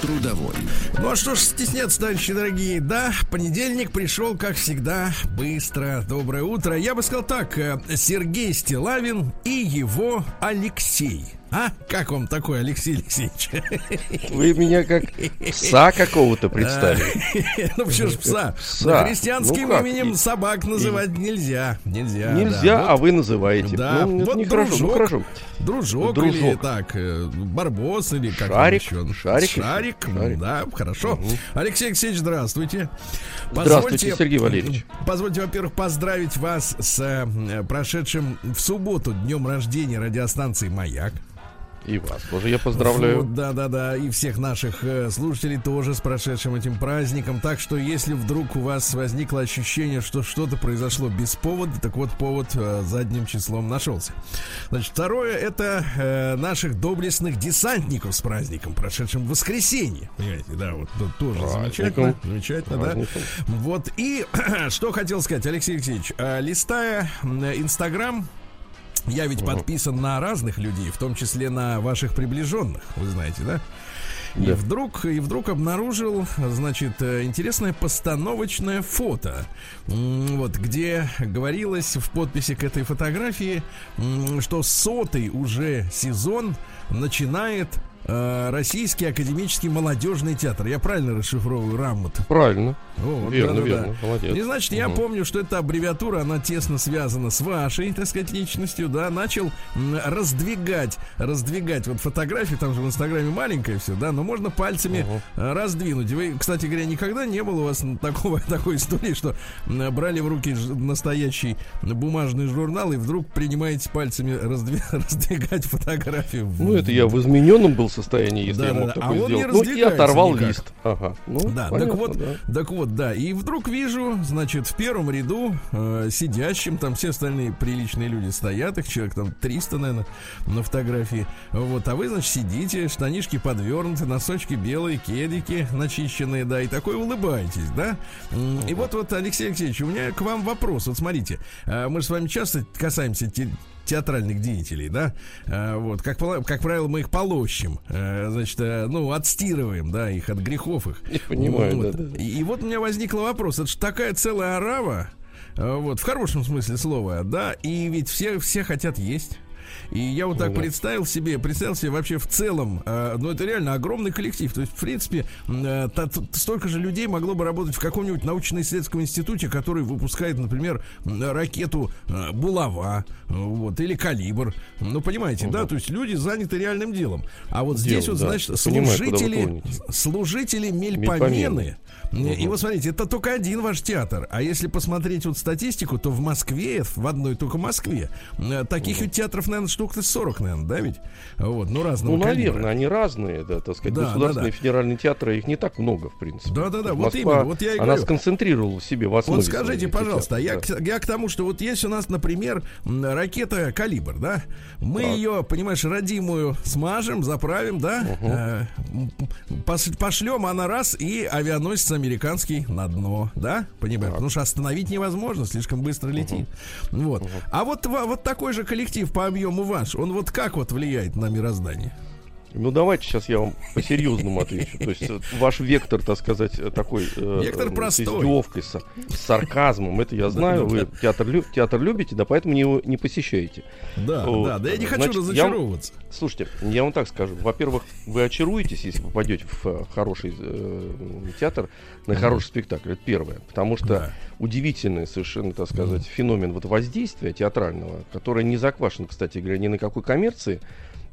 Трудовой. Ну а что ж стесняться, товарищи дорогие, да, понедельник пришел, как всегда, быстро. Доброе утро. Я бы сказал так, э, Сергей Стилавин и его Алексей. А? Как вам такой, Алексей Алексеевич? Вы меня как пса какого-то представили. Ну, почему же пса? Христианским Ну, как? именем собак называть нельзя. Нельзя. Нельзя, а вы называете. Да, Ну, вот. Ну, дружок. Дружок, Дружок. или так, э, барбос или как шарик еще. Шарик, Шарик. да, хорошо. Алексей Алексеевич, здравствуйте. Здравствуйте, Сергей Валерьевич. Позвольте, во-первых, поздравить вас с э, прошедшим в субботу днем рождения радиостанции «Маяк». И вас тоже я поздравляю. Вот, да, да, да. И всех наших э, слушателей тоже с прошедшим этим праздником. Так что, если вдруг у вас возникло ощущение, что что-то произошло без повода, так вот повод э, задним числом нашелся. Значит, второе это э, наших доблестных десантников с праздником, прошедшим в воскресенье. Понимаете, да, вот тут тоже Праздником. замечательно. Замечательно, да. Праздником. Вот и что хотел сказать, Алексей Алексеевич, э, листая Инстаграм, я ведь подписан на разных людей, в том числе на ваших приближенных, вы знаете, да? И вдруг, и вдруг обнаружил, значит, э, интересное постановочное фото, вот, где говорилось в подписи к этой фотографии, что сотый уже сезон начинает э, Российский академический молодежный театр. Я правильно расшифровываю раму-то? Правильно. Вот, Верно, да-да-да. верно. Молодец. И значит, я Мгм. помню, что эта аббревиатура, она тесно связана с вашей, так сказать, личностью, да, начал раздвигать, раздвигать вот фотографии, там же в Инстаграме маленькое все, да, но можно пальцами э, раздвинуть. Вы, кстати говоря, никогда не было у вас такого, такой истории, что брали в руки настоящий бумажный журнал и вдруг принимаете пальцами раздви- раздвигать фотографию. Ну, это я в измененном был состоянии, если я Да-да-да. мог А такое он не сделать. Ну, и оторвал никак. лист. Ага. Ну, Да, понятно, так вот, да. так вот, да. И вдруг вижу, значит, в первом ряду э, сидящим, там все остальные приличные люди стоят, их человек там 300, наверное, на фотографии. Вот, а вы, значит, сидите, штанишки подвернуты, носочки белые, кедики начищенные, да, и такой улыбаетесь, да? И вот, вот, Алексей Алексеевич, у меня к вам вопрос. Вот смотрите, э, мы же с вами часто касаемся театральных деятелей, да, А, вот, как, как правило, мы их полощем, э, значит, э, ну, отстирываем, да, их от грехов их. Я понимаю, Вот. да, да. И, и вот у меня возник вопрос, это же такая целая орава, э, вот, в хорошем смысле слова, да, и ведь все, все хотят есть. И я вот так да. представил себе, представил себе вообще в целом, э, ну это реально огромный коллектив. То есть, в принципе, э, та- столько же людей могло бы работать в каком-нибудь научно-исследовательском институте, который выпускает, например, ракету э, Булава, э, вот, или Калибр. Ну, понимаете, да? То есть люди заняты реальным делом. А вот здесь вот, да. значит, понимаю, служители, служители Мельпомены. Мельпомены. И вот смотрите, это только один ваш театр. А если посмотреть вот статистику, то в Москве, в одной только Москве, э, таких ведь театров, наверное, штук 40, наверное, да ведь? Вот, ну разного Ну, калибра. наверное, они разные, да, так сказать. Да, Государственные да, да. федеральные театры, их не так много, в принципе. Да-да-да, вот Москва, именно, вот я и Она говорю. сконцентрировала в себе в основе Вот скажите, пожалуйста, театры, я, да. к, я к тому, что вот есть у нас, например, ракета «Калибр», да? Мы Так. ее, понимаешь, родимую смажем, заправим, да? Э, м, пос- пошлем, она раз, и авианосец американский на дно, да? Понимаешь? Потому что остановить невозможно, слишком быстро летит. Вот. А вот, вот такой же коллектив по объему ваш, он вот как вот влияет на мироздание? Ну, давайте сейчас я вам по-серьезному отвечу. То есть э, ваш вектор, так сказать, э, такой... э, Вектор э, простой. С издевкой, с, с сарказмом. Это я знаю. Вы театр, лю- театр любите, да, поэтому не, его не посещаете. Да, Вот. да, да я не хочу Значит, я разочаровываться. Слушайте, я вам так скажу. Во-первых, вы очаруетесь, если попадете в хороший э, театр, на хороший спектакль. Это первое. Потому что Да. удивительный совершенно, так сказать, феномен вот воздействия театрального, которое не заквашен, кстати говоря, ни на какой коммерции,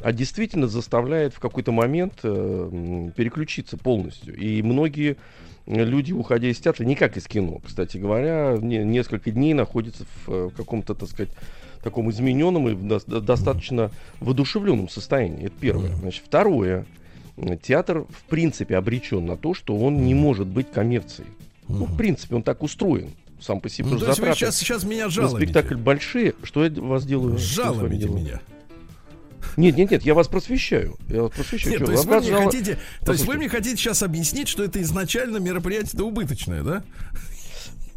а действительно заставляет в какой-то момент э, переключиться полностью. И многие люди, уходя из театра, не как из кино, кстати говоря, не- несколько дней находятся в э, каком-то, так сказать, таком измененном и в дос- достаточно воодушевленном состоянии. Это первое. Значит, второе. Театр, в принципе, обречен на то, что он не может быть коммерцией. Ну, в принципе, он так устроен сам по себе. Ну, то есть вы сейчас, сейчас меня на жалуете. спектакль большие. Что я вас делаю? Жалуете меня. Нет, нет, нет, я вас просвещаю. Я вас просвещаю. Нет, Чё, то есть вы мне хотите, то есть вы мне хотите сейчас объяснить, что это изначально мероприятие убыточное, да?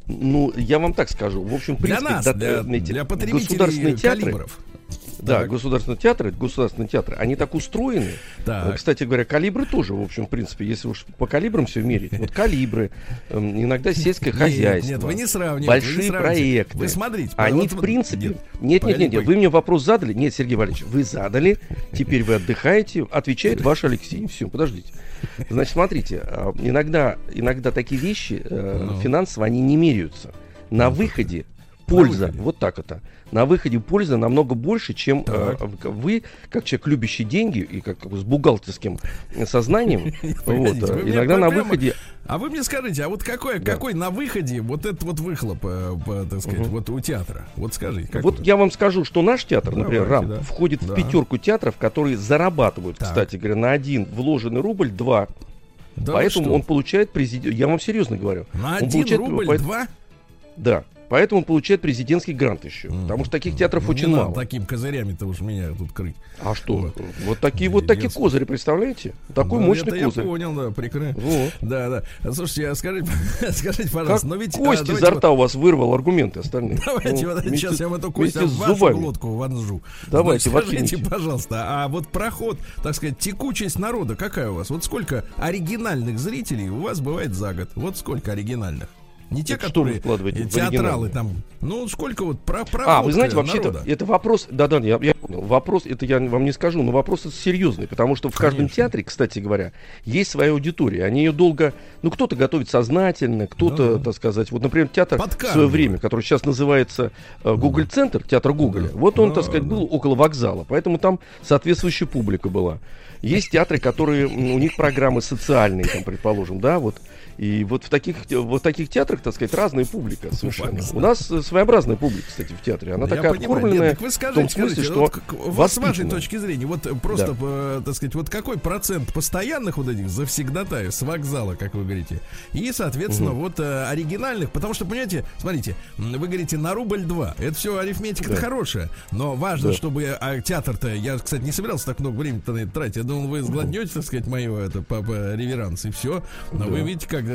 Ну, я вам так скажу. В общем, в Для принципе, нас, да, для, для государственные потребителей театры, калибров. Да, Так. государственные театры, государственные театры, они так устроены. Так. Кстати говоря, калибры тоже, в общем, в принципе, если уж по калибрам все мерить. Вот калибры, эм, иногда сельское хозяйство. Нет, вы не сравниваете. Большие проекты. Вы смотрите. Они, в принципе... нет, Нет, нет, нет, вы мне вопрос задали. Нет, Сергей Валерьевич, вы задали, теперь вы отдыхаете, отвечает ваш Алексей. Все, подождите. Значит, смотрите, а, иногда, иногда такие вещи э, Ну. финансово, они не меряются. На выходе польза, выходе. вот так это. На выходе польза намного больше, чем э, вы, как человек, любящий деньги и как, с бухгалтерским сознанием, вот, э, иногда на выходе А вы мне скажите, а вот какой, какой на выходе вот этот вот выхлоп, э, так сказать, вот у театра? Вот скажите. Вот я вам скажу, что наш театр, например, РАМ, входит в пятерку театров, которые зарабатывают, кстати говоря, на один вложенный рубль два. Да поэтому он получает президент. Я вам серьезно говорю. на он один получает- рубль по- два? Да. Поэтому он получает президентский грант еще. Потому что таких театров Ну, очень мало. таким козырями-то уж меня тут крыть. А что? Вот. Вот, такие вот такие козыри, представляете? Такой Ну, мощный это я козырь. понял, да, прикры. Вот. Да, да. Слушайте, а скажите, скажите, Как пожалуйста, но ведь... а, кость давайте изо вот- рта у вас вырвал аргументы остальные. Давайте Ну, вот вместе- сейчас я в эту кость с в вашу зубами. глотку вонжу. Давайте, Значит, скажите, воткните. пожалуйста, а вот проход, так сказать, текучесть народа какая у вас? Вот сколько оригинальных зрителей у вас бывает за год? Вот сколько оригинальных? Не те, Это которые театралы там. Ну, сколько вот про А, вы знаете, вообще-то, народа. это вопрос, да-да, я, я понял, вопрос, это я вам не скажу, но вопрос это серьезный, потому что в каждом Конечно. театре, кстати говоря, есть своя аудитория, они ее долго, ну, кто-то готовит сознательно, кто-то, да. так сказать, вот, например, театр в свое время, который сейчас называется э, Google-центр, театр Гоголя, вот он, Да, так сказать, да. был около вокзала, поэтому там соответствующая публика была. Есть театры, которые, у них программы социальные, там, предположим, да, вот, и вот в таких, вот в таких театрах, так сказать, разная публика совершенно. понятно. У нас э, своеобразная публика, кстати, в театре. Она Я такая понимаю. откормленная. Нет, так вы в скажите, том смысле, скажите, что вот вот с вашей точки зрения, вот э, просто, э, так сказать, вот какой процент постоянных вот этих завсегдатаев с вокзала, как вы говорите, и, соответственно, вот э, оригинальных, потому что, понимаете, смотрите, вы говорите на рубль два, это все арифметика-то Да. хорошая, но важно, Да. чтобы а, театр-то, я, кстати, не собирался так много это тратить, я думал, вы сглотнете, так сказать, мое это по, по реверанс и все, но вы видите, как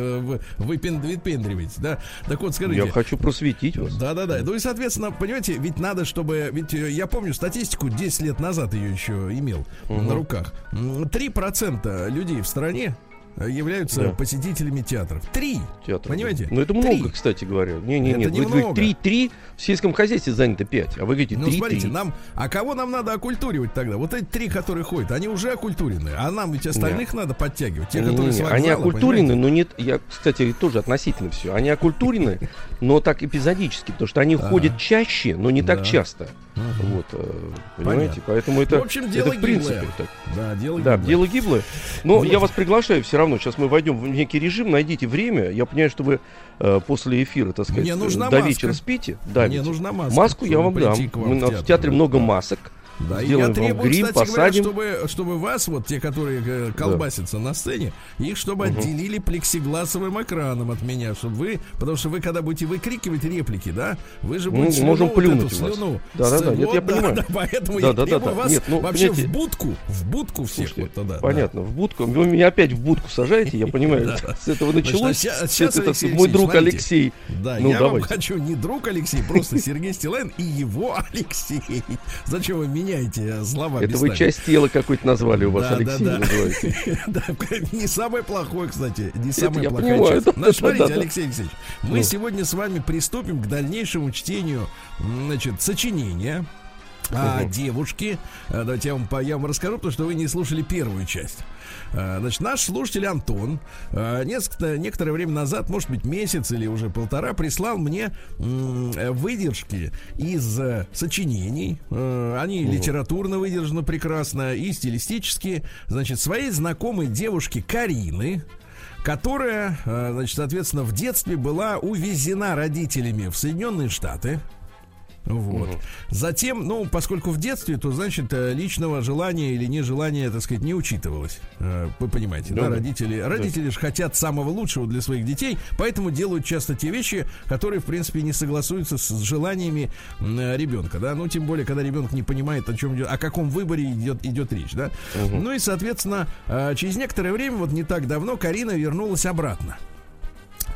выпендриваете, да? Так вот, скажите, Я хочу просветить вас. да, да, да. Ну и, соответственно, понимаете, ведь надо, чтобы. Ведь э, я помню статистику, 10 лет назад ее еще имел на руках. М, 3% людей в стране э, являются Да. посетителями театров. Три. Театр. Понимаете? Ну, это Три. много, кстати говоря. Не-не-не, Это вы говорите немного. 3-3, в сельском хозяйстве занято 5, а вы говорите 3-3. Ну, смотрите, нам. А кого нам надо оккультуривать тогда? Вот эти три, которые ходят, они уже оккультурены. А нам ведь остальных надо подтягивать. Те, которые с Не-не-не, вокзала, Они окультурены, понимаете? но нет, я, кстати, тоже относительно все. Они окультурены, но так эпизодически, потому что они ходят чаще, но не так Да. часто. Мгм. Вот, э, понимаете? Понятно. Поэтому это, В общем, это дело в принципе гиблое. так. Да, дело Да, гиблое. дело гиблое. Но Вот. я вас приглашаю все равно. Сейчас мы войдем в некий режим, найдите время. Я понимаю, что вы э, после эфира, так сказать, Мне нужна до маска. вечера спите. Да, Мне нужна маска, Маску я вам дам. в на- в, театр, театре да. много масок. Да, и Сделаем я требую, вам грим, кстати посадим. говоря, чтобы, чтобы вас, вот те, которые э, колбасятся на сцене, их чтобы отделили плексигласовым экраном от меня, чтобы вы, потому что вы, когда будете выкрикивать реплики, да, вы же будете слюну можем вот плюнуть эту в вас. слюну. Да-да-да, с- нет, я вот, да, понимаю. да, поэтому Да, я да, да, требую да. вас Нет, ну, вообще понимаете- в будку, в будку всех Слушайте, вот тогда. да. Понятно, в будку. Вы меня опять в будку сажаете, я понимаю. С этого началось. А С сейчас, мой друг. Алексей. Да, Ну, я вам хочу не друг Алексей, просто Сергей Стилайн и его Алексей. Зачем вы меняете э, слова Это вы часть тела какой-то назвали у вас, Да, Алексей, да, да. Да, не самое плохое, кстати, не самая я плохая понимаю, часть. да, Ну, да, смотрите, да. Алексей Алексеевич, мы Ну. сегодня с вами приступим к дальнейшему чтению, значит, сочинения о Мгм. девушке. А, Давайте я вам, я вам расскажу, потому что вы не слушали первую часть. А, Значит, наш слушатель Антон а, несколько, некоторое время назад, может быть, месяц или уже полтора, прислал мне выдержки из э, сочинений. Они литературно выдержаны прекрасно и стилистически. Значит, своей знакомой девушки Карины, которая, значит, соответственно, в детстве была увезена родителями в Соединенные Штаты. Вот. Угу. Затем, ну, поскольку в детстве, то, значит, э, личного желания или нежелания, так сказать, не учитывалось. Э, вы понимаете, да, да родители, родители да. же хотят самого лучшего для своих детей, поэтому делают часто те вещи, которые, в принципе, не согласуются с желаниями э, ребенка, да, ну, тем более, когда ребенок не понимает, о чем идет, о каком выборе идет, идет речь, да. Угу. Ну и, соответственно, через некоторое время, вот не так давно, Карина вернулась обратно.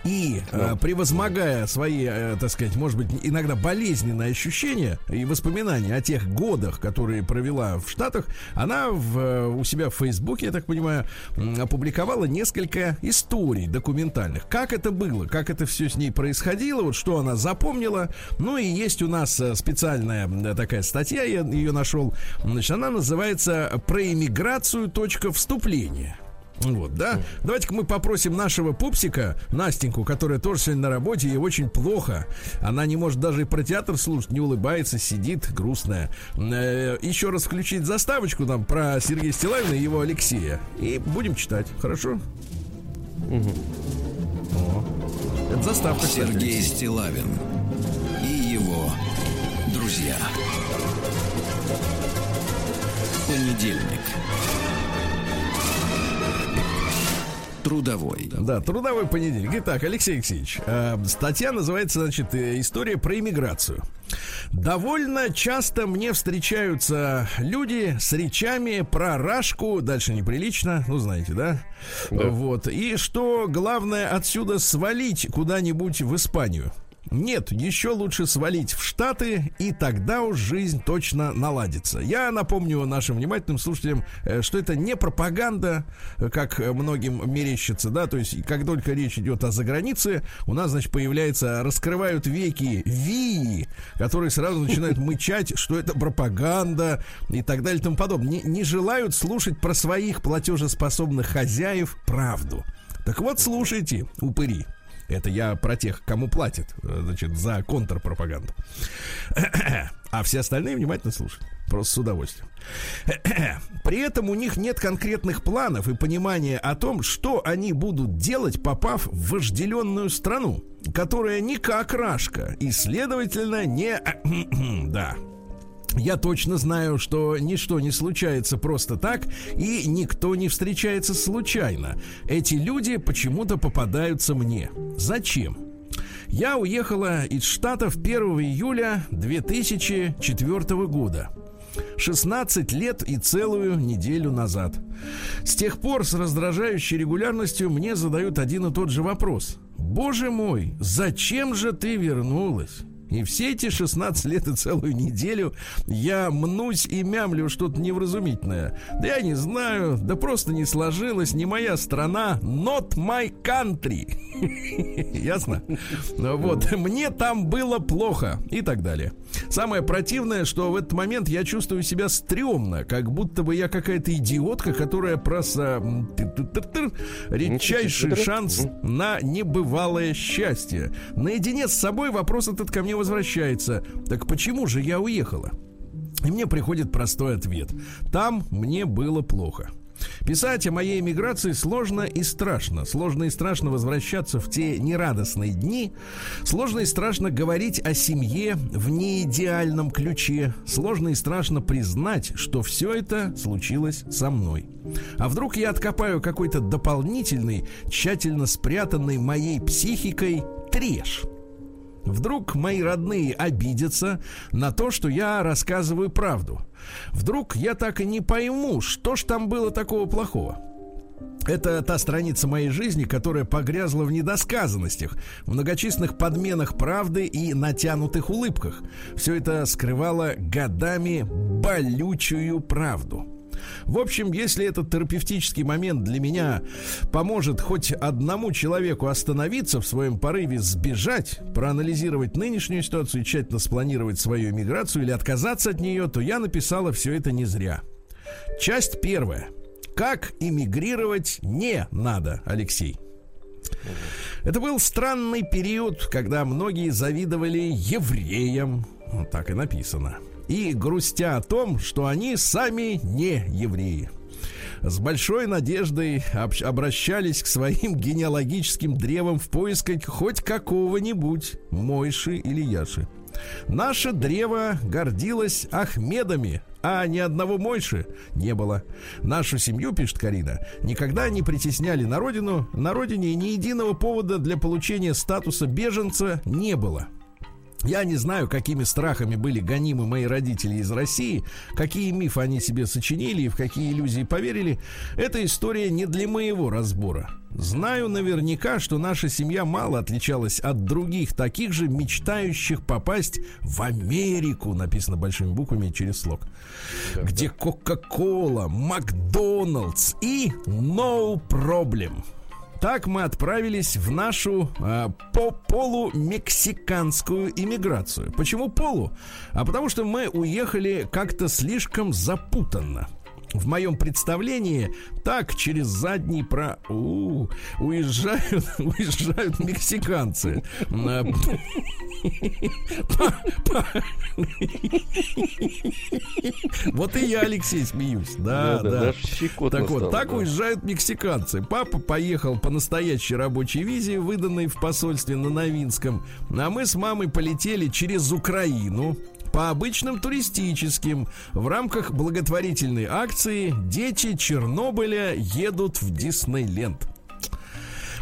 И э, превозмогая свои, э, так сказать, может быть, иногда болезненные ощущения и воспоминания о тех годах, которые провела в Штатах, она в, э, у себя в Фейсбуке, я так понимаю, опубликовала несколько историй документальных. Как это было, как это все с ней происходило, вот что она запомнила. Ну и есть у нас э, специальная такая статья, я ее нашел. Значит, она называется «Про иммиграцию. Точка вступления». Вот, да. Давайте-ка мы попросим нашего пупсика, Настеньку, которая тоже сегодня на работе, ей очень плохо. Она не может даже и про театр слушать, не улыбается, сидит грустная. Э, еще раз включить заставочку там про Сергея Стилавина и его Алексея. И будем читать, хорошо? Угу. О. Это заставка. Сергей кстати. Стилавин и его друзья. Понедельник. Трудовой. Да, трудовой понедельник. Итак, Алексей Алексеевич, э, статья называется, значит, э, «История про иммиграцию». Довольно часто мне встречаются люди с речами про рашку, дальше неприлично, ну знаете, да? да. Вот. И что главное отсюда свалить куда-нибудь в Испанию. Нет, еще лучше свалить в Штаты, и тогда уж жизнь точно наладится. Я напомню нашим внимательным слушателям, э, что это не пропаганда, э, как многим мерещится, да, то есть, как только речь идет о загранице, у нас, значит, появляется, раскрывают веки ВИИ, которые сразу начинают мычать, что это пропаганда и так далее и тому подобное. Не, не желают слушать про своих платежеспособных хозяев правду. Так вот, слушайте, упыри. Это я про тех, кому платят, э, значит, за контрпропаганду. А все остальные внимательно слушают. Просто с удовольствием. При этом у них нет конкретных планов и понимания о том, что они будут делать, попав в вожделенную страну, которая не как Рашка и, следовательно, не... да, я точно знаю, что ничто не случается просто так, и никто не встречается случайно. Эти люди почему-то попадаются мне. Зачем? Я уехала из Штатов 1 июля 2004 года. 16 лет и целую неделю назад. С тех пор с раздражающей регулярностью мне задают один и тот же вопрос. Боже мой, зачем же ты вернулась? И все эти 16 лет и целую неделю я мнусь и мямлю что-то невразумительное. Да я не знаю, да просто не сложилось, не моя страна, not my country. Ясно? Вот, мне там было плохо и так далее. Самое противное, что в этот момент я чувствую себя стрёмно, как будто бы я какая-то идиотка, которая просто редчайший шанс на небывалое счастье. Наедине с собой вопрос этот ко мне возвращается. Так почему же я уехала? И мне приходит простой ответ. Там мне было плохо. Писать о моей эмиграции сложно и страшно. Сложно и страшно возвращаться в те нерадостные дни. Сложно и страшно говорить о семье в неидеальном ключе. Сложно и страшно признать, что все это случилось со мной. А вдруг я откопаю какой-то дополнительный, тщательно спрятанный моей психикой треш – Вдруг мои родные обидятся на то, что я рассказываю правду. Вдруг я так и не пойму, что ж там было такого плохого. Это та страница моей жизни, которая погрязла в недосказанностях, в многочисленных подменах правды и натянутых улыбках. Все это скрывало годами болючую правду. В общем, если этот терапевтический момент для меня поможет хоть одному человеку остановиться в своем порыве сбежать, проанализировать нынешнюю ситуацию и тщательно спланировать свою эмиграцию или отказаться от нее, то я написала все это не зря. Часть первая. Как эмигрировать не надо, Алексей. Это был странный период, когда многие завидовали евреям. Вот так и написано и грустя о том, что они сами не евреи. С большой надеждой обращались к своим генеалогическим древам в поисках хоть какого-нибудь Мойши или Яши. Наше древо гордилось Ахмедами, а ни одного Мойши не было. Нашу семью, пишет Карина, никогда не притесняли на родину, на родине ни единого повода для получения статуса беженца не было. Я не знаю, какими страхами были гонимы мои родители из России, какие мифы они себе сочинили и в какие иллюзии поверили. Эта история не для моего разбора. Знаю наверняка, что наша семья мало отличалась от других таких же мечтающих попасть в Америку, написано большими буквами через слог, да, где. Кока-Кола, Макдоналдс и No Problem. Так мы отправились в нашу э, по полумексиканскую иммиграцию. Почему полу? А потому что мы уехали как-то слишком запутанно в моем представлении так через задний про У, уезжают уезжают мексиканцы. Вот и я, Алексей, смеюсь. Да, да. Так вот, так уезжают мексиканцы. Папа поехал по настоящей рабочей визе, выданной в посольстве на Новинском. А мы с мамой полетели через Украину по обычным туристическим. В рамках благотворительной акции дети Чернобыля едут в Диснейленд.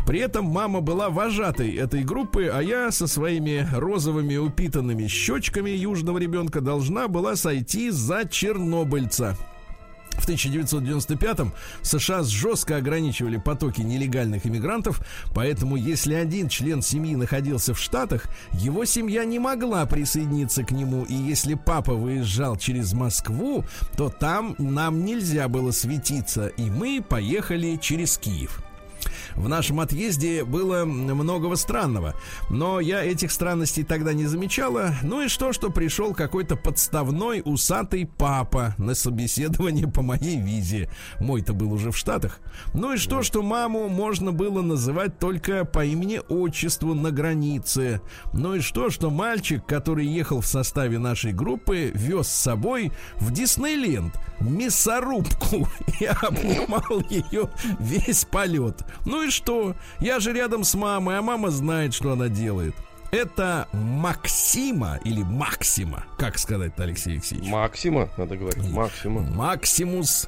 При этом мама была вожатой этой группы, а я со своими розовыми упитанными щечками южного ребенка должна была сойти за чернобыльца. В 1995-м США жестко ограничивали потоки нелегальных иммигрантов, поэтому если один член семьи находился в Штатах, его семья не могла присоединиться к нему, и если папа выезжал через Москву, то там нам нельзя было светиться, и мы поехали через Киев. В нашем отъезде было многого странного, но я этих странностей тогда не замечала. Ну и что, что пришел какой-то подставной усатый папа на собеседование по моей визе. Мой-то был уже в Штатах. Ну и что, что маму можно было называть только по имени-отчеству на границе. Ну и что, что мальчик, который ехал в составе нашей группы, вез с собой в Диснейленд мясорубку и обнимал ее весь полет. Ну и что? Я же рядом с мамой, а мама знает, что она делает. Это Максима или Максима, как сказать Алексей Алексеевич? Максима, надо говорить, Максима. Максимус,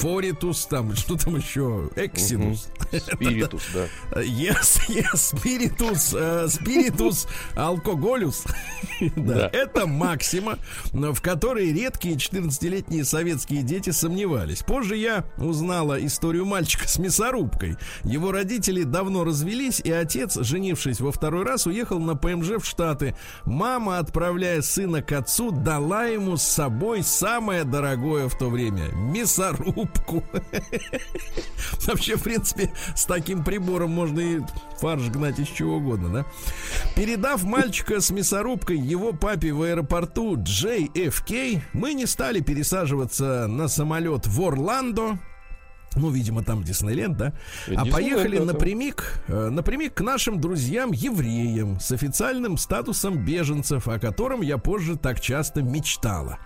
Форитус, там, что там еще, Эксинус. Спиритус, да. Yes, yes, Спиритус, Спиритус, Алкоголюс. Да, это Максима, в которой редкие 14-летние советские дети сомневались. Позже я узнала историю мальчика с мясорубкой. Его родители давно развелись, и отец, женившись во второй раз уехал на ПМЖ в Штаты. Мама, отправляя сына к отцу, дала ему с собой самое дорогое в то время мясорубку. Вообще, в принципе, с таким прибором можно и фарш гнать из чего угодно, да? Передав мальчика с мясорубкой его папе в аэропорту JFK, мы не стали пересаживаться на самолет в Орландо, ну, видимо, там Диснейленд, да? А поехали напрямик, э, напрямик к нашим друзьям-евреям с официальным статусом беженцев, о котором я позже так часто мечтала.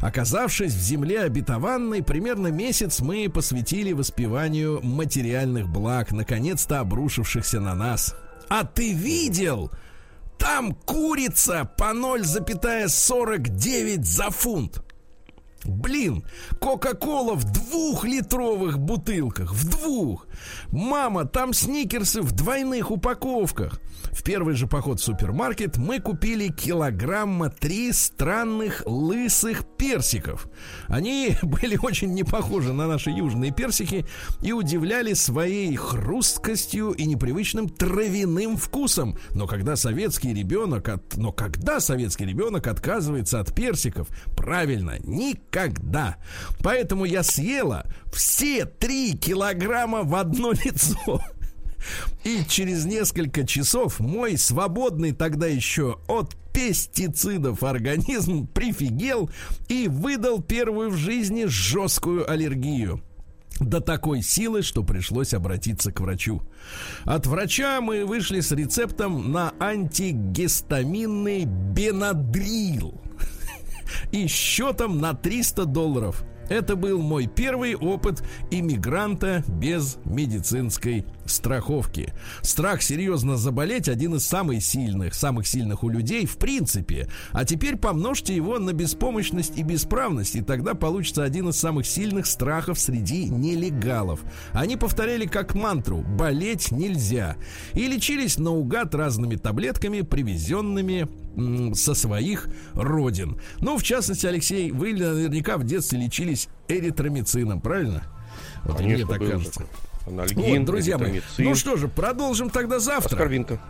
Оказавшись в земле обетованной, примерно месяц мы посвятили воспеванию материальных благ, наконец-то обрушившихся на нас. А ты видел? Там курица по 0,49 за фунт. Блин, Кока-Кола в двухлитровых бутылках. В двух. Мама, там сникерсы в двойных упаковках. В первый же поход в супермаркет мы купили килограмма три странных лысых персиков. Они были очень не похожи на наши южные персики и удивляли своей хрусткостью и непривычным травяным вкусом. Но когда советский ребенок, от... но когда советский ребенок отказывается от персиков, правильно, никогда. Поэтому я съела все три килограмма в одно лицо. И через несколько часов мой свободный тогда еще от пестицидов организм прифигел и выдал первую в жизни жесткую аллергию до такой силы, что пришлось обратиться к врачу. От врача мы вышли с рецептом на антигистаминный бенадрил и счетом на 300 долларов. Это был мой первый опыт иммигранта без медицинской страховки. Страх серьезно заболеть один из самых сильных, самых сильных у людей в принципе. А теперь помножьте его на беспомощность и бесправность, и тогда получится один из самых сильных страхов среди нелегалов. Они повторяли как мантру «болеть нельзя» и лечились наугад разными таблетками, привезенными со своих родин. Ну, в частности, Алексей, вы наверняка в детстве лечились эритромицином, правильно? Вот Конечно, мне так кажется. Анальгин, вот, друзья мои. Ну что же, продолжим тогда завтра. Аскорбинка.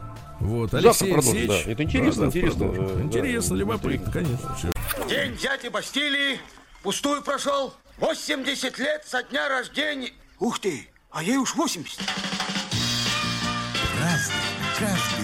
Вот, Алексей завтра Алексеевич. Да. Это интересно, да, интересно. Да, интересно, да, любопытно, конечно. Все. День дяди Бастилии пустую прошел. 80 лет со дня рождения. Ух ты, а ей уж 80. Разный, каждый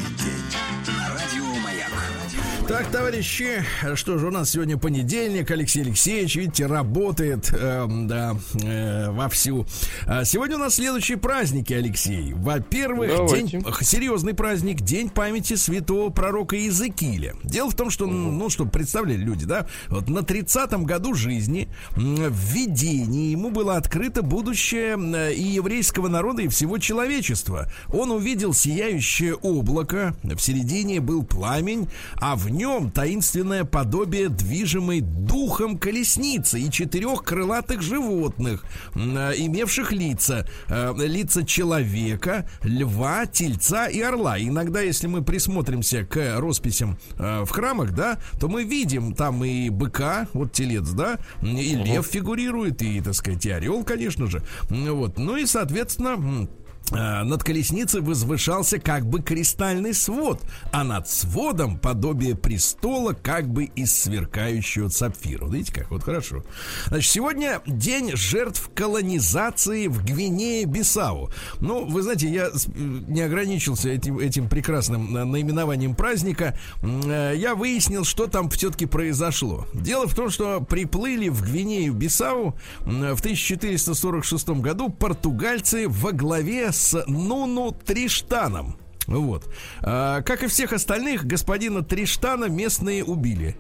так, товарищи, что же у нас сегодня понедельник, Алексей Алексеевич, видите, работает, э, да, э, вовсю. А сегодня у нас следующие праздники, Алексей. Во-первых, день, серьезный праздник, День памяти святого пророка Иезекииля. Дело в том, что, ну, что представляли люди, да, вот на 30-м году жизни в видении ему было открыто будущее и еврейского народа, и всего человечества. Он увидел сияющее облако, в середине был пламень, а в нем таинственное подобие движимой духом колесницы и четырех крылатых животных, э, имевших лица. Э, лица человека, льва, тельца и орла. Иногда, если мы присмотримся к росписям э, в храмах, да, то мы видим там и быка, вот телец, да, и лев фигурирует, и, так сказать, и орел, конечно же. Вот. Ну и, соответственно, над колесницей возвышался как бы кристальный свод, а над сводом подобие престола как бы из сверкающего сапфира. Видите, как вот хорошо. Значит, сегодня день жертв колонизации в Гвинее-Бисау. Ну, вы знаете, я не ограничился этим, этим прекрасным наименованием праздника. Э, я выяснил, что там все-таки произошло. Дело в том, что приплыли в Гвинею-Бисау в 1446 году португальцы во главе с Нуну Триштаном. Вот. А, как и всех остальных, господина Триштана местные убили.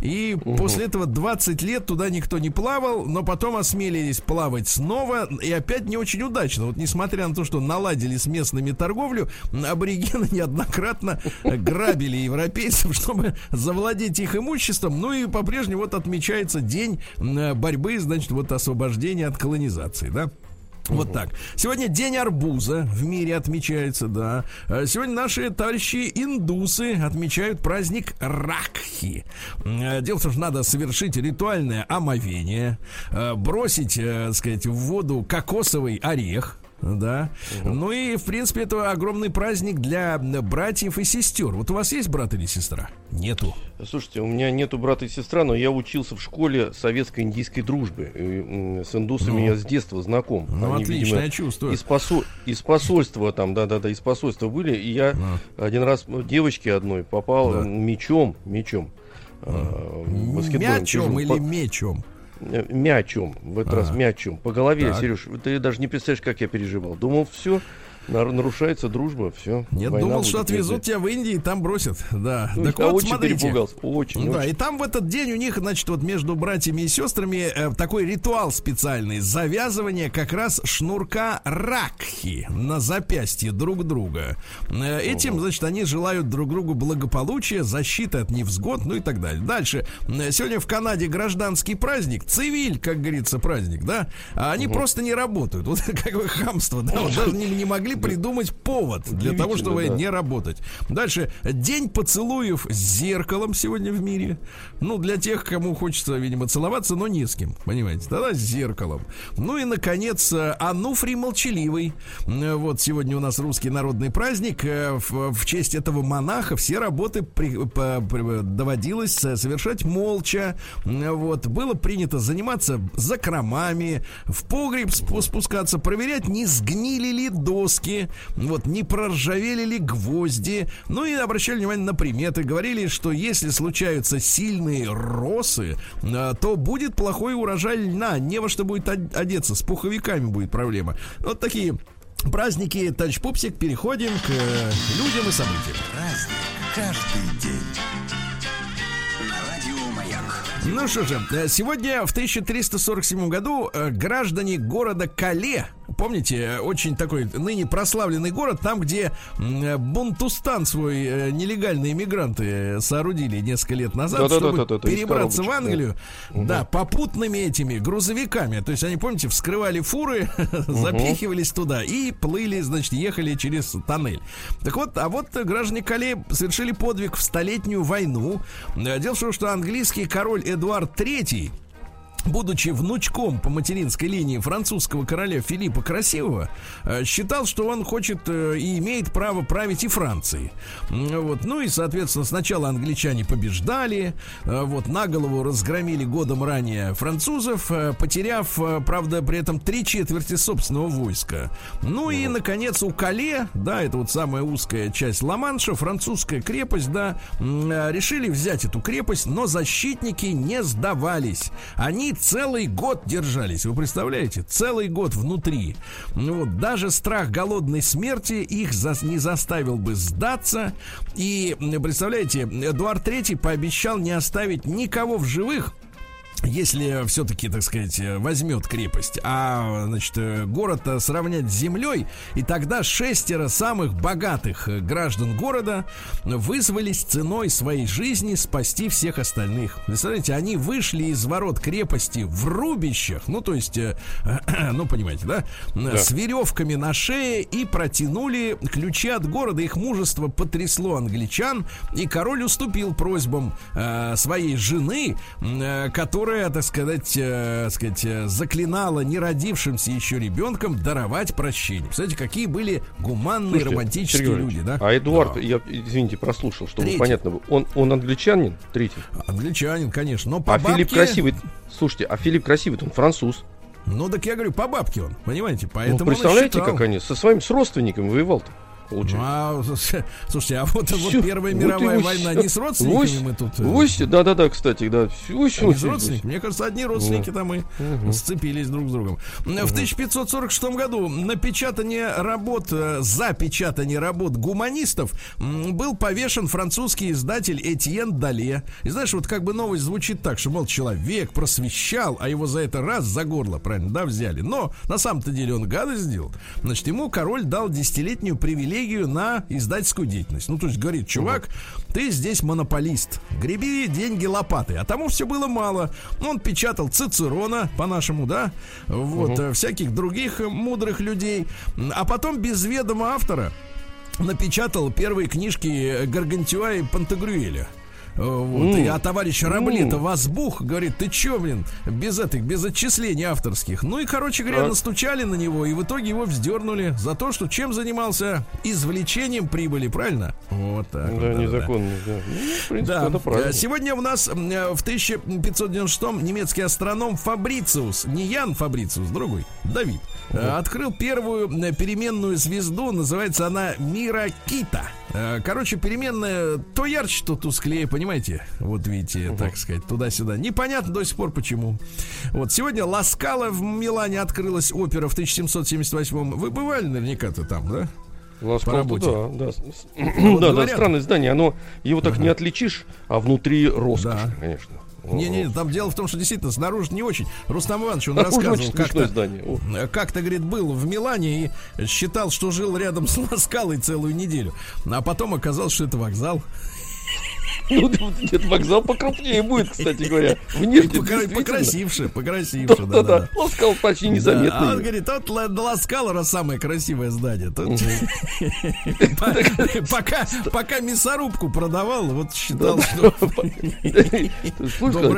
И угу. после этого 20 лет туда никто не плавал, но потом осмелились плавать снова, и опять не очень удачно. Вот несмотря на то, что наладили с местными торговлю, аборигены неоднократно грабили европейцев, чтобы завладеть их имуществом. Ну и по-прежнему вот отмечается день борьбы, значит, вот освобождения от колонизации, да? Вот так. Сегодня день арбуза в мире отмечается, да. А сегодня наши товарищи индусы отмечают праздник Ракхи. Э, дело в том, что надо совершить ритуальное омовение, э, бросить, э, так сказать, в воду кокосовый орех, да. Угу. Ну и, в принципе, это огромный праздник для братьев и сестер. Вот у вас есть брат или сестра? Нету. Слушайте, у меня нету брата и сестра, но я учился в школе советско-индийской дружбы. С индусами ну, я с детства знаком. Ну, Они, отлично, видимо, я чувствую. Из, посол... из посольства там, да-да-да, из посольства были. И я ну. один раз девочке одной попал да. мечом, мечом. А, мячом или мечом? Э, мячом, в этот раз мячом, по голове. Сереж, ты даже не представляешь, как я переживал. Думал, все, нарушается дружба, все. Нет, думал, что отвезут тебя в Индию и там бросят. Да. Ну, так вот, очень смотрите. перепугался. Очень, да, очень. и там в этот день у них, значит, вот между братьями и сестрами э, такой ритуал специальный. Завязывание как раз шнурка ракхи на запястье друг друга. Э, этим, угу. значит, они желают друг другу благополучия, защиты от невзгод, ну и так далее. Дальше. Э, сегодня в Канаде гражданский праздник. Цивиль, как говорится, праздник, да? А они угу. просто не работают. Вот как бы хамство, да? Вот даже не, не могли придумать повод для того, чтобы да. не работать. Дальше. День поцелуев с зеркалом сегодня в мире. Ну, для тех, кому хочется, видимо, целоваться, но не с кем. Понимаете? Тогда с зеркалом. Ну и, наконец, Ануфрий Молчаливый. Вот сегодня у нас русский народный праздник. Э, в, в честь этого монаха все работы при, по, при, доводилось совершать молча. Вот. Было принято заниматься закромами, в погреб спускаться, проверять, не сгнили ли доски доски, вот не проржавели ли гвозди, ну и обращали внимание на приметы, говорили, что если случаются сильные росы, а, то будет плохой урожай льна, не во что будет одеться, с пуховиками будет проблема. Вот такие праздники, товарищ Пупсик, переходим к э, людям и событиям. Праздник каждый день. Ну что же, э, сегодня в 1347 году э, граждане города Кале, помните, э, очень такой ныне прославленный город, там, где Бунтустан свой нелегальные иммигранты соорудили несколько лет назад, да, чтобы да, да, да, перебраться в Англию, да. да, попутными этими грузовиками. То есть они, помните, вскрывали фуры, запихивались туда и плыли, значит, ехали через тоннель. Так вот, а вот граждане Кале совершили подвиг в столетнюю войну. Дело в том, что английский король Эдуард III будучи внучком по материнской линии французского короля Филиппа Красивого, э, считал, что он хочет э, и имеет право править и Францией. Вот. Ну и, соответственно, сначала англичане побеждали, э, вот, на голову разгромили годом ранее французов, потеряв, правда, при этом три четверти собственного войска. Ну и, наконец, у Кале, да, это вот самая узкая часть Ла-Манша, французская крепость, да, решили взять эту крепость, но защитники не сдавались. Они целый год держались, вы представляете? Целый год внутри. Ну вот, даже страх голодной смерти их за, не заставил бы сдаться. И, представляете, Эдуард III пообещал не оставить никого в живых, если все-таки, так сказать, возьмет крепость, а, значит, город сравнять с землей, и тогда шестеро самых богатых граждан города вызвались ценой своей жизни спасти всех остальных. Представляете, они вышли из ворот крепости в рубищах, ну, то есть, э, ну, понимаете, да? да, с веревками на шее и протянули ключи от города. Их мужество потрясло англичан, и король уступил просьбам э, своей жены, э, которая которая, так сказать, э, сказать, э, заклинала неродившимся еще ребенком даровать прощение. Представляете, какие были гуманные, Слушайте, романтические Сергей люди, да? А Эдуард, да. я, извините, прослушал, чтобы третий. понятно было. Он, он англичанин? Третий. Англичанин, конечно. Но по а бабке... Филипп Красивый, слушайте, а Филипп Красивый, он француз. Ну, так я говорю, по бабке он, понимаете? Поэтому ну, представляете, как они со своими с родственниками воевал-то? Получается. Ну, а, слушайте, а вот, вот Первая вот мировая война не с родственниками вось, мы тут... Вось, да, да, да, кстати, да. Вось, не с родственниками. Мне кажется, одни родственники там и угу. сцепились друг с другом. Угу. В 1546 году напечатание работ, э, за печатание работ гуманистов был повешен французский издатель Этьен Дале. И знаешь, вот как бы новость звучит так, что, мол, человек просвещал, а его за это раз за горло, правильно, да, взяли. Но на самом-то деле он гадость сделал. Значит, ему король дал десятилетнюю привилегию привилегию на издательскую деятельность. Ну, то есть говорит, чувак, угу. ты здесь монополист, греби деньги лопатой. А тому все было мало. Он печатал Цицерона, по-нашему, да, вот, угу. всяких других мудрых людей. А потом без ведома автора напечатал первые книжки Гаргантюа и Пантагрюэля. Вот. Mm. И, а товарищ Раблета mm. возбух, говорит, ты чё, блин, без этих, без отчислений авторских. Ну и, короче говоря, а? настучали на него, и в итоге его вздернули за то, что чем занимался? Извлечением прибыли, правильно? Вот так. Да, вот, незаконно, да. да. Ну, в принципе, да. это правильно. Сегодня у нас в 1596 немецкий астроном Фабрициус, не Ян Фабрициус, другой, Давид, mm. открыл первую переменную звезду, называется она Миракита. Э, короче, переменная то ярче, то тусклее, понимаете? Вот видите, угу. так сказать, туда-сюда. Непонятно до сих пор почему. Вот сегодня Ласкала в Милане открылась опера в 1778 Вы бывали наверняка-то там, да? Ласкал, По работе. Да, да. Вот да, да, странное здание. Оно, его так ага. не отличишь, а внутри роскошь, да. конечно. Не-не, там дело в том, что действительно снаружи не очень. Рустам Иванович, он рассказывал, как-то, как-то, говорит, был в Милане и считал, что жил рядом с Ласкалой целую неделю. А потом оказалось, что это вокзал. Ну, где-то вокзал покрупнее будет, кстати говоря. Внешне Покрасивше, покрасивше. Да, да. Ласкал почти незаметно. А он говорит, вот Ласкал раз самое красивое здание. Пока пока мясорубку продавал, вот считал, что...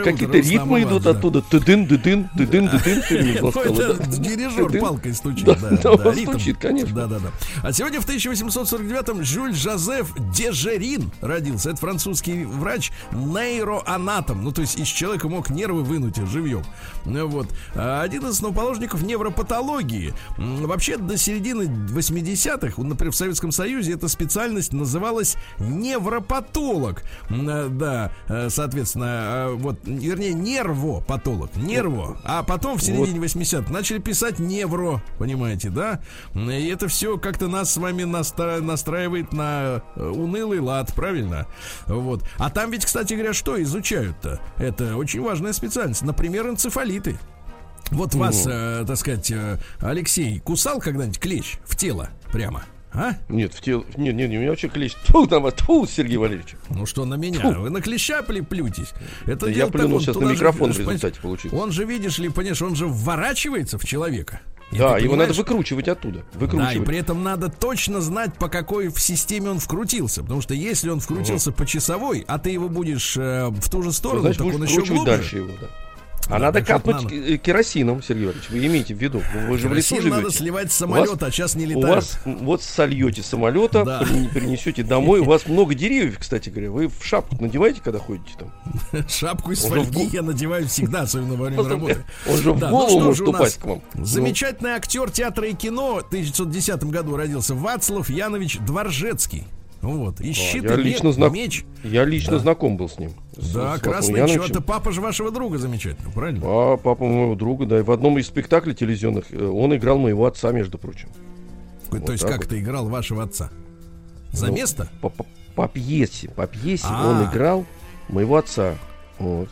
Какие-то ритмы идут оттуда. Тыдын, дыдын, тыдын, дыдын. Дирижер палкой стучит. Да, стучит, конечно. Да, да, да. А сегодня в 1849-м Жюль Жозеф Дежерин родился. Это французский врач нейроанатом. Ну, то есть из человека мог нервы вынуть живьем. Вот. А один из основоположников невропатологии. Вообще до середины 80-х, например, в Советском Союзе эта специальность называлась невропатолог. Да, э, соответственно, э, вот, вернее, нервопатолог. Нерво. А потом в середине вот. 80-х начали писать невро, понимаете, да? И это все как-то нас с вами настра... настраивает на э, унылый лад, правильно? Вот. А там ведь, кстати говоря, что изучают-то? Это очень важная специальность. Например, энцефалиты. Вот вас, э, так сказать, э, Алексей, кусал когда-нибудь клещ в тело прямо? А? Нет, в тело. Нет, нет, у меня вообще клещ. Тьфу, там, тьфу, Сергей Валерьевич. Ну что на меня? Вы на клеща плюетесь? Это Да я плюнул так, сейчас на же, микрофон в понимаешь, результате получилось. Он же, видишь ли, понимаешь, он же вворачивается в человека. Да, его надо выкручивать оттуда. Да, и Выкручивать. при этом надо точно знать, по какой в системе он вкрутился. Потому что если он вкрутился по часовой, а ты его будешь э, в ту же Ну, сторону, Значит, так он еще глубже. дальше его, да. А надо капнуть надо. керосином, Сергей Валерьевич. Вы имейте в виду. Вы же в лесу Керосин надо живете. сливать с У самолета, вас- а сейчас не У летают. вас вот сольете самолета, Да. при- принесете домой. У вас много деревьев, кстати говоря. Вы в шапку надеваете, когда ходите там? Шапку из в фольги я надеваю всегда, особенно во время работы. Он же в Да, ну голову может у упасть к вам. Ну, Замечательный актер театра и кино в 1910 году родился Вацлав Янович Дворжецкий. Вот. И щит, я и лично знак- меч. Я лично Да. знаком был с ним. С- Да, с красный Яновичем. это папа же вашего друга замечательно, правильно? А, папа моего друга, да. И в одном из спектаклей телевизионных э, он играл моего отца, между прочим. То есть так как вот. ты играл вашего отца? За Ну, место? По, по- по пьесе. По пьесе А. он играл моего отца. Вот.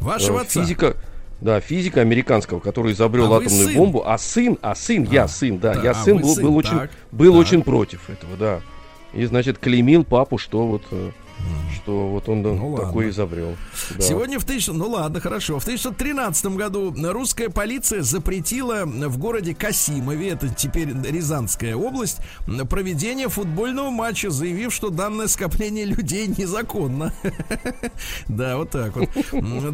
Вашего Э, отца? Физика, да, физика американского, который изобрел А атомную бомбу, а сын, а сын, я сын, да, да, я а сын был, сын, был очень, так, был так. очень против этого, да. И значит клеймил папу, что вот, э, что вот он Ну, такой ладно. изобрел. Да. Сегодня в 1000... Ну ладно, хорошо. В 1913 году русская полиция запретила в городе Касимове, это теперь Рязанская область, проведение футбольного матча, заявив, что данное скопление людей незаконно. Да, вот так вот.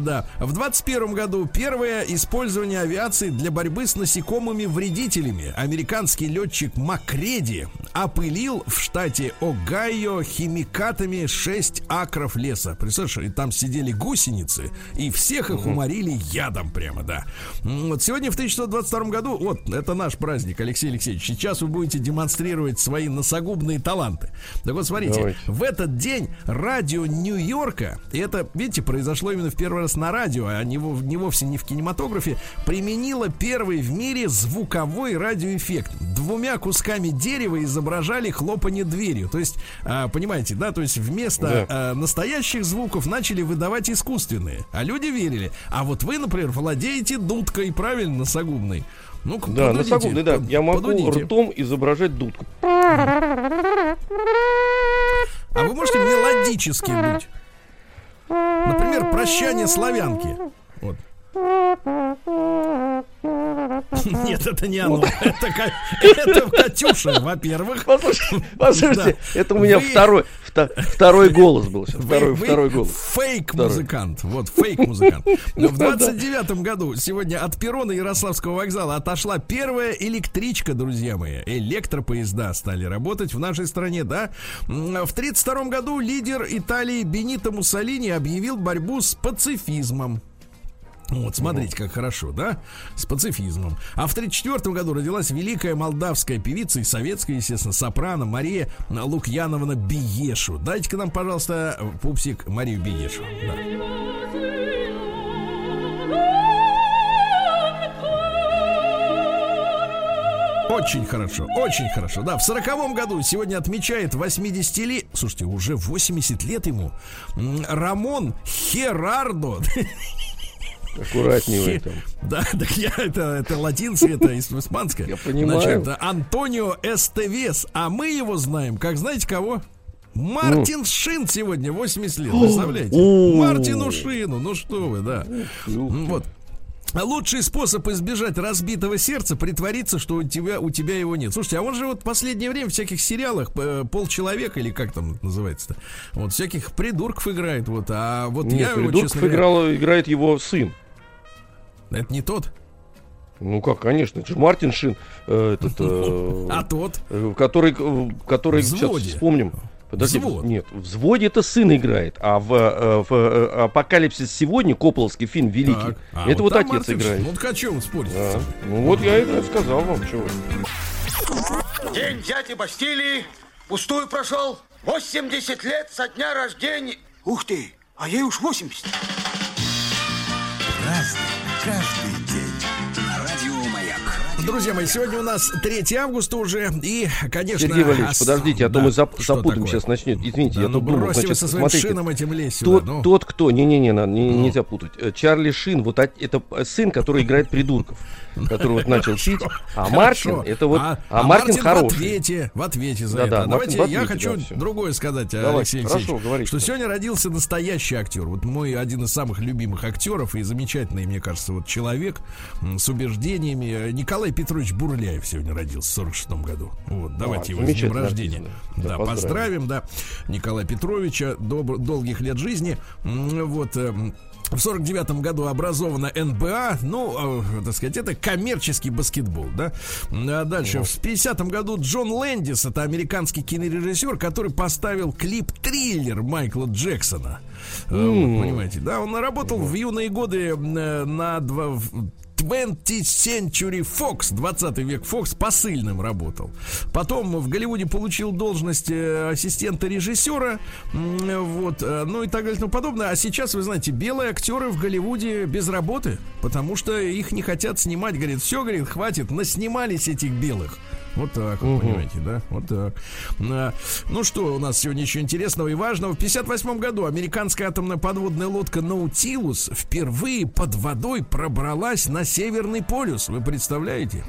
Да. В 21 году первое использование авиации для борьбы с насекомыми-вредителями. Американский летчик Макреди опылил в штате Огайо химикатами 6 акров леса. Представляешь, и там сидели гусеницы, и всех их уморили ядом прямо, да. Вот сегодня в 1922 году, вот, это наш праздник, Алексей Алексеевич. Сейчас вы будете демонстрировать свои носогубные таланты. Так вот, смотрите, Давайте. в этот день радио Нью-Йорка, и это, видите, произошло именно в первый раз на радио, а не, не вовсе не в кинематографе, применило первый в мире звуковой радиоэффект. Двумя кусками дерева изображали хлопанье дверью. То есть, а, понимаете, да, то есть вместо а, настоящих звуков начали выдавать искусственные. А люди верили. А вот вы, например, владеете дудкой, правильно, носогубной. Ну, Да, носогубный, да. Я могу подудите. ртом изображать дудку. А вы можете мелодически быть? Например, прощание славянки. Нет, это не оно. Это, Ка- это Катюша, во-первых. Послушайте, послушайте, это у меня Вы- второй, вто- второй голос был сейчас. Второй, вы второй голос. Фейк-музыкант. Вот, фейк-музыкант. В 29 году сегодня от перрона Ярославского вокзала отошла первая электричка, друзья мои. Электропоезда стали работать в нашей стране, да? В 32 году лидер Италии Бенито Муссолини объявил борьбу с пацифизмом. Вот, смотрите, как хорошо, да? С пацифизмом. А в 1934 году родилась великая молдавская певица и советская, естественно, сопрано Мария Лукьяновна Биешу. Дайте-ка нам, пожалуйста, пупсик Марию Биешу. Да. Очень хорошо, очень хорошо. Да, в сороковом году сегодня отмечает 80 лет, слушайте, уже 80 лет ему, Рамон Херардо. Аккуратнее вы там. Да, так я это, это латинское, это испанское. Я понимаю. Значит, Антонио Эстевес. А мы его знаем, как знаете кого? Мартин Шин сегодня 80 лет, представляете? Мартину Шину, ну что вы, да. М, Вот. А Лучший способ избежать разбитого сердца притвориться, что у тебя, у тебя его нет. Слушайте, а он же вот в последнее время в всяких сериалах э, полчеловека, или как там называется-то, вот всяких придурков играет. Вот, а вот Нет, я его, честно говоря, играл, играет его сын. Это не тот, Ну как, конечно, это же Мартин Шин, э, этот, э, а тот. э, который, э, который сейчас вспомним. Подожди, Взвод. нет, в взводе это сын играет, а в, э, в Апокалипсис сегодня, Копловский фильм Великий, Так. А, это вот, там отец Мартин играет. Ну, так о чем спорить? Да. Ну вот я это сказал вам, чего. День дяди Бастилии пустую прошел. 80 лет со дня рождения. Ух ты, а ей уж 80. Разный, Друзья мои, сегодня у нас 3 августа уже, и, конечно... Сергей Валерьевич, ос- подождите, а то да, мы зап- запутаем, сейчас начнет. Извините, Да я ну тут вы значит, со своим смотрите, шином этим лезть Тот, сюда, ну. тот, кто, не-не-не, на- не, нельзя путать. Э, Чарли Шин, вот от- это сын, который играет придурков, который вот начал пить, а Мартин, это вот, а, а, а Мартин в хороший. ответе, в ответе за это. Давайте в я хочу да, другое сказать, Давайте, Алексей хорошо, говорите. что сегодня родился настоящий актер. Вот мой один из самых любимых актеров и замечательный, мне кажется, вот человек с убеждениями. Э, Николай Петрович Бурляев сегодня родился в 46 году. Вот, давайте его с днем рождения. Да, Да, поздравим. поздравим, да, Николая Петровича, добр- долгих лет жизни. Вот, эм, в сорок девятом году образована НБА, ну, э, так сказать, это коммерческий баскетбол, да. А дальше, в 50-м году Джон Лэндис, это американский кинорежиссер, который поставил клип-триллер Майкла Джексона. Э, вот, понимаете, да, он работал в юные годы э, на два... в- 20th Century Fox, 20 век Fox, посыльным работал. Потом в Голливуде получил должность э, ассистента режиссера, вот, э, ну и так далее и подобное. А сейчас, вы знаете, белые актеры в Голливуде без работы, потому что их не хотят снимать. Говорит, все, говорит, хватит, наснимались этих белых. Вот так, вот, понимаете, да? Вот так. А, Ну что у нас сегодня еще интересного и важного? В 58 году американская атомная подводная лодка Наутилус впервые под водой пробралась на Северный полюс. Вы представляете?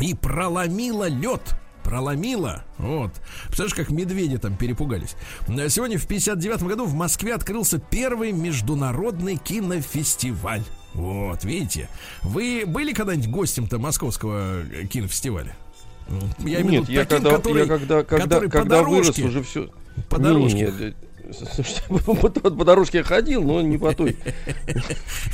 И проломила лед. Проломила. Вот. Представляешь, как медведи там перепугались. А Сегодня в 59 году в Москве открылся первый международный кинофестиваль. Вот, видите. Вы были когда-нибудь гостем-то московского э, кинофестиваля? Я имею Нет, я таким, когда, который- я когда, когда, когда вырос, уже все. По дорожке. по, по- по дорожке ходил, но не по той.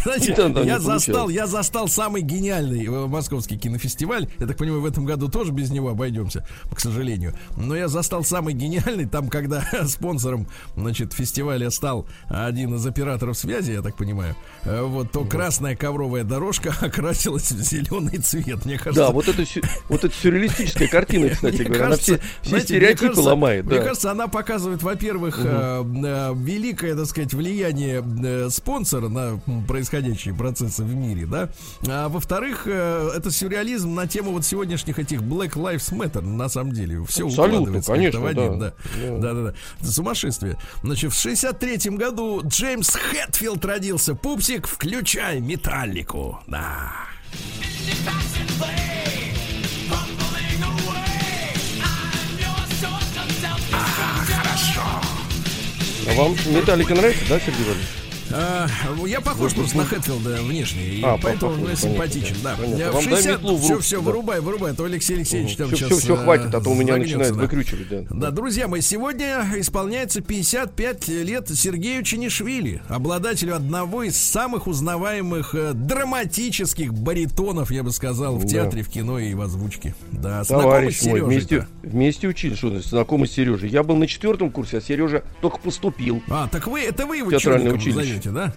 Знаете, я застал, я застал самый гениальный э, московский кинофестиваль. Я так понимаю, в этом году тоже без него обойдемся, к сожалению. Но я застал самый гениальный там, когда спонсором, значит, фестиваля стал один из операторов связи, я так понимаю. Э, Вот то красная ковровая дорожка окрасилась в зеленый цвет. Мне кажется, Да, вот это, вот это сюрреалистическая картина, кстати говоря, она все, стереотипы ломает. Мне кажется, она показывает, во-первых, великое, так сказать, влияние э, спонсора на происходящие процессы в мире, да. А во-вторых, э, это сюрреализм на тему вот сегодняшних этих Black Lives Matter, на самом деле. Все Абсолютно, укладывается конечно, один, да. да. Да, да, да. Сумасшествие. Значит, в 63-м году Джеймс Хэтфилд родился. Пупсик, включай металлику. Да. А вам Металлика нравится, да, Сергей Валерьевич? А, я похож просто на Хэтфилда внешне, и А, поэтому похож, понятно, симпатичен, да. понятно. Вам в дай 60... метлу в Все, все, да. вырубай, вырубай, а то Алексей Алексеевич там Все, сейчас... все, все хватит, а то у меня начинает да. выкручивать, да. Да, друзья мои, сегодня исполняется 55 лет Сергею Чинишвили, обладателю одного из самых узнаваемых э, драматических баритонов, я бы сказал, в Да. театре, в кино и в озвучке. Да, знакомый Товарищ мой, вместе, вместе учились, что знакомый с Сережей. Я был на четвертом курсе, а Сережа только поступил. А, так вы, это вы его Театральное училище. Зовете, да?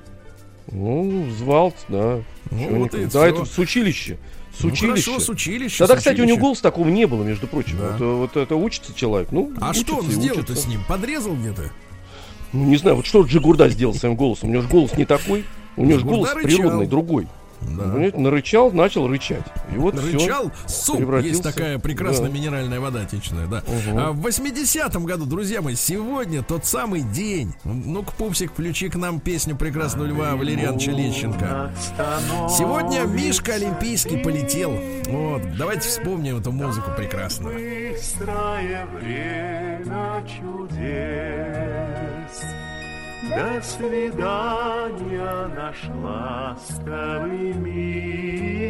Ну, звал, да. Ну, вот и да, всё. это с училища. С Ну, училища. хорошо, с училища. Тогда, с кстати, у него голоса такого не было, между прочим. Да. Вот, вот это учится человек. Ну, А что он сделал-то с ним? Подрезал где-то? Ну, не знаю, вот что Джигурда сделал своим голосом. У него же голос не такой. У него же голос природный, другой. Да. Понимаете, нарычал, начал рычать. И вот всё. Рычал суп. превратился. Есть такая прекрасная Да. минеральная вода отечественная, да. Мгм. А в 80-м году, друзья мои, сегодня тот самый день. Ну-ка, Пупсик, включи к нам песню прекрасного Льва Валерьяновича Лещенко. Сегодня Мишка Олимпийский полетел. Вот, давайте вспомним эту музыку прекрасную. Быстрое время чудес. До свидания, наш ласковый Миша.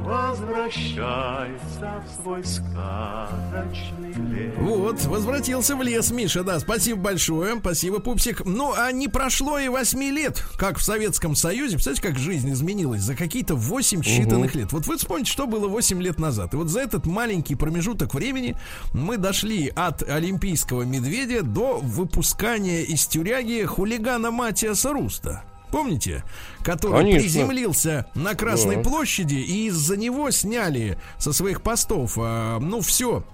Возвращайся в свой сказочный лес. Вот, возвратился в лес, Миша, да, спасибо большое, спасибо, Пупсик. Ну, а не прошло и 8 лет, как в Советском Союзе, представляете, как жизнь изменилась за какие-то 8 считанных лет. Вот вы вспомните, что было 8 лет назад. И вот за этот маленький промежуток времени мы дошли от олимпийского медведя до выпускания из тюряги хулигана Матиаса Руста. Помните? Который Конечно. приземлился на Красной Да. площади, и из-за него сняли со своих постов, а, ну, все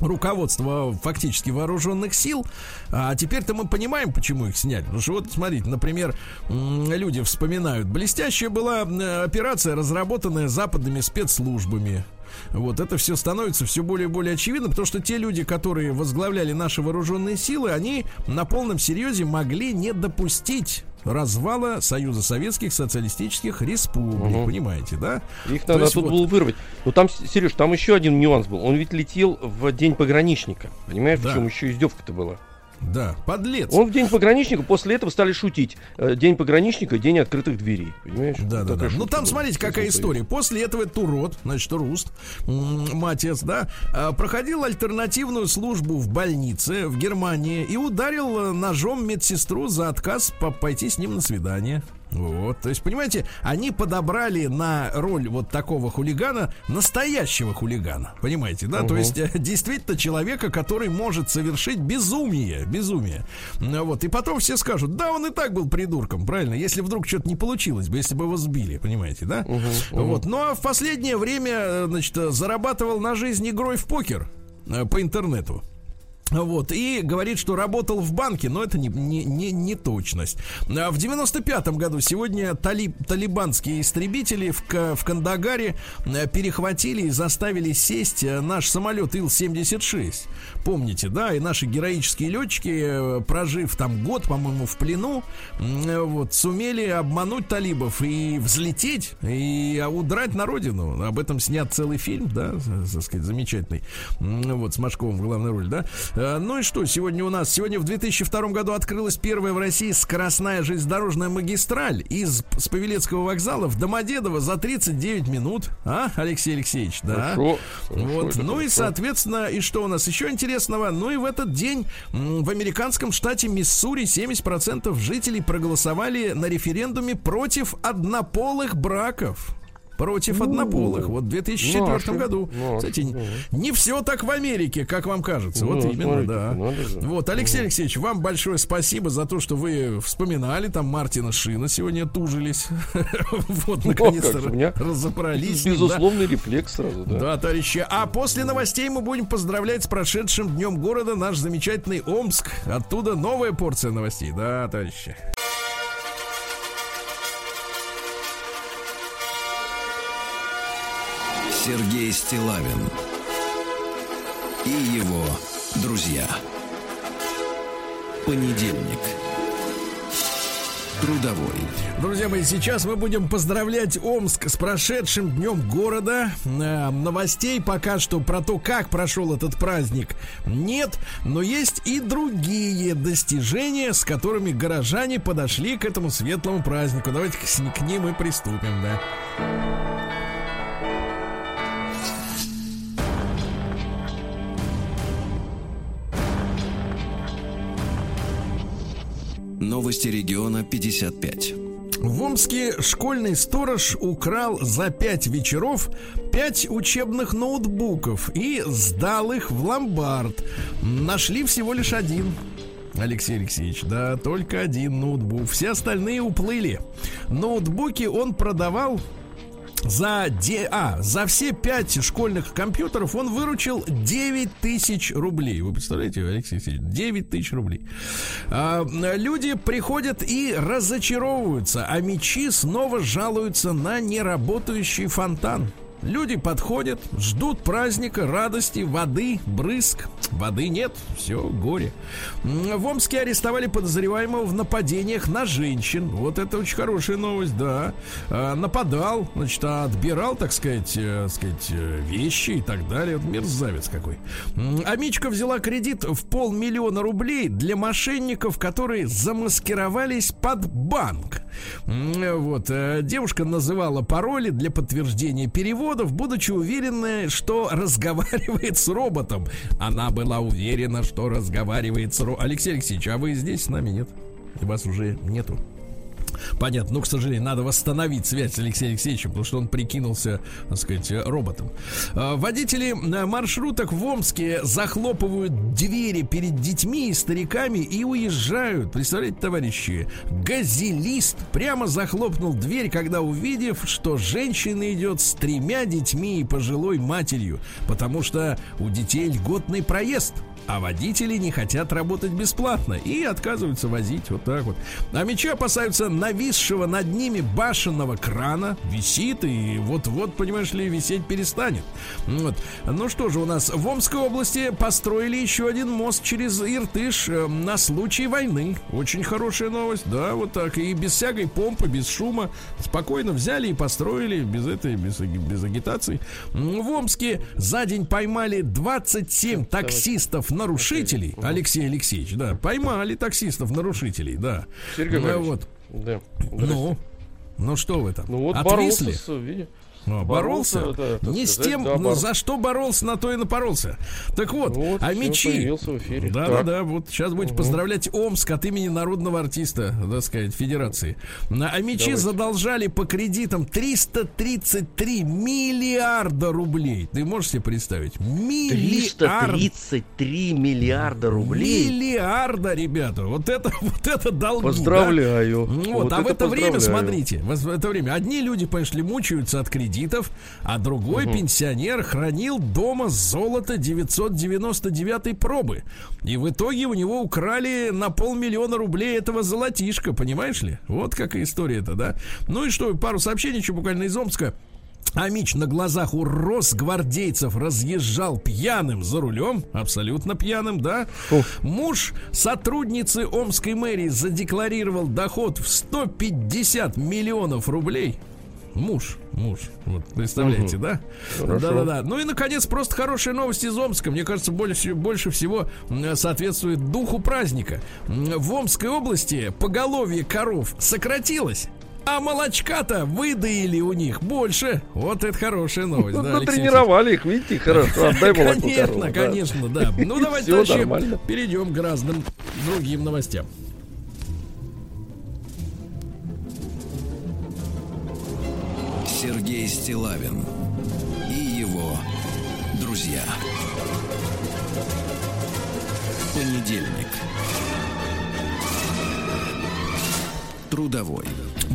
руководство фактически вооруженных сил. А теперь-то мы понимаем, почему их сняли. Потому что вот, смотрите, например, люди вспоминают, блестящая была операция, разработанная западными спецслужбами. Вот это все становится все более и более очевидно, потому что те люди, которые возглавляли наши вооруженные силы, они на полном серьезе могли не допустить развала Союза Советских Социалистических Республик. Угу. Понимаете, да? Их надо тут вот... было вырвать. Но там, Сереж, там еще один нюанс был. Он ведь летел в день пограничника. Понимаешь, да. причем еще издевка-то была. Да, подлец. Он в день пограничника, после этого стали шутить. Э, день пограничника, день открытых дверей. Понимаешь? Да, да, да. Ну там, смотрите, какая история. После этого этот урод, значит, Руст, матец, да, э, проходил альтернативную службу в больнице в Германии и ударил э, ножом медсестру за отказ пойти с ним на свидание. Вот, то есть, понимаете, они подобрали на роль вот такого хулигана настоящего хулигана, понимаете, да? Угу. То есть, э, действительно человека, который может совершить безумие, безумие. Вот, и потом все скажут, да, он и так был придурком, правильно? Если вдруг что-то не получилось бы, если бы его сбили, понимаете, да? Угу, угу. Вот, ну а в последнее время, э, значит, зарабатывал на жизнь игрой в покер э, по интернету. Вот, и говорит, что работал в банке, но это не, не, не, не точность. А в 95-м году сегодня талиб, талибанские истребители в, в Кандагаре э, перехватили и заставили сесть э, наш самолет Ил-76. Помните, да, и наши героические летчики, э, прожив там год, по-моему, в плену, вот, сумели обмануть талибов и взлететь, и удрать на родину. Об этом снят целый фильм, да, так сказать, замечательный. Вот, с Машковым в главной роли, да. Э, ну и что, сегодня у нас, сегодня в 2002 году открылась первая в России скоростная железнодорожная магистраль из с Павелецкого вокзала в Домодедово за 39 минут. А, Алексей Алексеевич, да. Хорошо, вот. ну хорошо. и, соответственно, и что у нас еще интересного? Ну и в этот день в американском штате Миссури 70% жителей проголосовали на референдуме против однополых браков против однополых. Вот в 2004 наши, году. Наши, Кстати, наши. не все так в Америке, как вам кажется. Вот ну, именно, смотрите, да. Вот, Алексей Алексеевич, вам большое спасибо за то, что вы вспоминали там Мартина Шина сегодня тужились. Вот, наконец-то разобрались. Безусловный рефлекс сразу, да. Да, товарищи. А после новостей мы будем поздравлять с прошедшим днем города наш замечательный Омск. Оттуда новая порция новостей. Да, товарищи. Сергей Стилавин и его друзья. Понедельник. Трудовой. Друзья мои, сейчас мы будем поздравлять Омск с прошедшим днем города. Э, новостей пока что про то, как прошел этот праздник, нет. Но есть и другие достижения, с которыми горожане подошли к этому светлому празднику. Давайте к, к ним и приступим, да. Новости региона 55. В Омске школьный сторож украл за пять вечеров пять учебных ноутбуков и сдал их в ломбард. Нашли всего лишь один. Алексей Алексеевич, да, только один ноутбук. Все остальные уплыли. Ноутбуки он продавал за, де, а, за все пять школьных компьютеров он выручил 9 тысяч рублей. Вы представляете, Алексей Алексеевич, 9 тысяч рублей. А, люди приходят и разочаровываются, а мечи снова жалуются на неработающий фонтан. Люди подходят, ждут праздника, радости, воды, брызг. Воды нет, все, горе. В Омске арестовали подозреваемого в нападениях на женщин. Вот это очень хорошая новость, да. А, нападал, значит, отбирал, так сказать, э, сказать, э, вещи и так далее. Вот мерзавец какой. Амичка взяла кредит в полмиллиона рублей для мошенников, которые замаскировались под банк. Вот. Э, девушка называла пароли для подтверждения переводов, будучи уверенной, что разговаривает с роботом. Она была уверена, что разговаривает с роботом. Алексей Алексеевич, а вы здесь с нами, нет? И вас уже нету. Понятно, но, к сожалению, надо восстановить связь с Алексеем Алексеевичем, потому что он прикинулся, так сказать, роботом. А, Водители э, маршруток в Омске захлопывают двери перед детьми и стариками и уезжают. Представляете, товарищи, газелист прямо захлопнул дверь, когда увидев, что женщина идет с тремя детьми и пожилой матерью, потому что у детей льготный проезд а водители не хотят работать бесплатно и отказываются возить вот так вот. А мечи опасаются нависшего над ними башенного крана. Висит и вот-вот, понимаешь ли, висеть перестанет. Вот. Ну что же, у нас в Омской области построили еще один мост через Иртыш э, на случай войны. Очень хорошая новость, да, вот так. И без всякой помпы, без шума. Спокойно взяли и построили, без этой, без, без агитации. В Омске за день поймали 27 таксистов нарушителей, Алексей Алексеевич, да, поймали таксистов нарушителей, да. Сергей Ну, Валерьевич, вот, Да. ну, ну что вы там? Ну вот Отвисли? боролся с, А, боролся, боролся, да, не с сказать, тем, да, ну, боролся. за что боролся, на то и напоролся. Так вот, Вот, а мечи. Да, да, Так. да. Вот сейчас будете поздравлять Омск от имени народного артиста, так сказать, Федерации. А мечи Давайте. задолжали по кредитам 333 миллиарда рублей. Ты можешь себе представить? Миллиард. 333 миллиарда рублей. Миллиарда, ребята. Вот это, вот это долги. да? Поздравляю. Ну Вот, а в это время, смотрите, в это время одни люди, пошли, мучаются от кредитов, а другой пенсионер хранил дома золото 999 пробы. И в итоге у него украли на полмиллиона рублей этого золотишка, понимаешь ли? Вот какая история-то, да? Ну и что, пару сообщений еще буквально из Омска. Амич на глазах у росгвардейцев разъезжал пьяным за рулем, абсолютно пьяным, да. Муж сотрудницы Омской мэрии задекларировал доход в 150 миллионов рублей. Муж, муж, вот представляете, да? Хорошо. Да-да-да. Ну и наконец просто хорошая новость из Омска. Мне кажется, больше, больше всего соответствует духу праздника. В Омской области поголовье коров сократилось. А молочка-то выдаили у них больше. Вот это хорошая новость. Ну, да, натренировали их, видите, хорошо. Отдай молоко Конечно, корову, да. конечно, да. Ну, давайте дальше нормально. перейдем к разным другим новостям. Сергей Стилавин и его друзья. Понедельник. Трудовой.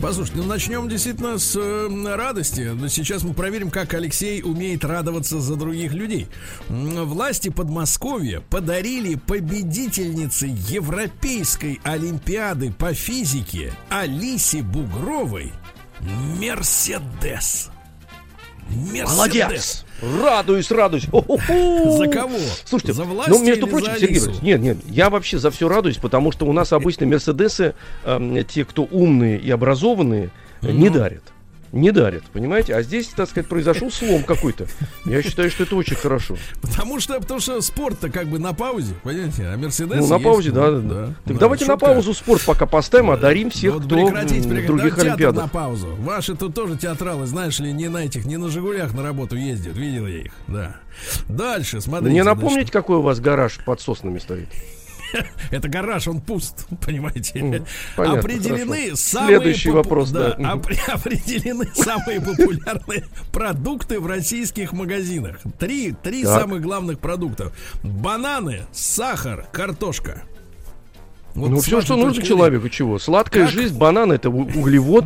Послушайте, ну начнем действительно с э, радости. Но сейчас мы проверим, как Алексей умеет радоваться за других людей. Власти Подмосковья подарили победительнице Европейской Олимпиады по физике Алисе Бугровой Мерседес. Мерседес. Молодец! Радуюсь, радуюсь. Хо-хо-хо. За кого? Слушайте, За власть ну, между прочим, Сергей? Иванович, нет, нет, я вообще за все радуюсь, потому что у нас обычно Мерседесы, эм, те, кто умные и образованные, э, не дарят. Не дарят, понимаете? А здесь, так сказать, произошел слом какой-то. Я считаю, что это очень хорошо. Потому что, потому что спорт-то как бы на паузе, понимаете, а Мерседес Ну, на есть, паузе, ну, да, да, да. Так да, давайте на шутка. паузу спорт пока поставим, а дарим всех, Вот кто прекратите. в других Да, театр на Олимпиадах. паузу. Ваши тут тоже театралы, знаешь ли, не на этих, не на Жигулях на работу ездят. Видел я их, да. Дальше, смотрите. Мне значит, напомните, какой у вас гараж под соснами стоит? Это гараж, он пуст, понимаете. Понятно, определены хорошо. самые... Следующий попу- вопрос, да. Мгм. опре- Определены самые популярные продукты в российских магазинах. Три, три Так. самых главных продуктов. Бананы, сахар, картошка. Вот ну, все, что нужно человеку, чего? Сладкая Как? жизнь, банан это углевод,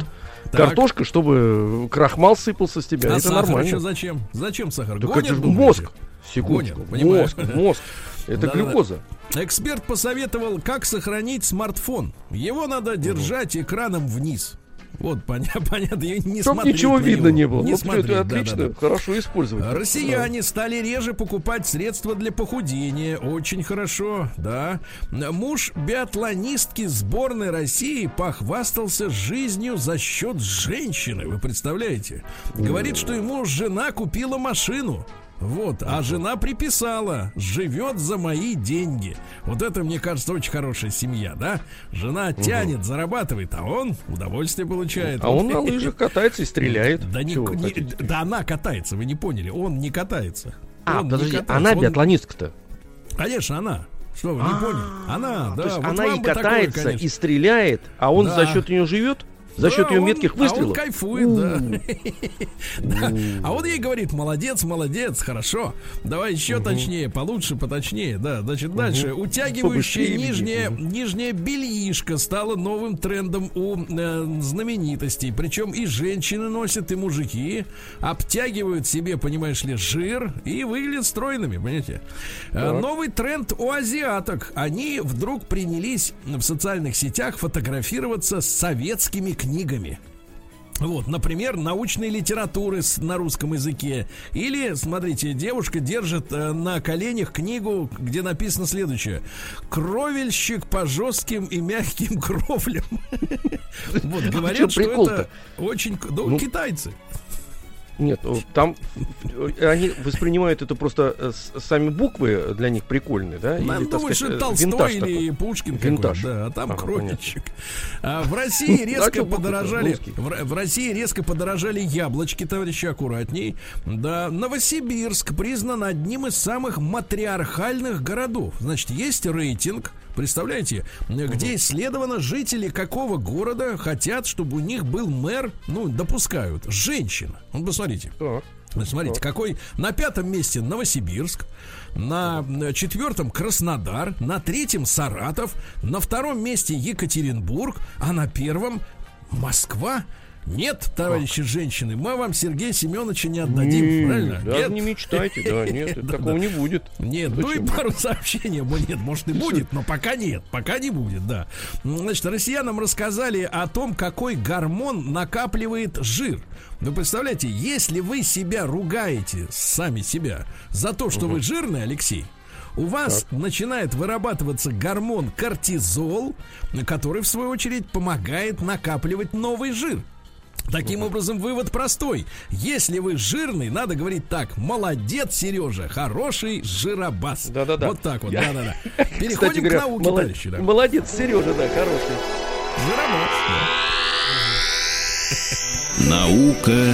Так. картошка, чтобы крахмал сыпался с тебя. А это сахар нормально. еще зачем? Зачем сахар? Так Гонят, это же мозг. Секундочку. Гонят, мозг, мозг. Это Да-да-да. глюкоза. Эксперт посоветовал, как сохранить смартфон. Его надо держать экраном вниз. Вот, поня- понятно, и не Чтоб ничего видно него. не было. Не ну, смотреть, это отлично, хорошо использовать. Россияне стали реже покупать средства для похудения. Очень хорошо, да. Муж биатлонистки сборной России похвастался жизнью за счет женщины. Вы представляете? Говорит, что ему жена купила машину. Вот, а жена приписала, живет за мои деньги. Вот это, мне кажется, очень хорошая семья, да? Жена тянет, зарабатывает, а он удовольствие получает. А он на лыжах катается и стреляет. Да, не- не- да она катается, вы не поняли. Он не катается. А, Он подожди, катается. она Он- биатлонистка-то. Конечно, она. Что вы не поняли? Она, да. А, То есть вот она и такое, катается, конечно. и стреляет, а он Да. за счет нее живет? За счет Да, ее он- метких А он выстрелов. кайфует, да. А он ей говорит, молодец, молодец, хорошо. Давай еще точнее, получше, поточнее. Да, значит, дальше. Утягивающее нижнее, нижнее бельишко стало новым трендом у э, знаменитостей. Причем и женщины носят, и мужики. Обтягивают себе, понимаешь ли, жир и выглядят стройными, понимаете? Э, Новый тренд у азиаток. Они вдруг принялись в социальных сетях фотографироваться с советскими книгами. Вот, например, научной литературы с- на русском языке. Или, смотрите, девушка держит э, на коленях книгу, где написано следующее. Кровельщик по жестким и мягким кровлям. Вот, говорят, чём что это очень... Ну, китайцы. Нет, там э, они воспринимают это просто э, сами буквы для них прикольные, да? Так думать, сказать, что э, Толстой винтаж или такой. Пушкин Винтаж. да, а там Ага, кровельщик. А в России резко чё буквы-то подорожали, в России резко подорожали яблочки, товарищи, аккуратней. Да, Новосибирск признан одним из самых матриархальных городов. Значит, есть рейтинг, представляете, где исследовано жители какого города хотят, чтобы у них был мэр, ну, допускают, женщина. Вот посмотрите. Ну, Смотрите, какой на пятом месте Новосибирск, на четвертом Краснодар, на третьем Саратов, на втором месте Екатеринбург, а на первом Москва. Нет, товарищи женщины, мы вам Сергея Семеновича не отдадим, М, правильно? Даже Нет. не мечтайте, да, нет, Да, такого да. не будет. Нет, ну и пару сообщений, нет, может и будет, но пока нет, пока не будет, да. Значит, россиянам рассказали о том, какой гормон накапливает жир. Вы представляете, если вы себя ругаете, сами себя, за то, что вы жирный, Алексей, у вас начинает вырабатываться гормон кортизол, который, в свою очередь, помогает накапливать новый жир. Таким образом, вывод простой. Если вы жирный, надо говорить так. Молодец, Сережа, хороший жиробас. Да-да-да. Вот так вот, Я- да-да-да. Кстати Переходим говоря, к науке, молод- товарищи. да. молодец, Сережа, да, хороший. Жиробас. Наука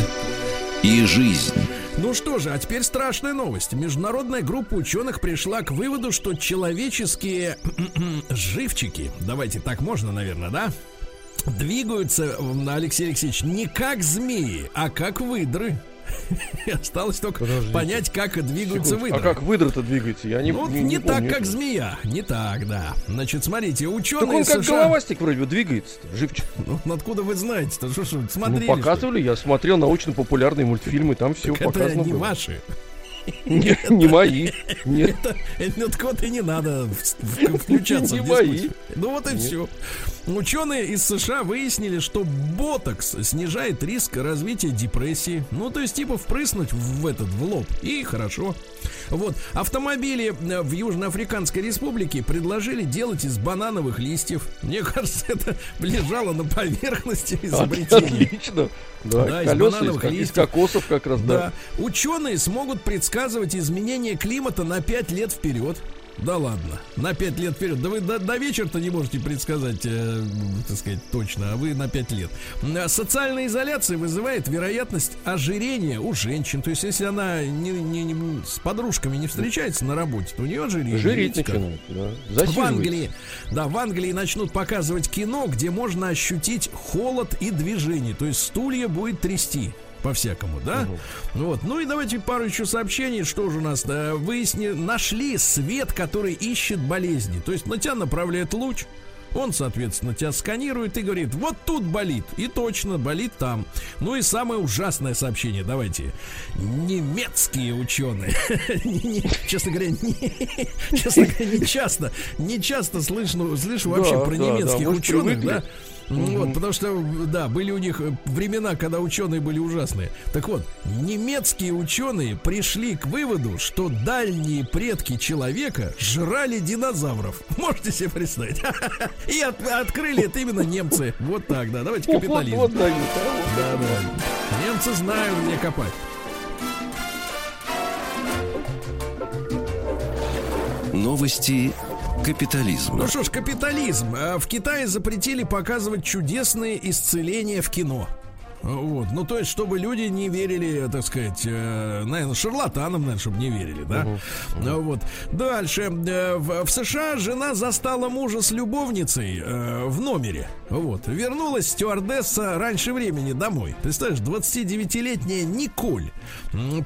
и жизнь. Ну что же, а теперь страшная новость. Международная группа ученых пришла к выводу, что человеческие живчики, давайте так можно, наверное, да? Двигаются, Алексей Алексеевич, не как змеи, а как выдры. Осталось только Подождите. понять, как двигаются выдры. А как выдра-то двигается? Я не, Ну, не, не, не так, помню как змея. Не так, да. Значит, смотрите, Так ученые он как США... головастик вроде бы двигается, живчик. Ну, откуда вы знаете-то? Что, что, Ну, смотрели, что ли? показывали, я смотрел научно-популярные мультфильмы, там все Так это показано не было. ваши. Не, не мои. Нет. Это, это ну, так вот и не надо включаться Не в мои. Ну вот и все. Ученые из США выяснили, что ботокс снижает риск развития депрессии. Ну, то есть, типа, впрыснуть в этот, в лоб. И хорошо. Вот. Автомобили э, в Южноафриканской республике предложили делать из банановых листьев. Мне кажется, это лежало на поверхности изобретения. Отлично. Да, Да, из из, банановых из листьев. кокосов как раз, да. Да. Ученые смогут предсказывать изменения климата на 5 лет вперед. Да ладно, на 5 лет вперед. Да вы до, до вечера-то не можете предсказать, э, так сказать, точно, а вы на 5 лет. А Социальная изоляция вызывает вероятность ожирения у женщин. То есть, если она не, не- не- с подружками не встречается на работе, то у нее ожирение. Жирить начинают, да. В. Англии, да, в Англии начнут показывать кино, где можно ощутить холод и движение. То есть стулья будет трясти по-всякому, да? Вот. Ну и давайте пару еще сообщений. Что же у нас? Да, выясни, нашли свет, который ищет болезни. То есть на тебя направляет луч. Он, соответственно, тебя сканирует и говорит, вот тут болит. И точно болит там. Ну и самое ужасное сообщение, давайте. Немецкие ученые. Честно говоря, не, часто, не часто слышу, вообще про немецких ученых, да. Ну Вот, потому что, да, были у них э, времена, когда ученые были ужасные. Так вот, немецкие ученые пришли к выводу, что дальние предки человека жрали динозавров. Можете себе представить? И от- открыли это именно немцы. Вот так, да. Давайте Вот, вот, капитализм. вот вот. Да, да. Немцы знают, где копать. Новости капитализма. Ну что ж, капитализм. А В Китае запретили показывать чудесные исцеления в кино. Вот. Ну, то есть, чтобы люди не верили, так сказать, э, наверное, шарлатанам, наверное, чтобы не верили, да? Uh-huh. Вот. Дальше. Э, в, в США жена застала мужа с любовницей э, в номере. Вот. Вернулась стюардесса раньше времени домой. Представляешь, 29-летняя Николь.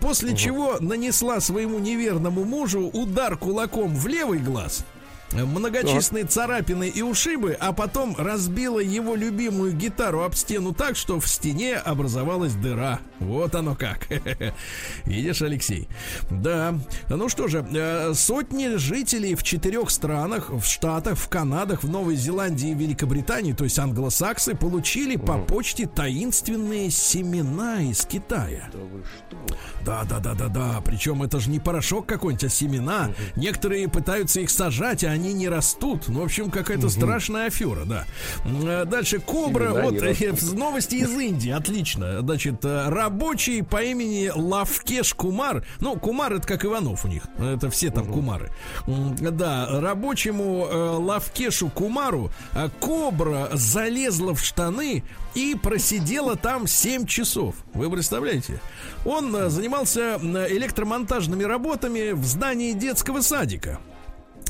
После uh-huh. чего нанесла своему неверному мужу удар кулаком в левый глаз многочисленные так. царапины и ушибы, а потом разбила его любимую гитару об стену так, что в стене образовалась дыра. Вот оно как. Видишь, Алексей? Да. Ну что же, э, сотни жителей в четырех странах, в Штатах, в Канадах, в Новой Зеландии и Великобритании, то есть англосаксы, получили по почте таинственные семена из Китая. Да вы что? Да, да, да, да, да. Причем это же не порошок какой-нибудь, а семена. Некоторые пытаются их сажать, а они не растут. Ну, в общем, какая-то страшная афера, да. Э, дальше Кобра. Семена вот новости из Индии. Отлично. Значит, э, рабочий по имени Лавкеш Кумар. Ну, Кумар это как Иванов у них. Это все там Кумары. Да, рабочему э, Лавкешу Кумару Кобра залезла в штаны и просидела там 7 часов. Вы представляете? Он занимался электромонтажными работами в здании детского садика.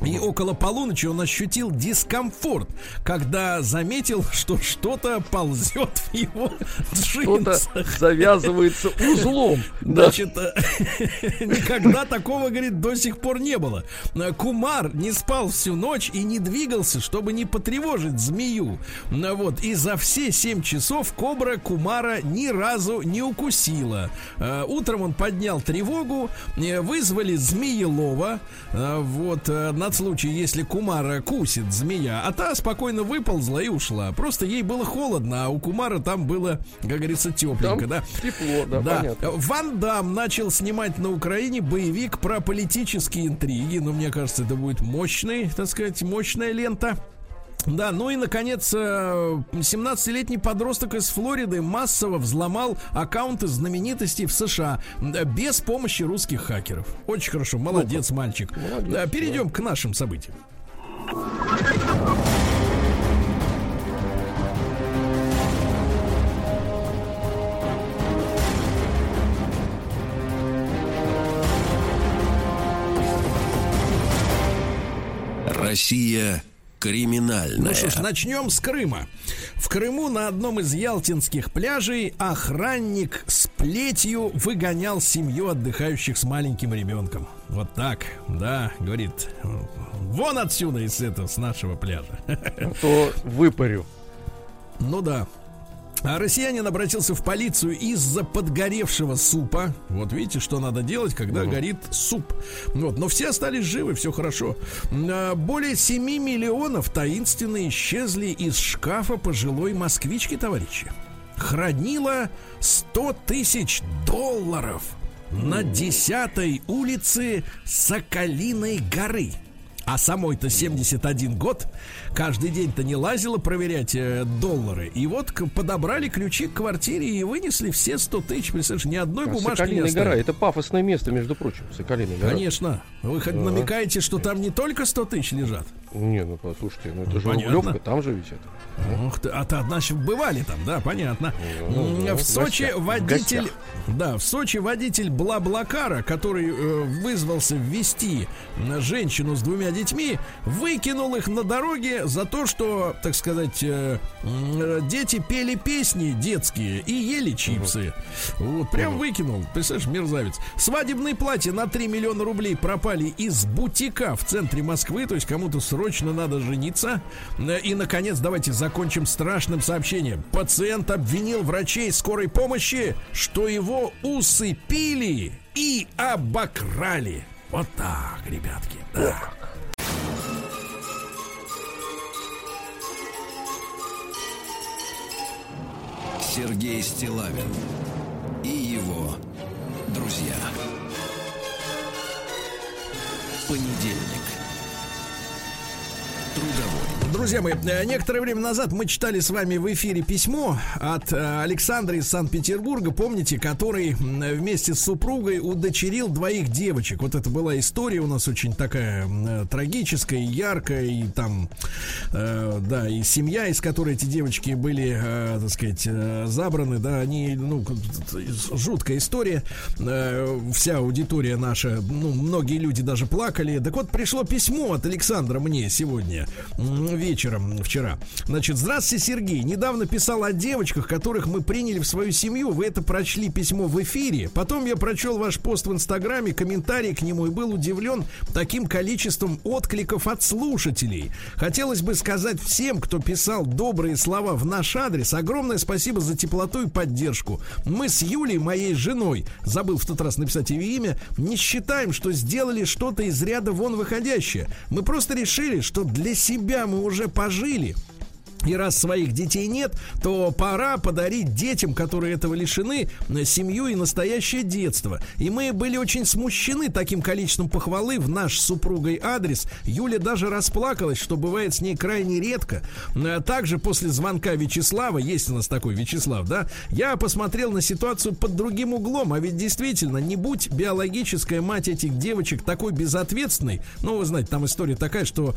И около полуночи он ощутил дискомфорт, когда заметил, что что-то ползет в его джинсах. завязывается узлом. Значит, э, никогда такого, говорит, до сих пор не было. Кумар не спал всю ночь и не двигался, чтобы не потревожить змею. Вот. И за все семь часов кобра Кумара ни разу не укусила. Э, утром он поднял тревогу, э, вызвали змеелова. Вот. На над случай, если Кумара кусит змея, а та спокойно выползла и ушла. Просто ей было холодно, а у Кумара там было, как говорится, тепленько, там да? Тепло, да, да. Понятно. Ван Дам начал снимать на Украине боевик про политические интриги. Но мне кажется, это будет мощный, так сказать, мощная лента. Да, ну и, наконец, 17-летний э, подросток из Флориды массово взломал аккаунты знаменитостей в США без помощи русских хакеров. Очень хорошо, молодец, мальчик. Молодец, да, перейдем да. к нашим событиям. Россия криминальная. Ну что ж, начнем с Крыма. В Крыму на одном из ялтинских пляжей охранник с плетью выгонял семью отдыхающих с маленьким ребенком. Вот так, да, говорит, вон отсюда из этого, с нашего пляжа. А то выпарю. Ну да. А россиянин обратился в полицию из-за подгоревшего супа. Вот видите, что надо делать, когда угу. горит суп. Вот, но все остались живы, все хорошо. А, более 7 миллионов таинственно исчезли из шкафа пожилой москвички, товарищи. Хранила 100 тысяч долларов на 10 улице Соколиной горы. А самой-то 71 год каждый день-то не лазила проверять э, доллары. И вот подобрали ключи к квартире и вынесли все 100 тысяч. Представляешь, ни одной а бумажки Соколиная не гора, это пафосное место, между прочим, Соколиная гора. Конечно. Вы хоть ага. намекаете, что там не только 100 тысяч лежат? Не, ну послушайте, ну это ну, же Рублевка, там же ведь это. Ух ты, а то, значит, бывали там, да, понятно. Ну, ну, в Сочи гостях, водитель, в да, в Сочи водитель Блаблакара, который э, вызвался ввести женщину с двумя детьми, выкинул их на дороге за то, что, так сказать, э, дети пели песни детские и ели чипсы. Угу. Вот, прям угу. выкинул, представляешь, мерзавец. Свадебные платья на 3 миллиона рублей пропали из бутика в центре Москвы, то есть кому-то срочно надо жениться. И, наконец, давайте за закончим страшным сообщением. Пациент обвинил врачей скорой помощи, что его усыпили и обокрали. Вот так, ребятки. Да. Сергей Стилавин и его друзья. Понедельник. Трудовой. Друзья мои, э, некоторое время назад мы читали с вами в эфире письмо от э, Александра из Санкт-Петербурга, помните, который вместе с супругой удочерил двоих девочек. Вот это была история у нас очень такая э, трагическая, яркая, и там, да, и семья, из которой эти девочки были, так сказать, забраны, да, они, ну, жуткая история. Вся аудитория наша, ну, многие люди даже плакали. Так вот, пришло письмо от Александра мне сегодня вечером вчера. Значит, здравствуйте, Сергей. Недавно писал о девочках, которых мы приняли в свою семью. Вы это прочли письмо в эфире. Потом я прочел ваш пост в Инстаграме, комментарий к нему и был удивлен таким количеством откликов от слушателей. Хотелось бы сказать всем, кто писал добрые слова в наш адрес, огромное спасибо за теплоту и поддержку. Мы с Юлей, моей женой, забыл в тот раз написать ее имя, не считаем, что сделали что-то из ряда вон выходящее. Мы просто решили, что для себя мы уже пожили. И раз своих детей нет, то пора подарить детям, которые этого лишены, семью и настоящее детство. И мы были очень смущены таким количеством похвалы в наш с супругой адрес. Юля даже расплакалась, что бывает с ней крайне редко. Э, также после звонка Вячеслава, есть у нас такой Вячеслав, да, я посмотрел на ситуацию под другим углом. А ведь действительно, не будь биологическая мать этих девочек такой безответственной, ну, вы знаете, там история такая, что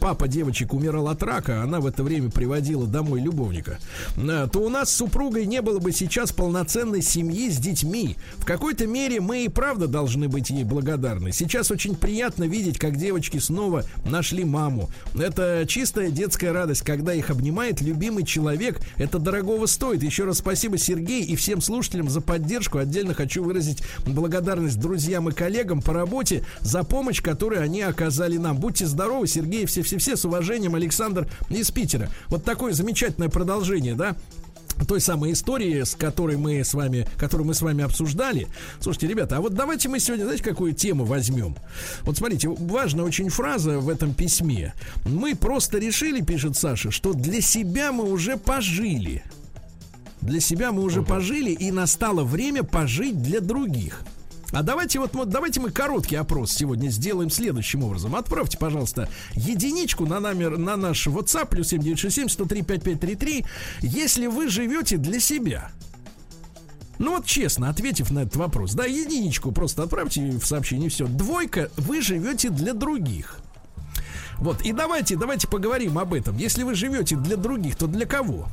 папа девочек умирал от рака, а она в это время приводила домой любовника, э, то у нас с супругой не было бы сейчас полноценной семьи с детьми. В какой-то мере мы и правда должны быть ей благодарны. Сейчас очень приятно видеть, как девочки снова нашли маму. Это чистая детская радость, когда их обнимает любимый человек. Это дорогого стоит. Еще раз спасибо Сергей и всем слушателям за поддержку. Отдельно хочу выразить благодарность друзьям и коллегам по работе за помощь, которую они оказали нам. Будьте здоровы, Сергей, все-все-все, с уважением, Александр из Питера. Вот такое замечательное продолжение, да, той самой истории, с которой мы с вами, которую мы с вами обсуждали. Слушайте, ребята, а вот давайте мы сегодня, знаете, какую тему возьмем? Вот смотрите, важная очень фраза в этом письме. Мы просто решили, пишет Саша, что для себя мы уже пожили. Для себя мы уже угу. пожили, и настало время пожить для других. А давайте вот, вот давайте мы короткий опрос сегодня сделаем следующим образом. Отправьте, пожалуйста, единичку на номер на наш WhatsApp плюс 7967 103 5533, если вы живете для себя. Ну вот честно, ответив на этот вопрос, да, единичку просто отправьте в сообщение, все. Двойка, вы живете для других. Вот, и давайте, давайте поговорим об этом. Если вы живете для других, то для кого?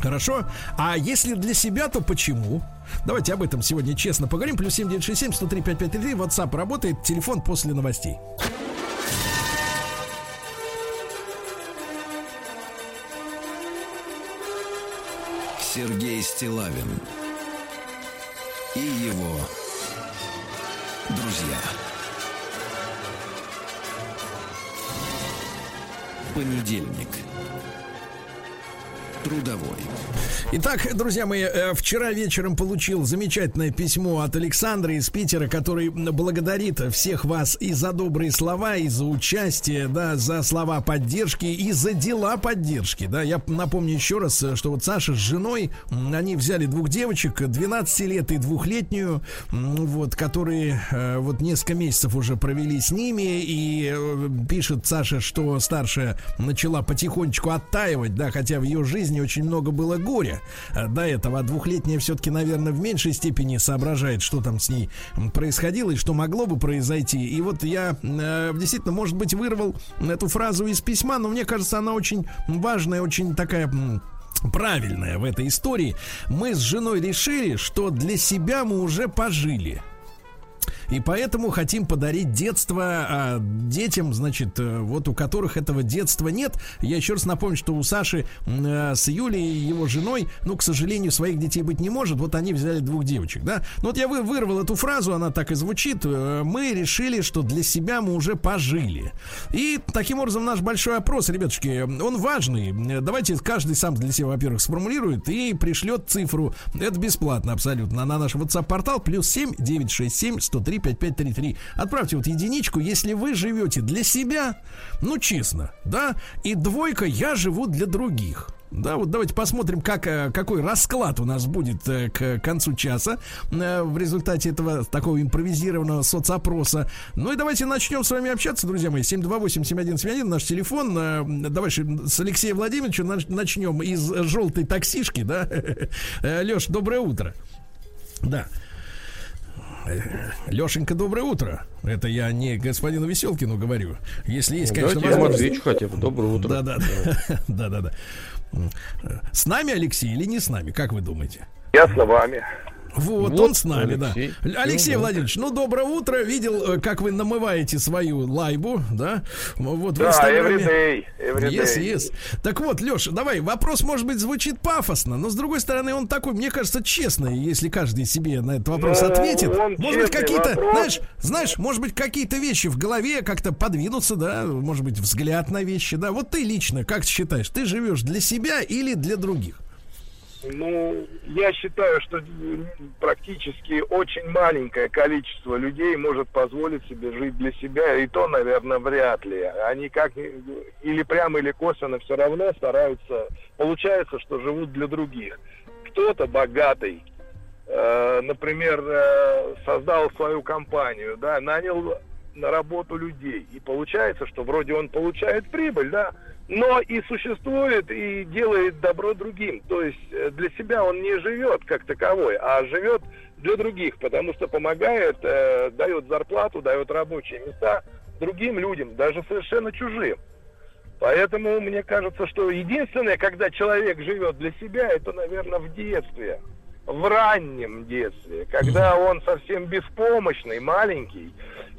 Хорошо. А если для себя, то почему? Давайте об этом сегодня честно поговорим. Плюс 7967 103 5533. WhatsApp работает. Телефон после новостей. Сергей Стилавин и его друзья. Понедельник трудовой. Итак, друзья мои, э, вчера вечером получил замечательное письмо от Александра из Питера, который благодарит всех вас и за добрые слова, и за участие, да, за слова поддержки, и за дела поддержки, да. Я напомню еще раз, что вот Саша с женой, они взяли двух девочек, 12 лет и двухлетнюю, вот, которые э, вот несколько месяцев уже провели с ними, и э, пишет Саша, что старшая начала потихонечку оттаивать, да, хотя в ее жизни жизни очень много было горя э, до этого. А двухлетняя все-таки, наверное, в меньшей степени соображает, что там с ней происходило и что могло бы произойти. И вот я э, действительно, может быть, вырвал эту фразу из письма, но мне кажется, она очень важная, очень такая правильная в этой истории. Мы с женой решили, что для себя мы уже пожили. И поэтому хотим подарить детство а, детям, значит, э, вот у которых этого детства нет. Я еще раз напомню, что у Саши а, с Юлей, его женой, ну, к сожалению, своих детей быть не может. Вот они взяли двух девочек, да. Ну, вот я вы, вырвал эту фразу, она так и звучит. Э, мы решили, что для себя мы уже пожили. И таким образом наш большой опрос, ребятушки, он важный. Давайте каждый сам для себя, во-первых, сформулирует и пришлет цифру. Это бесплатно абсолютно. На наш WhatsApp-портал плюс 7 967 103 5533. Отправьте вот единичку, если вы живете для себя, ну честно, да, и двойка, я живу для других. Да, вот давайте посмотрим, как, э, какой расклад у нас будет э, к концу часа э, в результате этого такого импровизированного соцопроса. Ну и давайте начнем с вами общаться, друзья мои. 728-7171 наш телефон. Давайте с Алексея Владимировича нач- начнем из желтой таксишки, да? Леш, доброе утро. Да. Лешенька, доброе утро. Это я не господину Веселкину говорю. Если есть, конечно, Давайте я вам возможность. отвечу хотя бы. Доброе утро. Да, да, да. Да, да, да. С нами Алексей или не с нами? Как вы думаете? Я с вами. Вот, Вот он с нами, Алексей. да. Алексей Ну, да. Владимирович, ну доброе утро. Видел, э, как вы намываете свою лайбу, да? Вот в Да, Инстаграме. everyday, everyday. Yes, yes. Так вот, Леша, давай, вопрос, может быть, звучит пафосно, но с другой стороны, он такой, мне кажется, честный, если каждый себе на этот вопрос Ну, ответит. он Может быть, какие-то, вопрос. знаешь, знаешь, может быть, какие-то вещи в голове как-то подвинутся, да, может быть, взгляд на вещи, да. Вот ты лично, как ты считаешь, ты живешь для себя или для других? Ну, я считаю, что практически очень маленькое количество людей может позволить себе жить для себя, и то, наверное, вряд ли. Они как или прямо, или косвенно все равно стараются, получается, что живут для других. Кто-то богатый, э, например, э, создал свою компанию, да, нанял на работу людей, и получается, что вроде он получает прибыль, да, но и существует и делает добро другим. То есть э, для себя он не живет как таковой, а живет для других, потому что помогает, э, дает зарплату, дает рабочие места другим людям, даже совершенно чужим. Поэтому мне кажется, что единственное, когда человек живет для себя, это, наверное, в детстве. В раннем детстве, когда он совсем беспомощный, маленький,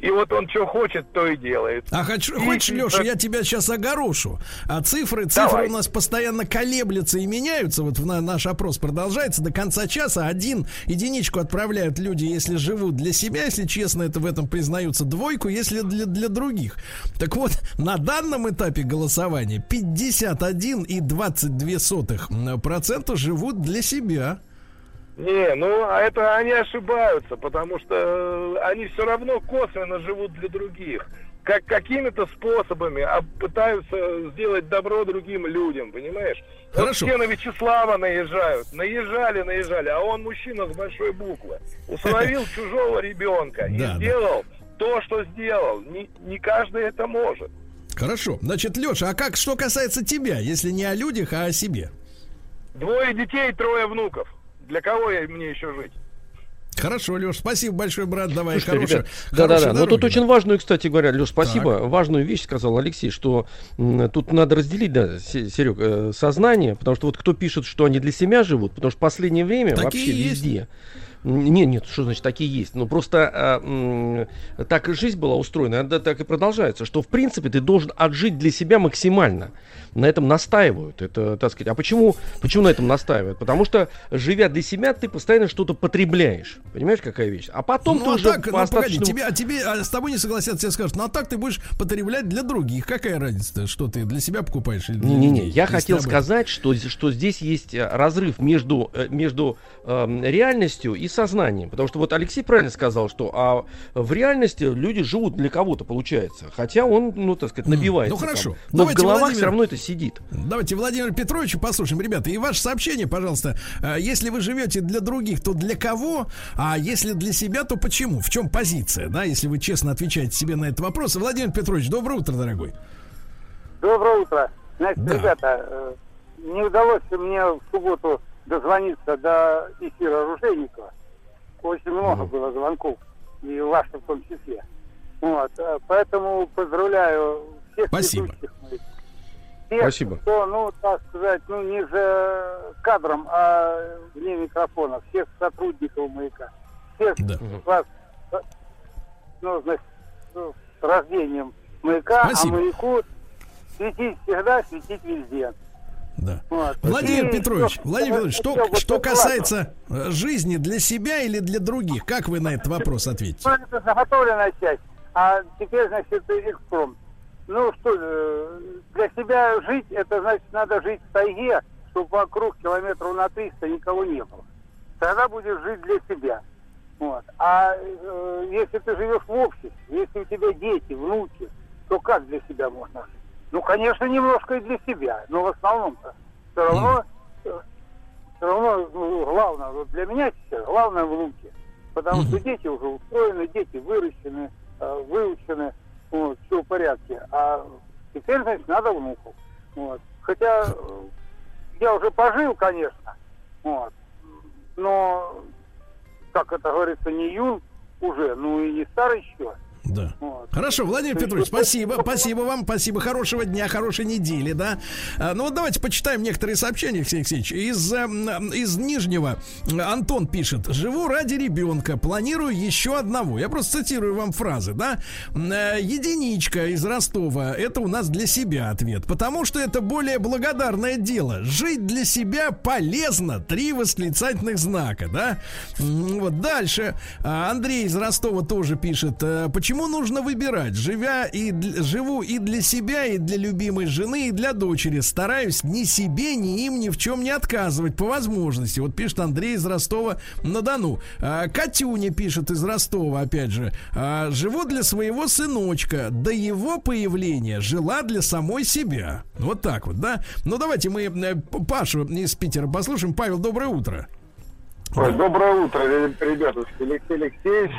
и вот он что хочет, то и делает. А хочу, И- хочешь, и- Леша, я тебя сейчас огорошу. А цифры, цифры Давай. у нас постоянно колеблются и меняются. Вот на- наш опрос продолжается до конца часа. Один единичку отправляют люди, если живут для себя, если честно, это в этом признаются. Двойку, если для, для других. Так вот, на данном этапе голосования 51,22% живут для себя. Не, ну а это они ошибаются, потому что э, они все равно косвенно живут для других. Как какими-то способами а, пытаются сделать добро другим людям, понимаешь? Вот Хорошо. все на Вячеслава наезжают. Наезжали, наезжали, а он мужчина с большой буквы. Усыновил чужого ребенка и сделал то, что сделал. Не каждый это может. Хорошо. Значит, Леша, а как, что касается тебя, если не о людях, а о себе? Двое детей, трое внуков. Для кого я, мне еще жить? Хорошо, Леш, спасибо большое, брат. Давай, Слушайте, хорошего- ребят, да-да-да. хорошей Но тут очень да. важную, кстати говоря, Леш, спасибо. Важную вещь сказал Алексей, что м, тут надо разделить, да, Серег, э, сознание, потому что вот кто пишет, что они для себя живут, потому что в последнее время Такие вообще есть. везде. Нет, нет, что значит такие есть? Ну просто а, м, так и жизнь была устроена, она так и продолжается, что в принципе ты должен отжить для себя максимально. На этом настаивают. Это, так сказать. А почему, почему на этом настаивают? Потому что, живя для себя, ты постоянно что-то потребляешь. Понимаешь, какая вещь? А потом ну, ты а уже так, по ну, погоди, остаточному- тебе, а тебе а с тобой не согласятся, тебе скажут, ну а так ты будешь потреблять для других. Какая разница, что ты для себя покупаешь Не-не-не, я хотел ты об этом? сказать, что, что здесь есть э, разрыв между, э, между эм, реальностью и сознанием. Потому что вот Алексей правильно сказал, что а в реальности люди живут для кого-то, получается. Хотя он, ну, так сказать, набивается. ну, хорошо. там. Но Давайте, в головах Владимир. все равно это сидит. Давайте Владимир Петровича послушаем. Ребята, и ваше сообщение, пожалуйста. А, Если вы живете для других, то для кого? А если для себя, то почему? В чем позиция? Да, если вы честно отвечаете себе на этот вопрос. Владимир Петрович, доброе утро, дорогой. Доброе утро. Значит, Да. ребята, э, не удалось мне в субботу дозвониться до эфира Оружейникова. Очень много было звонков, и ваших в том числе. Вот, э, поэтому поздравляю всех Спасибо. моих. Тех, Спасибо. кто, ну, так сказать, ну, не за кадром, а вне микрофона. Всех сотрудников «Маяка». Всех Да. вас, ну, значит, ну, с рождением «Маяка», Спасибо. а «Маяку» светить всегда, светить везде. Да. Вот. Владимир И Петрович, всё- Владимир Петрович, всё что, вот что это касается э, жизни для себя или для других, как вы на этот вопрос ответите? Ну, это заготовленная часть. А теперь, значит, экспром. Ну что, э, для себя жить, это значит, надо жить в тайге, чтобы вокруг километров на 300 никого не было. Тогда будешь жить для себя. Вот. А э, если ты живешь в обществе, если у тебя дети, внуки, то как для себя можно жить? Ну, конечно, немножко и для себя, но в основном-то все равно, все равно ну, главное, вот для меня сейчас главное внуки. Потому что дети уже устроены, дети выращены, э, выучены, вот, все в порядке. А теперь, значит, надо внуков. Вот. Хотя э, я уже пожил, конечно, вот, но, как это говорится, не юн уже, ну и не старый еще. Да. Вот. Хорошо, Владимир То Петрович, спасибо, спасибо вам, спасибо, хорошего дня, хорошей недели, да. А, ну вот давайте почитаем некоторые сообщения, Алексей Алексеевич. Из, эм, из Нижнего э, Антон пишет, живу ради ребенка, планирую еще одного. Я просто цитирую вам фразы, да. Э, Единичка из Ростова, это у нас для себя ответ, потому что это более благодарное дело. Жить для себя полезно, три восклицательных знака, да. Вот дальше. А, Андрей из Ростова тоже пишет, э, почему нужно выбирать, живя и живу и для себя, и для любимой жены, и для дочери. Стараюсь ни себе, ни им ни в чем не отказывать по возможности. Вот пишет Андрей из Ростова на Дону. А, Катюня пишет из Ростова, опять же, «А, живу для своего сыночка. До его появления жила для самой себя. Вот так вот, да? Ну давайте мы э, Пашу из Питера послушаем. Павел, доброе утро. Ой, доброе утро, ре- ребята. Алексей Алексеевич,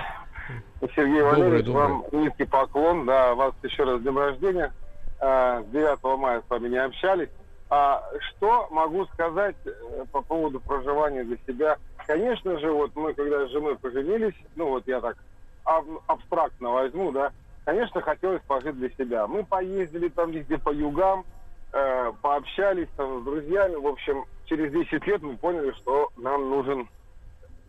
Сергей Валерьевич, доброе. вам низкий поклон. Да, вас еще раз с днем рождения. А, С 9 мая с вами не общались. А что могу сказать э, по поводу проживания для себя? Конечно же, вот мы, когда с женой поженились, ну вот я так аб- абстрактно возьму, да, конечно, хотелось пожить для себя. Мы поездили там везде по югам, э, пообщались там с друзьями. В общем, через 10 лет мы поняли, что нам нужен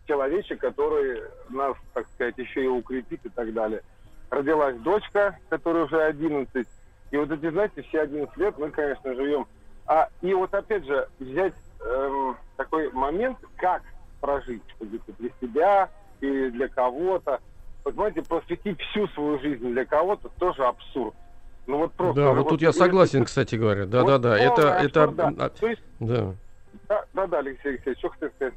человечек, который нас, так сказать, еще и укрепит и так далее. Родилась дочка, которая уже 11. И вот эти, знаете, все 11 лет мы, конечно, живем. А, и вот опять же, взять эм, такой момент, как прожить где-то для себя или для кого-то. Вот, знаете, посвятить всю свою жизнь для кого-то тоже абсурд. Ну вот просто. Да, вот тут я согласен, кстати говоря. Да, да, да. Это, это, да. а, То есть, да. да, да, да, Алексей Алексеевич, что хотел сказать?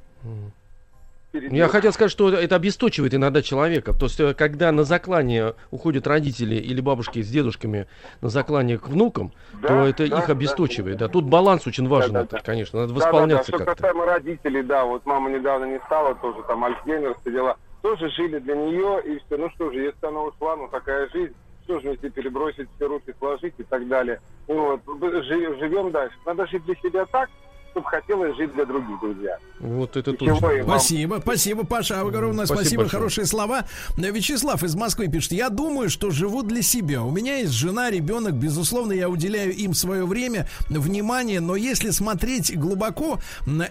Перебил. Я хотел сказать, что это обесточивает иногда человека. То есть, э, когда на заклание уходят родители или бабушки с дедушками на заклание к внукам, Да, то это да, их да. обесточивает. Да. Тут баланс очень важен, да, да. конечно. Надо Да, да, да. восполняться Что как-то. касаемо родителей, да, вот мама недавно не стала, тоже там Альцгеймер, все дела. Тоже жили для нее, и все. Ну что же, если она ушла, ну такая жизнь, что же мне теперь бросить все руки, сложить и так далее. Ну вот, жи- живем дальше. Надо жить для себя так, чтобы хотелось жить для других, друзья. Вот это Ничего точно. вам. Спасибо, спасибо, Паша огромное Спасибо спасибо, большое. хорошие слова. Вячеслав из Москвы пишет, я думаю, что живу для себя. У меня есть жена, ребенок, безусловно, я уделяю им свое время, внимание, но если смотреть глубоко,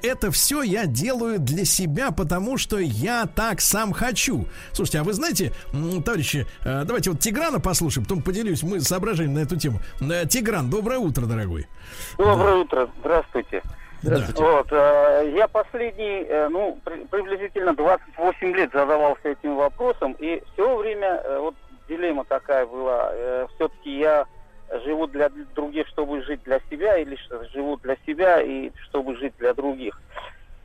это все я делаю для себя, потому что я так сам хочу. Слушайте, а вы знаете, товарищи, э, давайте вот Тиграна послушаем, потом поделюсь мы соображением на эту тему. Э, Тигран, доброе утро, дорогой. Доброе утро, здравствуйте. Здравствуйте. Вот, э, я последний, э, ну, при- приблизительно 28 лет задавался этим вопросом, и все время э, вот дилемма такая была. все-таки я живу для других, чтобы жить для себя, или живу для себя и чтобы жить для других.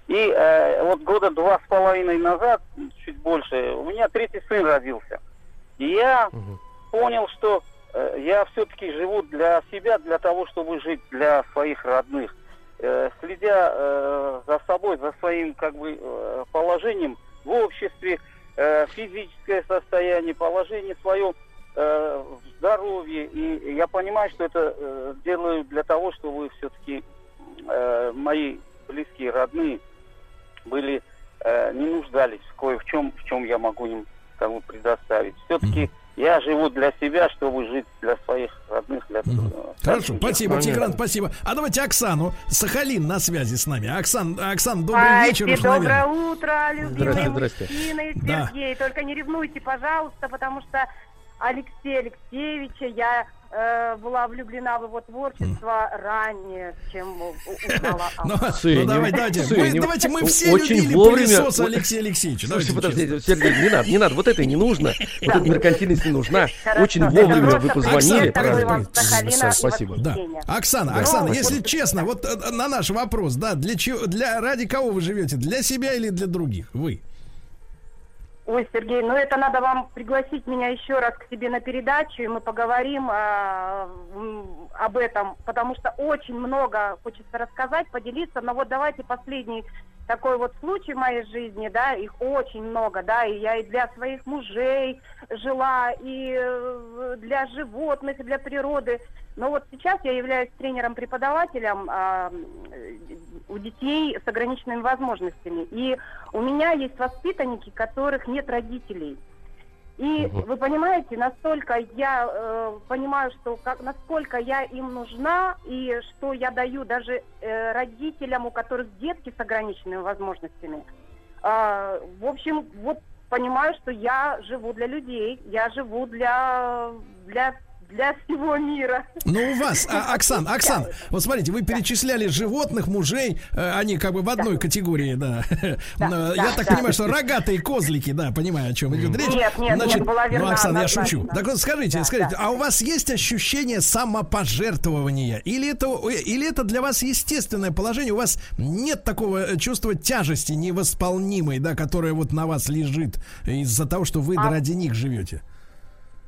И э, вот года два с половиной назад, чуть больше, у меня третий сын родился. И я Мгм. понял, что э, я все-таки живу для себя, для того, чтобы жить для своих родных. Э, следя э, за собой, за своим как бы э, положением в обществе, э, физическое состояние, положение свое э, в здоровье. И я понимаю, что это э, делаю для того, чтобы все-таки мои близкие, родные были, не нуждались кое в чем, в чем я могу им как бы предоставить. Все-таки я живу для себя, чтобы жить для своих родных, для э, Хорошо, спасибо, Понятно. Тигран, спасибо. А давайте Оксану. Сахалин на связи с нами. Оксан, Оксан, добрый Ай, вечер. доброе наверное. утро, любимые Здрасте, здрасте. мужчины, Да. Сергей. Только не ревнуйте, пожалуйста, потому что Алексея Алексеевича я э, была влюблена в его творчество ранее, чем узнала о Ну, ну, давай, давайте, мы, давайте мы все очень любили вовремя. пылесоса Алексея Алексеевича. Слушайте, подождите, Сергей, не надо, не надо, вот это не нужно. Вот эта меркантильность не нужна. Очень вовремя вы позвонили. Спасибо. Да. Оксана, Оксана, если честно, вот э, на наш вопрос, да, для чего, для ради кого вы живете? Для себя или для других? Вы? Ой, Сергей, ну это надо вам пригласить меня еще раз к себе на передачу, и мы поговорим м, об этом, потому что очень много хочется рассказать, поделиться. Но вот давайте последний такой вот случай в моей жизни, да, их очень много, да, и я и для своих мужей жила, и э, для животных, и для природы. Но вот сейчас я являюсь тренером-преподавателем а, э, у детей с ограниченными возможностями. И у меня есть воспитанники, которых нет родителей. И вы понимаете, настолько я э, понимаю, что как, насколько я им нужна и что я даю даже э, родителям, у которых детки с ограниченными возможностями. А, в общем, вот понимаю, что я живу для людей, я живу для для для всего мира. Ну, у вас, а, Оксан, Оксан, вот смотрите, вы перечисляли животных, мужей, э, они как бы в одной категории, да. Да, Э, Я да, так да. понимаю, что рогатые козлики, да, понимаю, о чем идет речь. Нет, нет, нет, была ну, верна Оксан, я шучу. Так вот, скажите, Да, скажите, да. а у вас есть ощущение самопожертвования? Или это, или это для вас естественное положение? У вас нет такого э, чувства тяжести невосполнимой, да, которая вот на вас лежит из-за того, что вы А- ради них живете?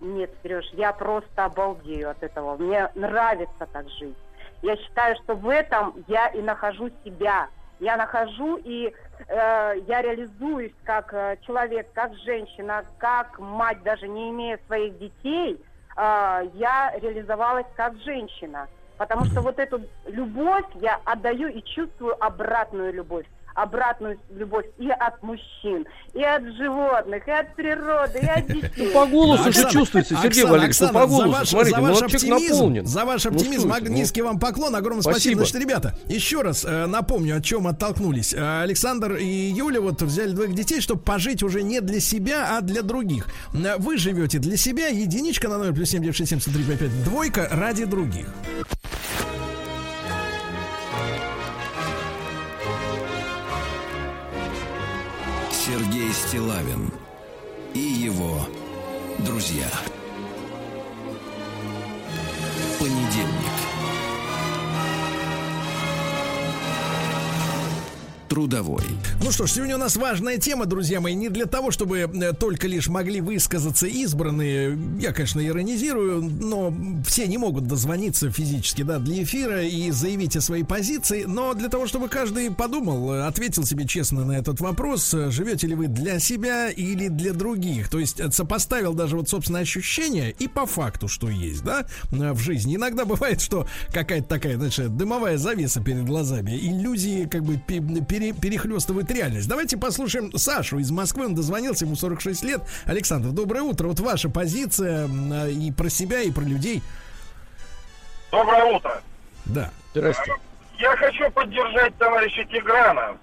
Нет, Сереж, я просто обалдею от этого. Мне нравится так жить. Я считаю, что в этом я и нахожу себя. Я нахожу и э, я реализуюсь как э, человек, как женщина, как мать, даже не имея своих детей, э, я реализовалась как женщина. Потому что вот эту любовь я отдаю и чувствую обратную любовь. Обратную любовь и от мужчин, и от животных, и от природы, и от детей. По голосу Да, же Оксана, чувствуется, Сергей Оксана, Валерьевич, ну Оксана, по голосу, за ваш, смотрите, за ну ваш оптимизм, наполнен. за ваш Ну, оптимизм, ну, низкий вам поклон, огромное спасибо. Спасибо. Значит, ребята, еще раз э, напомню, от чем оттолкнулись. Э, Александр и Юля вот взяли двоих детей, чтобы пожить уже не для себя, а для других. Вы живете для себя, единичка на номер плюс семь девять шесть семь сто три пять пять, двойка ради других. Сергей Стилавин и его друзья. Понедельник. Трудовой. Ну что ж, сегодня у нас важная тема, друзья мои, не для того, чтобы э, только лишь могли высказаться избранные. Я, конечно, иронизирую, но все не могут дозвониться физически, да, для эфира и заявить о своей позиции, но для того, чтобы каждый подумал, э, ответил себе честно на этот вопрос, э, живете ли вы для себя или для других. То есть сопоставил даже вот собственное ощущение и по факту, что есть, да, в жизни. Иногда бывает, что какая-то такая, значит, дымовая завеса перед глазами, иллюзии как бы пе- пере- перехлестывают реальность. Давайте послушаем Сашу из Москвы, он дозвонился, ему 46 лет. Александр, доброе утро. Вот ваша позиция и про себя, и про людей. Доброе утро. Да. Здрасте. Я хочу поддержать товарища Тиграна.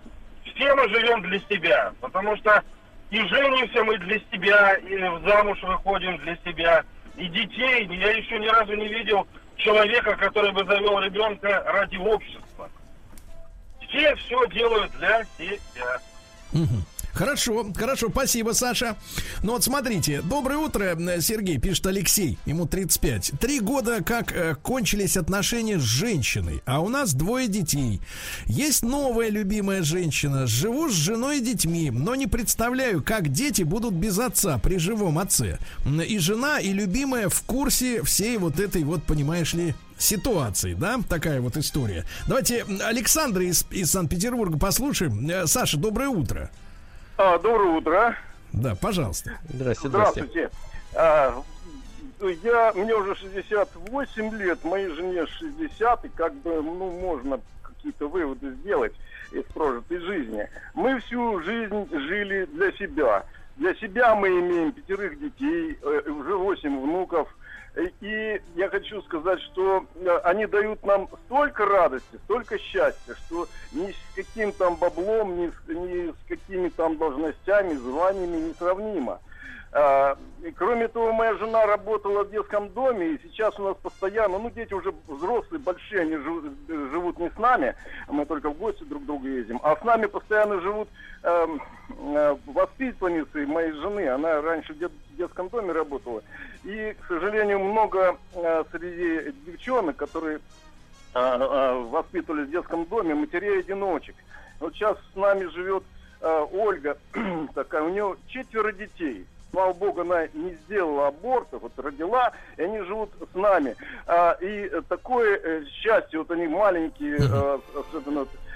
Все мы живем для себя, потому что и женимся мы для себя, и в замуж выходим для себя, и детей. Я еще ни разу не видел человека, который бы завел ребенка ради общества. Все все делают для себя. Хорошо, хорошо, спасибо, Саша. Ну вот смотрите, доброе утро, э, Сергей, пишет Алексей, ему 35. Три года как э, кончились отношения с женщиной, а у нас двое детей. Есть новая любимая женщина, живу с женой и детьми, но не представляю, как дети будут без отца при живом отце. И жена, и любимая в курсе всей вот этой вот, понимаешь ли, ситуации, да, такая вот история. Давайте Александра из, из Санкт-Петербурга послушаем. Э, Саша, доброе утро. А, доброе утро. Да, пожалуйста. Здрасте. Здравствуйте. А, я, мне уже 68 лет, моей жене 60, и как бы, ну, можно какие-то выводы сделать из прожитой жизни. Мы всю жизнь жили для себя. Для себя мы имеем пятерых детей, э, уже 8 внуков. И я хочу сказать, что э, они дают нам столько радости, столько счастья, что ни с каким там баблом, ни с, ни с какими там должностями, званиями не сравнимо. А, и кроме того, моя жена работала в детском доме, и сейчас у нас постоянно, ну, дети уже взрослые, большие, они живут, живут не с нами, мы только в гости друг к другу ездим, а с нами постоянно живут эм, э, воспитанницы моей жены, она раньше в дет- детском доме работала, и, к сожалению, много э, среди девчонок, которые а, а, воспитывались в детском доме, матерей-одиночек. Вот сейчас с нами живет э, Ольга такая, у нее четверо детей. Слава богу, она не сделала аборта, вот родила, и они живут с нами. А, и такое э, счастье, вот они маленькие, особенно вот, э, пред-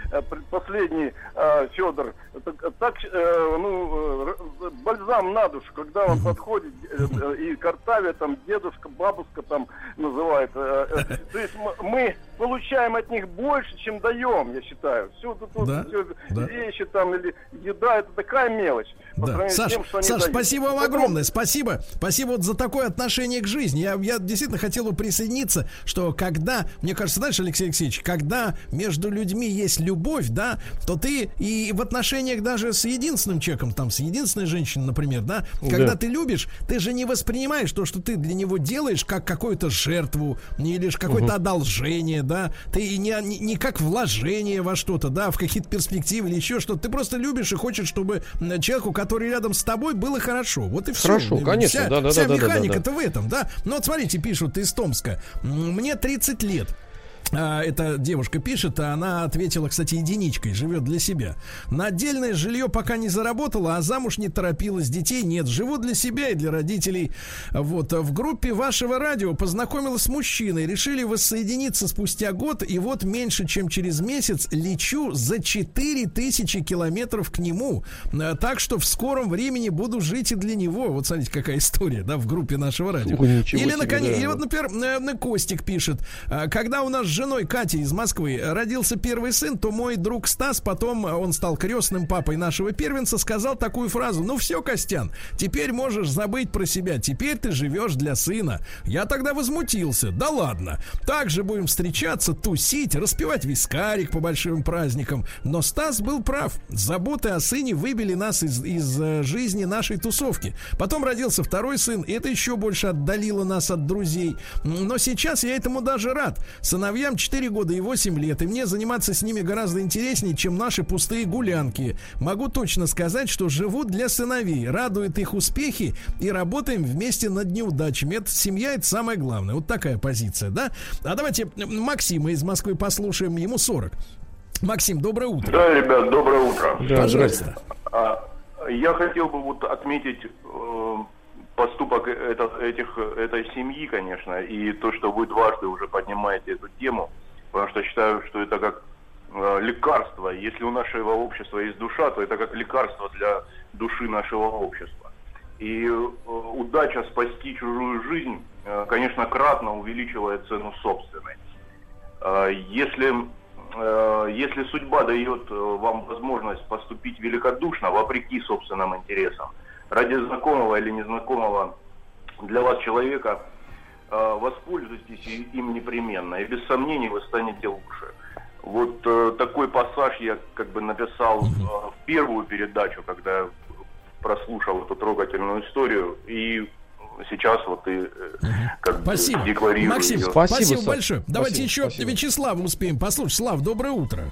последний э, Федор, так, так, э, ну, э, бальзам на душу, когда он подходит, э, э, и картавя там, дедушка, бабушка там называет. э, э, то есть мы получаем от них больше, чем даем, я считаю. Все тут Да, всё да. вещи там или еда, это такая мелочь. Да. Саш, тем, Саш, дают. спасибо вам огромное, спасибо, спасибо вот за такое отношение к жизни. Я, я действительно хотел бы присоединиться, что когда, мне кажется, знаешь, Алексей Алексеевич, когда между людьми есть любовь, да, то ты и в отношениях даже с единственным человеком, там, с единственной женщиной, например, да, когда Да. ты любишь, ты же не воспринимаешь то, что ты для него делаешь, как какую-то жертву или какое-то одолжение, да, ты не, не, не как вложение во что-то, да, в какие-то перспективы или еще что-то. Ты просто любишь и хочешь, чтобы человеку, который рядом с тобой, было хорошо. Вот и все. Хорошо, конечно, Вся, да-да-да, вся да-да-да, механика-то да. в этом, да. Ну вот смотрите, пишут из Томска. Мне 30 лет. А, Эта девушка пишет, а она ответила, кстати, единичкой, живет для себя. На отдельное жилье пока не заработала, а замуж не торопилась, детей нет. Живу для себя и для родителей. Вот. В группе вашего радио познакомилась с мужчиной, решили воссоединиться спустя год, и вот меньше, чем через месяц лечу за 4000 километров к нему. А, Так что в скором времени буду жить и для него. Вот смотрите, какая история, да, в группе нашего радио. Ой, Или, себе, наконец, да. или вот, например, на Костик пишет, когда у нас женой Катей из Москвы родился первый сын, то мой друг Стас, потом он стал крестным папой нашего первенца, сказал такую фразу, ну все, Костян, теперь можешь забыть про себя, теперь ты живешь для сына. Я тогда возмутился, да ладно, также будем встречаться, тусить, распивать вискарик по большим праздникам, но Стас был прав, заботы о сыне выбили нас из, из э, жизни нашей тусовки. Потом родился второй сын, и это еще больше отдалило нас от друзей. Но сейчас я этому даже рад. Сыновьям 4 года и 8 лет, и мне заниматься с ними гораздо интереснее, чем наши пустые гулянки. Могу точно сказать, что живу для сыновей, радует их успехи и работаем вместе над неудачами. Это семья, это самое главное. Вот такая позиция, да? А давайте Максима из Москвы послушаем, ему 40. Максим, доброе утро. Да, ребят, доброе утро. Да, Пожалуйста. А, Я хотел бы вот отметить э, поступок это- этих, этой семьи, конечно, и то, что вы дважды уже поднимаете эту тему, потому что считаю, что это как э, лекарство. Если у нашего общества есть душа, то это как лекарство для души нашего общества. И э, удача спасти чужую жизнь, э, конечно, кратно увеличивает цену собственной. А, Если, э, если судьба дает э, вам возможность поступить великодушно, вопреки собственным интересам, ради знакомого или незнакомого для вас человека, э, воспользуйтесь им непременно, и без сомнений вы станете лучше. Вот э, такой пассаж я как бы написал э, в первую передачу, когда прослушал эту трогательную историю, и сейчас вот и как бы Спасибо. декларирую Максим, её. спасибо, Спасибо, большое. Давайте Спасибо, еще спасибо. Вячеслава успеем послушать. Слав, доброе утро.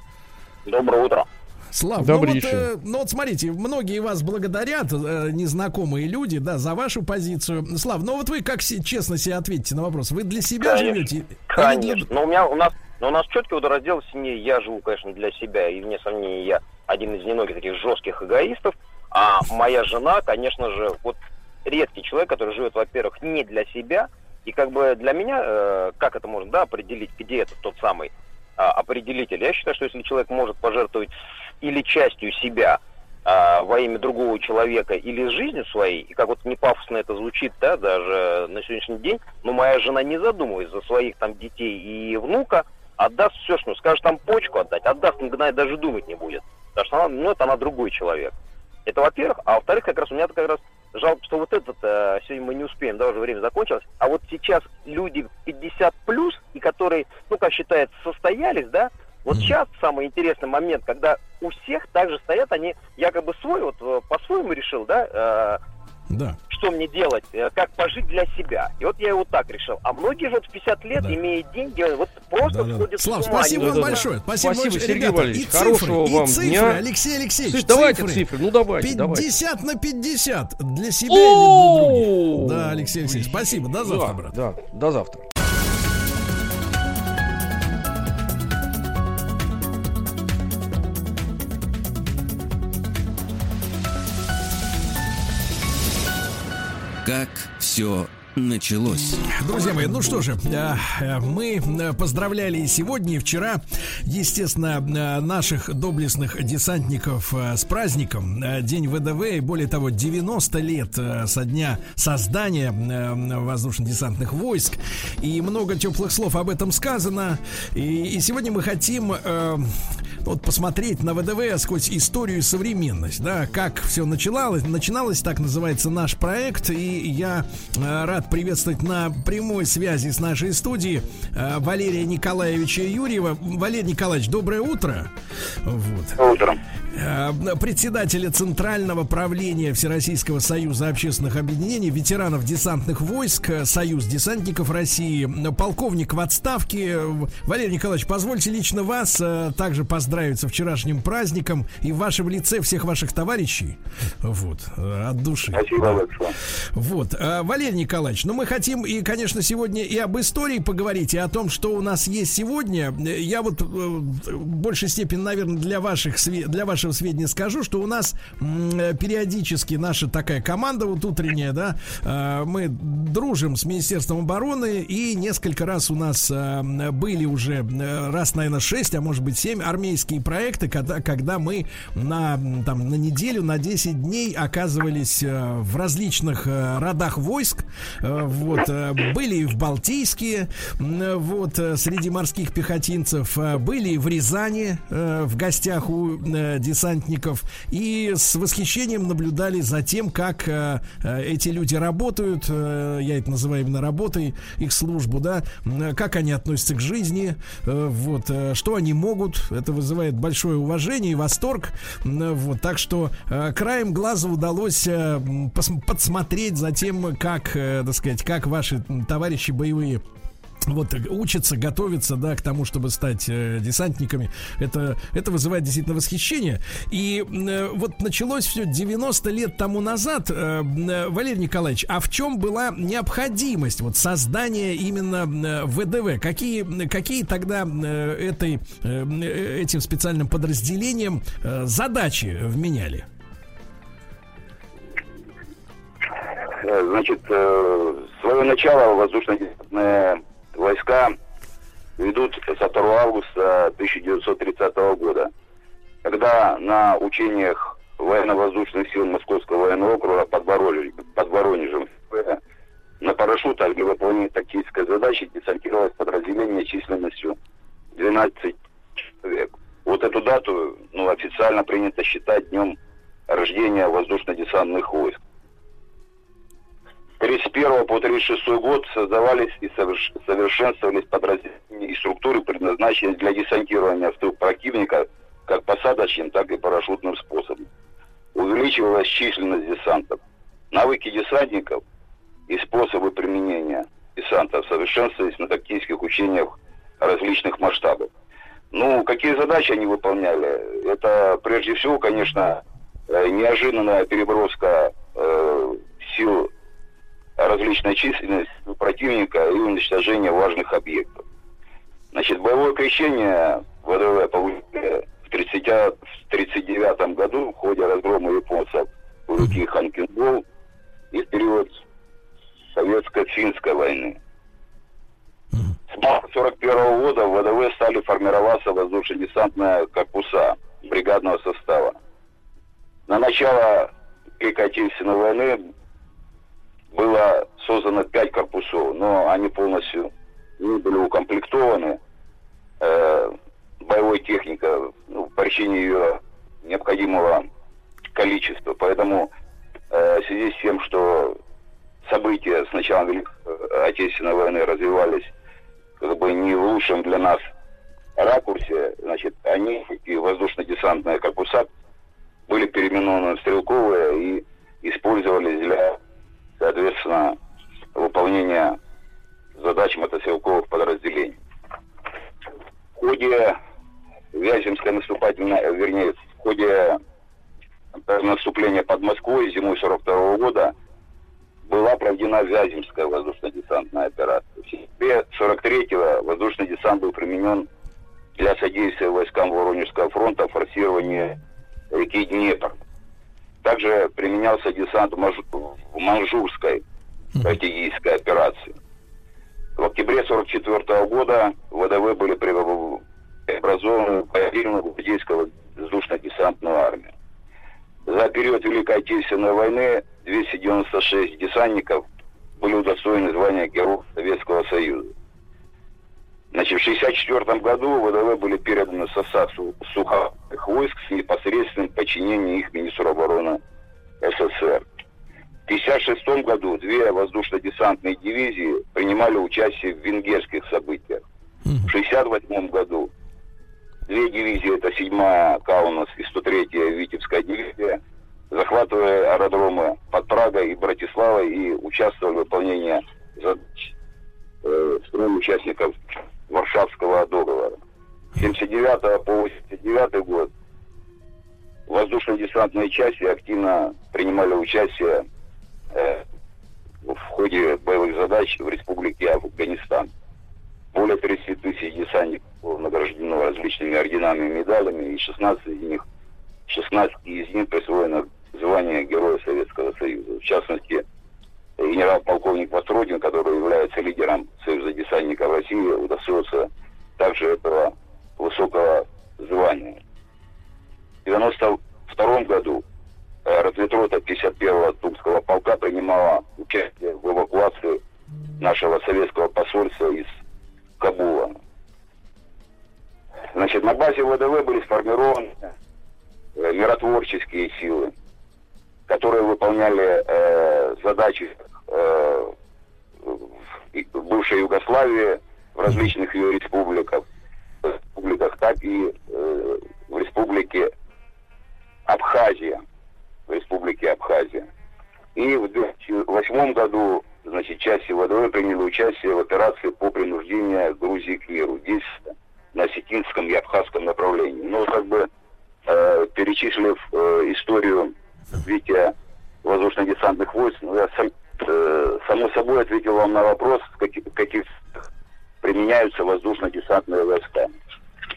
Доброе утро. Слав, ну вот, Добрейший. э, ну вот смотрите, многие вас благодарят, э, незнакомые люди, да, за вашу позицию. Слав, ну вот вы как се- честно себе ответите на вопрос? Вы для себя Конечно. живете? Или для- Конечно. Но у меня у нас, но у нас четкий водораздел в семье. Я живу, конечно, для себя, и вне сомнения, я один из немногих таких жестких эгоистов. А моя жена, конечно же, вот редкий человек, который живет, во-первых, не для себя. И как бы для меня, э, как это можно, да, определить, где это тот самый а, определитель? Я считаю, что если человек может пожертвовать или частью себя а, во имя другого человека или жизнью своей, и как вот не пафосно это звучит, да, даже на сегодняшний день, но моя жена не задумываясь за своих там детей и внука, отдаст все, что скажет там почку отдать, отдаст, мгновенно даже думать не будет. Потому что она, ну, это она другой человек. Это во-первых. А во-вторых, как раз у меня как раз жалко, что вот этот, э, сегодня мы не успеем, да, уже время закончилось. А вот сейчас люди 50 плюс, и которые, ну, как считается, состоялись, да, вот сейчас самый интересный момент, когда у всех также стоят, они якобы свой, вот э, по-своему решил, да, э, Да. что мне делать, э, как пожить для себя. И вот я его так решил. А многие же вот в 50 лет, Да. имея деньги, вот просто Да, да, да. сходят Слав, с ума. спасибо вам Да-да-да. большое. Спасибо, Спасибо, большое. Сергей Ребята, Валерьевич. И цифры, Хорошего и вам цифры, дня. Алексей Алексеевич, Слушай, давайте цифры, ну давайте, давайте. 50 на 50 для себя или для других. Да, Алексей Алексеевич, спасибо. До завтра, Да, брат. да, до завтра. Как все началось. Друзья мои, ну что же, э, э, мы э, поздравляли сегодня и вчера, естественно, наших доблестных десантников с праздником, День ВДВ, и более того, 90 лет со дня создания воздушно-десантных войск, и много теплых слов об этом сказано, и, и сегодня мы хотим вот посмотреть на ВДВ сквозь историю и современность, да, как все начиналось, начиналось, так называется наш проект, и я рад рад приветствовать на прямой связи с нашей студией э, Валерия Николаевича Юрьева. Валерий Николаевич, доброе утро. Вот. Утром. Э, председателя Центрального правления Всероссийского союза общественных объединений, ветеранов десантных войск, э, Союз десантников России, полковник в отставке. Валерий Николаевич, позвольте лично вас также поздравить со вчерашним праздником и в вашем лице всех ваших товарищей. Вот, от души. Спасибо большое. Вот, Валерий Николаевич, ну мы хотим и, конечно, сегодня и об истории поговорить, и о том, что у нас есть сегодня. Я вот э, в большей степени, наверное, для, ваших, для вашего сведения скажу, что у нас периодически наша такая команда вот утренняя, да, э, мы дружим с Министерством обороны, и несколько раз у нас э, были уже, раз, наверное, 6, а может быть 7 армейские проекты, когда, когда мы на, там, на неделю, на 10 дней оказывались в различных родах войск, Э, вот, э, были в Балтийске, вот, э, среди морских пехотинцев, были в Рязани в гостях у десантников, и с восхищением наблюдали за тем, как эти люди работают, я это называю именно работой, их службу, да, как они относятся к жизни, вот, что они могут, это вызывает большое уважение и восторг, вот, так что краем глаза удалось подсмотреть за тем, как так сказать, как ваши товарищи боевые вот учатся, готовятся, да, к тому, чтобы стать э, десантниками. Это, это вызывает действительно восхищение. И э, вот началось все 90 лет тому назад. Э, э, Валерий Николаевич, а в чем была необходимость вот создания именно э, ВДВ? Какие, какие тогда э, этой, э, этим специальным подразделением э, задачи вменяли? Э, значит, э, свое начало воздушно-десантные войска ведут со 2 августа 1930 года, когда на учениях военно-воздушных сил Московского военного округа под, Воронеж, под Воронежем на парашютах для выполнения тактической задачи десантировалось подразделение численностью 12 человек. Вот эту дату ну, официально принято считать днем рождения воздушно-десантных войск. 31 по 36 год создавались и совершенствовались подразделения и структуры, предназначенные для десантирования в тыл противника как посадочным, так и парашютным способом. Увеличивалась численность десантов. Навыки десантников и способы применения десанта совершенствовались на тактических учениях различных масштабов. Ну, какие задачи они выполняли? Это, прежде всего, конечно, э, неожиданная переброска э, сил различная численность противника и уничтожение важных объектов. Значит, боевое крещение ВДВ получили в 1939 году в ходе разгрома японцев у реки Ханкингол и в период советско-финской войны. С марта 1941 года в ВДВ стали формироваться воздушно-десантные корпуса бригадного состава. На начало Великой Отечественной войны было создано пять корпусов, но они полностью не были укомплектованы. Э, боевой техника, ну, по причине ее необходимого количества. Поэтому э, в связи с тем, что события с Великой Отечественной войны развивались как бы не в лучшем для нас ракурсе, значит, они и воздушно-десантные корпуса были переименованы в стрелковые и использовались для соответственно, выполнения задач мотострелковых подразделений. В ходе Вяземской наступательной, вернее, в ходе наступления под Москвой зимой 42 года была проведена Вяземская воздушно-десантная операция. В сентябре 43-го воздушный десант был применен для содействия войскам Воронежского фронта в форсировании реки Днепр. Также применялся десант в Манжурской стратегической операции. В октябре 1944 года ВДВ были преобразованы в отдельную гвардейского воздушно-десантную армию. За период Великой Отечественной войны 296 десантников были удостоены звания Героев Советского Союза. Значит, в 1964 году ВДВ были переданы в состав сухопутных войск с непосредственным подчинением их министру обороны СССР. В 1956 году две воздушно-десантные дивизии принимали участие в венгерских событиях. В 1968 году две дивизии, это 7-я Каунас и 103-я Витебская дивизия, захватывая аэродромы под Прагой и Братиславой и участвовали в выполнении задач э, стран участников Варшавского договора. С 79 по 89 год воздушно-десантные части активно принимали участие э, в ходе боевых задач в республике Афганистан. Более 30 тысяч десантников было награждено различными орденами и медалями, и 16 из них, 16 из них присвоено звание Героя Советского Союза. В частности, генерал-полковник Востродин, который является лидером Союза десантников России, удостоился также этого высокого звания. В 1992 году э, разведрота 51-го Тульского полка принимала участие в эвакуации нашего советского посольства из Кабула. Значит, на базе ВДВ были сформированы э, миротворческие силы, которые выполняли э, задачи э, в бывшей Югославии, в различных ее республиках, республиках, так и э, в республике Абхазия, в республике Абхазия. И в 2008 году, значит, части ВДВ приняли участие в операции по принуждению Грузии к миру. Здесь на осетинском и абхазском направлении. Но как бы э, перечислив э, историю развития воздушно-десантных войск, ну, я сам, э, само собой ответил вам на вопрос, в каких, каких применяются воздушно-десантные войска.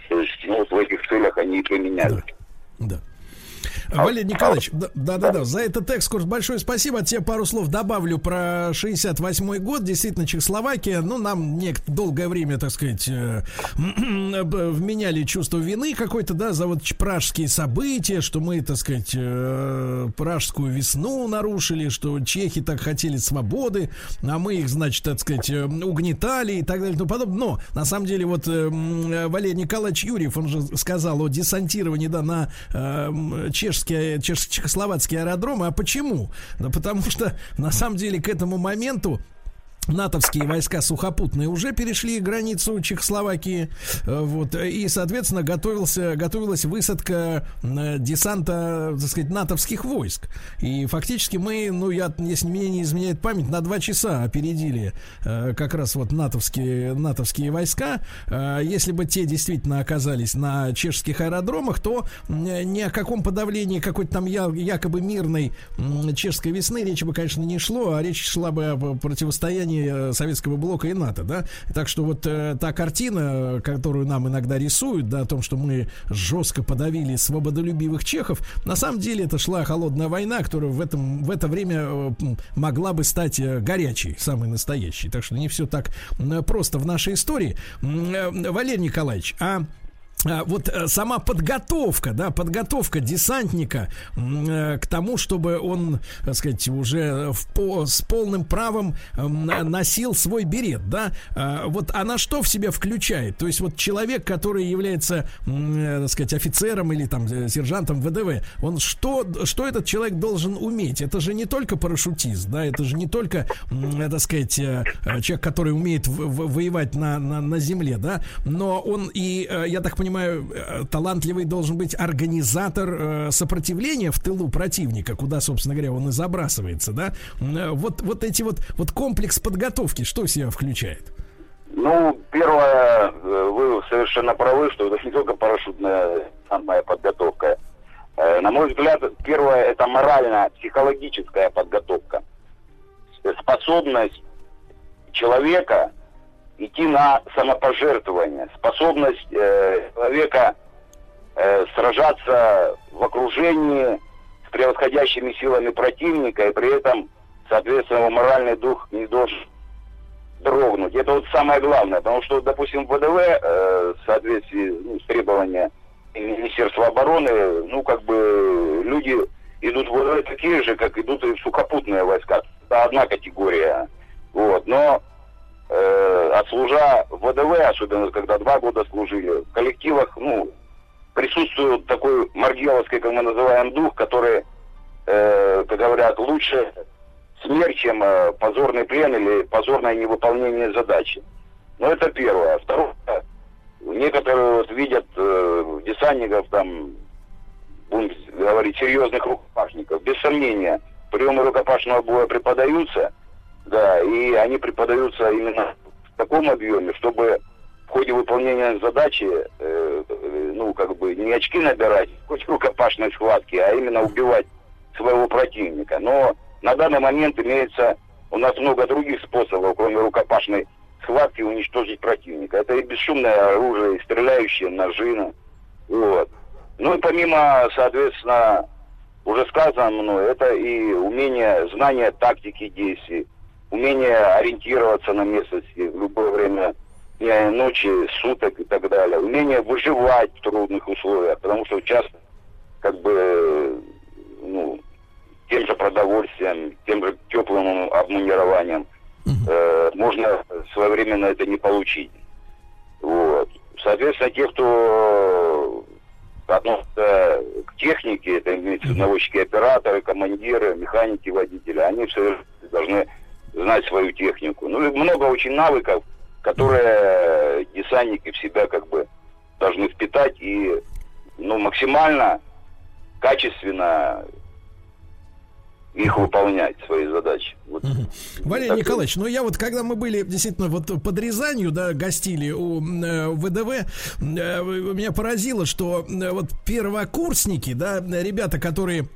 То есть, ну, вот в этих целях они и применяются. Да. А, Валерий Николаевич, да-да-да, за этот экскурс большое спасибо. От тебя пару слов добавлю про 68-й год. Действительно, Чехословакия, ну, нам не, долгое время, так сказать, э, вменяли чувство вины какой-то, да, за вот пражские события, что мы, так сказать, э, пражскую весну нарушили, что чехи так хотели свободы, а мы их, значит, так сказать, э, угнетали и так далее тому подобное. Но, на самом деле, вот Валерий Николаевич Юрьев, он же сказал о десантировании, да, на чешские чешские, чеш, чехословацкие аэродромы. А почему? Да потому что на самом деле к этому моменту натовские войска сухопутные уже перешли границу Чехословакии, э, вот, и, соответственно, готовился, готовилась высадка э, десанта, так сказать, натовских войск. И фактически мы, ну, я, если мне не изменяет память, на два часа опередили э, как раз вот натовские, натовские войска. Если бы те действительно оказались на чешских аэродромах, то ни о каком подавлении какой-то там якобы мирной чешской весны речи бы, конечно, не шло, а речь шла бы о противостоянии состоянии э, советского блока и НАТО, да. Так что вот э, та картина, которую нам иногда рисуют, да, о том, что мы жестко подавили свободолюбивых чехов, на самом деле это шла холодная война, которая в этом в это время э, могла бы стать э, горячей, самой настоящей. Так что не все так просто в нашей истории. Валерий Николаевич, а, вот э, сама подготовка, да, подготовка десантника э, к тому, чтобы он, так сказать, уже в, по, с полным правом носил свой берет, да, а, вот она что в себя включает? То есть вот человек, который является, э, так сказать, офицером или там сержантом ВДВ, он что, что этот человек должен уметь? Это же не только парашютист, да, это же не только, так сказать, человек, который умеет воевать на, на, на земле, да, но он и, я так понимаю, понимаю, э, талантливый должен быть организатор э, сопротивления в тылу противника, куда, собственно говоря, он и забрасывается, да? Э, вот, вот эти вот, вот комплекс подготовки, что в себя включает? Ну, первое, вы совершенно правы, что это не только парашютная самая подготовка. На мой взгляд, первое это моральная, психологическая подготовка. Способность человека идти на самопожертвование, способность э, человека э, сражаться в окружении с превосходящими силами противника и при этом соответственно, его моральный дух не должен дрогнуть. Это вот самое главное, потому что, допустим, ВДВ э, в соответствии ну, с требованиями Министерства обороны, ну, как бы люди идут в ВДВ такие же, как идут и сухопутные войска. Это одна категория. Вот. Но э, в ВДВ, особенно когда два года служили, в коллективах, ну, присутствует такой маргеловский, как мы называем, дух, который, э, как говорят, лучше смерть, чем э, позорный плен или позорное невыполнение задачи. Но это первое. Второе, некоторые вот видят э, десантников там, будем говорить, серьезных рукопашников. Без сомнения, приемы рукопашного боя преподаются, да, и они преподаются именно в таком объеме, чтобы в ходе выполнения задачи, э, ну, как бы, не очки набирать, хоть рукопашной схватки, а именно убивать своего противника. Но на данный момент имеется у нас много других способов, кроме рукопашной схватки, уничтожить противника. Это и бесшумное оружие, и стреляющие ножи. Вот. Ну и помимо, соответственно, уже сказано мной, это и умение, знание тактики действий, умение ориентироваться на местности в любое время дня и ночи, суток и так далее, умение выживать в трудных условиях, потому что часто как бы ну, тем же продовольствием, тем же теплым обмунированием. Э, можно своевременно это не получить. Вот. Соответственно, те, кто относятся к технике, это имеется в виду наводчики, операторы, командиры, механики, водители, они все должны знать свою технику. Ну и много очень навыков, которые десантники в себя как бы должны впитать и ну, максимально качественно их выполнять, свои задачи. Вот. Угу. Валерий так Николаевич, ну я вот, когда мы были действительно вот под Рязанью, да, гостили у э, ВДВ, э, меня поразило, что э, вот первокурсники, да, ребята, которые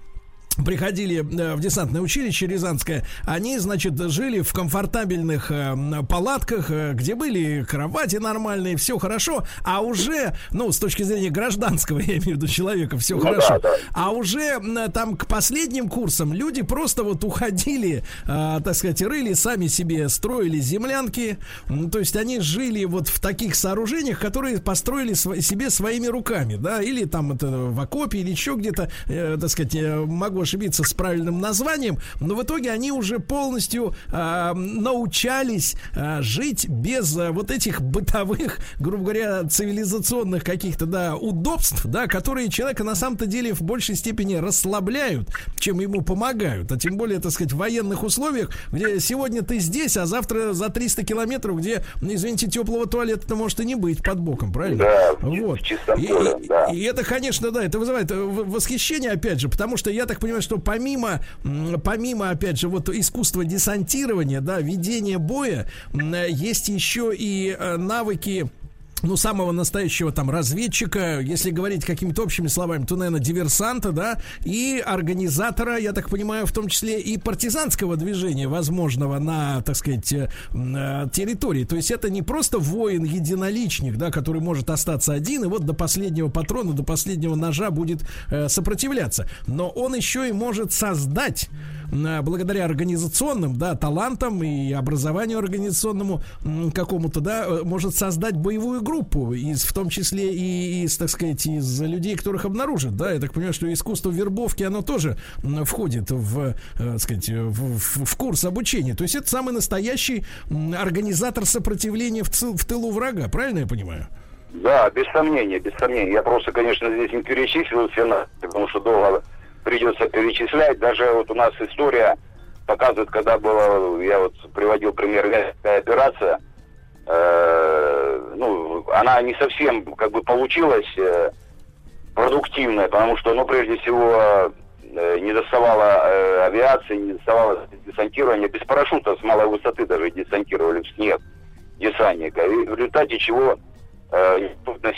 приходили э, в десантное училище Рязанское, они, значит, жили в комфортабельных э, палатках, э, где были кровати нормальные, все хорошо, а уже, ну, с точки зрения гражданского, я имею в виду человека, все ну, хорошо, да, да. а уже там к последним курсам люди просто вот уходили, так сказать, рыли, сами себе строили землянки, то есть они жили вот в таких сооружениях, которые построили себе своими руками, да, или там это в окопе, или еще где-то, так сказать, могу ошибиться с правильным названием, но в итоге они уже полностью э, научались э, жить без э, вот этих бытовых, грубо говоря, цивилизационных каких-то, да, удобств, да, которые человека на самом-то деле в большей степени расслабляют, чем ему помогают. А тем более, так сказать, в военных условиях, где сегодня ты здесь, а завтра за 300 километров, где, извините, теплого туалета-то может и не быть под боком, правильно? Да, вот. И, да. и это, конечно, да, это вызывает э, восхищение, опять же, потому что я так понимаю, что помимо, помимо, опять же, вот искусства десантирования, да, ведения боя, есть еще и э, навыки ну, самого настоящего там разведчика, если говорить какими-то общими словами, то, наверное, диверсанта, да, и организатора, я так понимаю, в том числе и партизанского движения, возможного на, так сказать, э, э, территории. То есть это не просто воин-единоличник, да, который может остаться один и вот до последнего патрона, до последнего ножа будет э, сопротивляться. Но он еще и может создать благодаря организационным, да, талантам и образованию организационному какому-то, да, э, может создать боевую группу, из, в том числе и из, так сказать, из людей, которых обнаружит, да, я так понимаю, что искусство вербовки, оно тоже входит в, э, так сказать, в, в, в курс обучения. То есть это самый настоящий организатор сопротивления в, в тылу врага, правильно я понимаю? Да, без сомнения, без сомнения. Я просто, конечно, здесь не перечислил все, потому что долго придется перечислять. Даже вот у нас история показывает, когда было, я вот приводил пример, операция, э, ну, она не совсем как бы получилась э, продуктивная, потому что, ну, прежде всего, э, не доставала э, авиации, не доставало десантирования, без парашюта с малой высоты даже десантировали в снег десантника, и в результате чего э,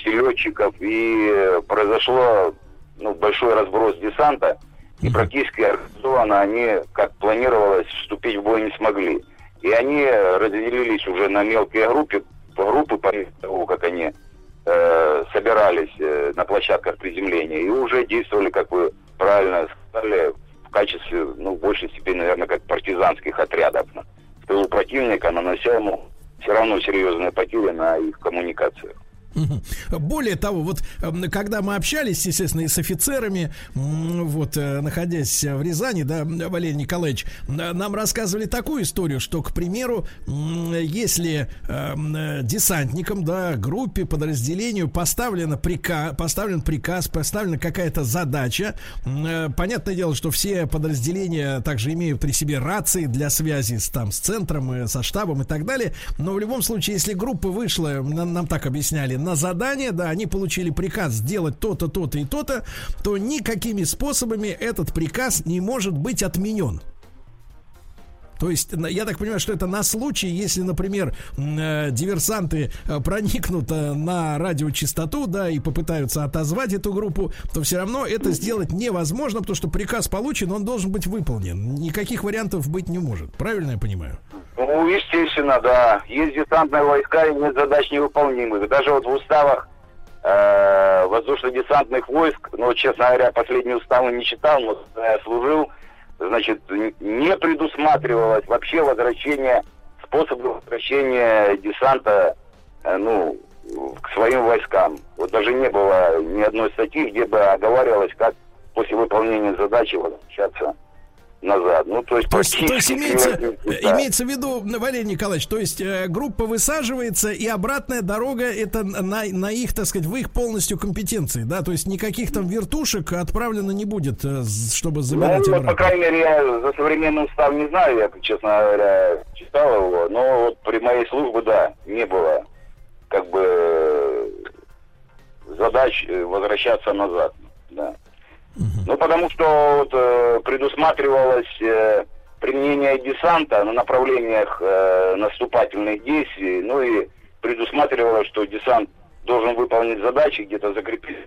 летчиков, и произошло ну, большой разброс десанта, и практически организованно они, как планировалось, вступить в бой не смогли. И они разделились уже на мелкие группы, группы по того, как они э, собирались э, на площадках приземления, и уже действовали, как вы правильно сказали, в качестве, ну, в большей степени, наверное, как партизанских отрядов. В тылу противника, нанося ему все равно серьезные потери на их коммуникациях. Более того, вот эм, когда мы общались, естественно, и с офицерами, вот, э, находясь в Рязани, да, Валерий Николаевич, нам рассказывали такую историю, что, к примеру, если э, десантникам, да, группе, подразделению поставлена приказ, поставлен приказ, поставлена какая-то задача, э, понятное дело, что все подразделения также имеют при себе рации для связи с, там, с центром, со штабом и так далее, но в любом случае, если группа вышла, нам, нам так объясняли, на задание, да, они получили приказ сделать то-то, то-то и то-то, то никакими способами этот приказ не может быть отменен. То есть, я так понимаю, что это на случай, если, например, э, диверсанты э, проникнут э, на радиочастоту, да, и попытаются отозвать эту группу, то все равно это сделать невозможно, потому что приказ получен, он должен быть выполнен. Никаких вариантов быть не может. Правильно я понимаю? Ну, естественно, да. Есть десантные войска и нет задач невыполнимых. Даже вот в уставах э, воздушно-десантных войск, ну, честно говоря, последний устав не читал, но я служил, значит, не предусматривалось вообще возвращение, способа возвращения десанта, э, ну, к своим войскам. Вот даже не было ни одной статьи, где бы оговаривалось, как после выполнения задачи возвращаться назад. Ну, то есть, то есть, то есть имеется, да. имеется в виду, Валерий Николаевич, то есть э, группа высаживается, и обратная дорога это на, на их, так сказать, в их полностью компетенции, да, то есть никаких там вертушек отправлено не будет, э, чтобы забирать ну, обратно. по крайней мере, я за современный устав не знаю, я, честно говоря, читал его, но вот при моей службе, да, не было как бы задач э, возвращаться назад, да. Ну, потому что вот, э, предусматривалось э, применение десанта на направлениях э, наступательных действий, ну и предусматривалось, что десант должен выполнить задачи, где-то закрепить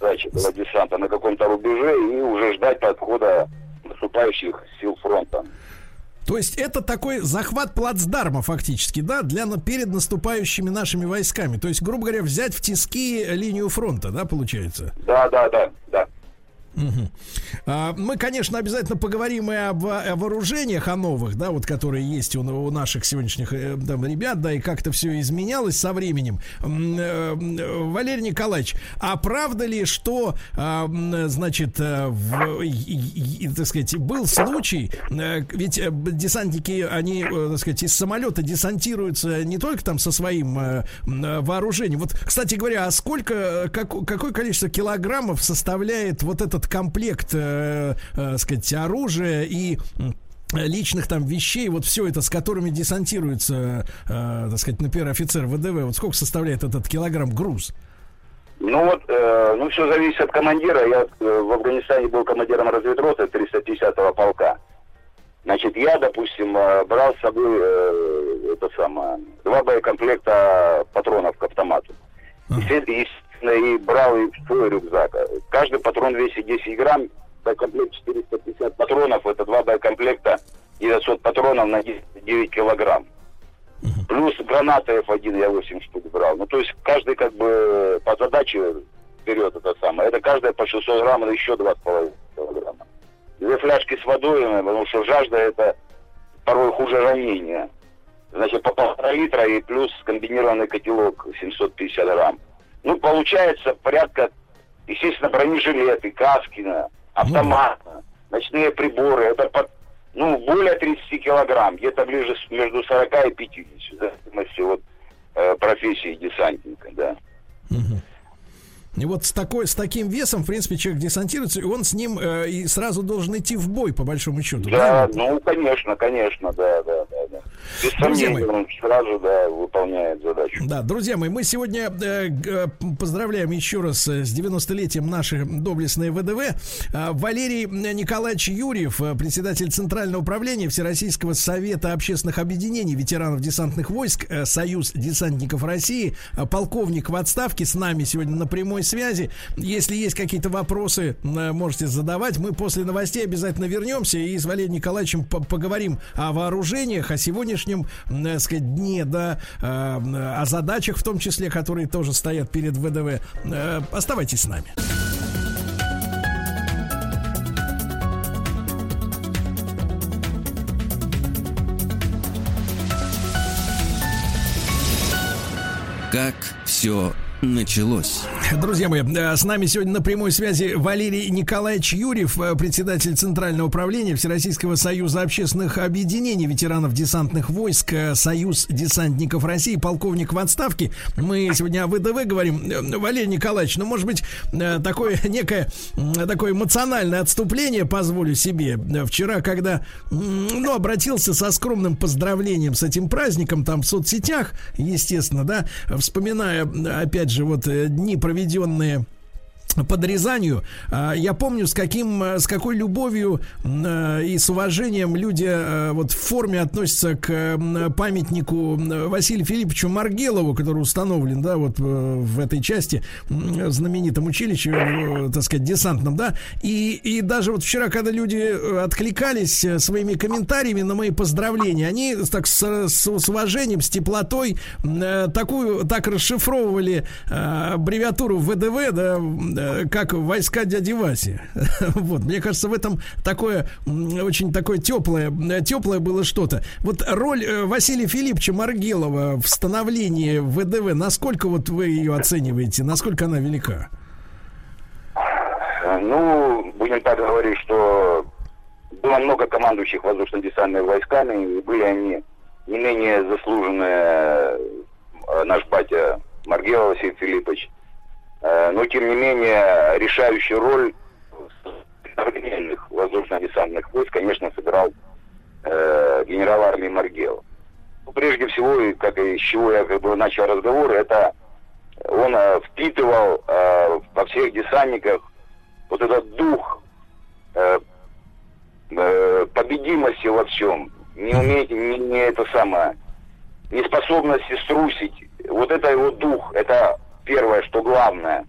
задачи этого десанта на каком-то рубеже и уже ждать подхода наступающих сил фронта. То есть это такой захват плацдарма фактически, да, для перед наступающими нашими войсками. То есть, грубо говоря, взять в тиски линию фронта, да, получается? Да, да, да, да. Угу. Мы, конечно, обязательно поговорим и об, о вооружениях, о новых, да, вот которые есть у, у наших сегодняшних э, там, ребят, да, и как-то все изменялось со временем. Э, Валерий Николаевич, а правда ли, что, а, значит, э, в, так сказать, был случай, ведь десантники, они, так сказать, из самолета десантируются не только там со своим вооружением. Вот, кстати говоря, а сколько, как, какое количество килограммов составляет вот этот комплект, э, э, сказать, оружия и личных там вещей, вот все это, с которыми десантируется, э, так сказать, например, офицер ВДВ, вот сколько составляет этот килограмм груз? Ну вот, э, ну все зависит от командира. Я э, в Афганистане был командиром разведроты 350-го полка. Значит, я, допустим, э, брал с собой э, это самое, два боекомплекта патронов к автомату. Uh-huh и брал и свой рюкзак. Каждый патрон весит 10 грамм, боекомплект 450 патронов, это два боекомплекта 900 патронов на 9 килограмм. Плюс гранаты F1 я 8 штук брал. Ну, то есть каждый как бы по задаче берет это самое. Это каждая по 600 грамм, это еще 2,5 килограмма. Две фляжки с водой, потому что жажда это порой хуже ранения. Значит, по полтора литра и плюс комбинированный котелок 750 грамм. Ну, получается порядка, естественно, бронежилеты, каски, автомат, ну, ночные приборы. Это под, ну, более 30 килограмм, где-то ближе между 40 и 50, в зависимости от э, профессии десантника, да. Угу. И вот с такой, с таким весом, в принципе, человек десантируется, и он с ним э, и сразу должен идти в бой, по большому счету. Да, да? ну, конечно, конечно, да, да, да. Без друзья мои, он сразу, да, выполняет задачу. Да, друзья мои, мы сегодня э, э, поздравляем еще раз э, с 90-летием нашей доблестной ВДВ. Э, Валерий Николаевич Юрьев, э, председатель Центрального управления Всероссийского совета общественных объединений ветеранов десантных войск, Союз десантников России, э, полковник в отставке с нами сегодня на прямой связи. Если есть какие-то вопросы, можете задавать. Мы после новостей обязательно вернемся и с Валерием Николаевичем поговорим о вооружениях, о сегодняшнем, сегодняшнем, так э, сказать, дне, да, а, о задачах, в том числе, которые тоже стоят перед ВДВ. Э, оставайтесь с нами. Как все началось. Друзья мои, э, с нами сегодня на прямой связи Валерий Николаевич Юрьев, э, председатель Центрального управления Всероссийского союза общественных объединений ветеранов десантных войск, э, Союз десантников России, полковник в отставке. Мы сегодня о ВДВ говорим. Валерий Николаевич, ну, может быть, такое некое такое эмоциональное отступление позволю себе. Вчера, когда, ну, обратился со скромным поздравлением с этим праздником, там в соцсетях, естественно, да, вспоминая, опять же, вот дни, проведенные под Рязанью. А, я помню, с каким, с какой любовью э, и с уважением люди э, вот в форме относятся к памятнику Василию Филипповичу Маргелову, который установлен, да, вот э, в этой части знаменитом училище, так сказать, десантном, да. И, и даже вот вчера, когда люди откликались своими комментариями на мои поздравления, они так с, с, с уважением, с теплотой такую, так расшифровывали аббревиатуру ВДВ, да, Э, как войска дяди Васи. Вот, мне кажется, в этом такое очень такое теплое, теплое было что-то. Вот роль э, Василия Филипповича Маргелова в становлении ВДВ, насколько вот вы ее оцениваете, насколько она велика? Ну, будем так говорить, что было много командующих воздушно-десантными войсками, и были они не менее заслуженные э, наш батя Маргелов Василий Филиппович, Э, но тем не менее решающую роль современных воздушно-десантных войск, конечно, сыграл э, генерал армии Маргел. Ну, прежде всего, как и с чего я как бы начал разговор, это он э, впитывал э, во всех десантниках вот этот дух э, э, победимости во всем, не уметь, не, не это самое, неспособности струсить. Вот это его дух, это первое, что главное.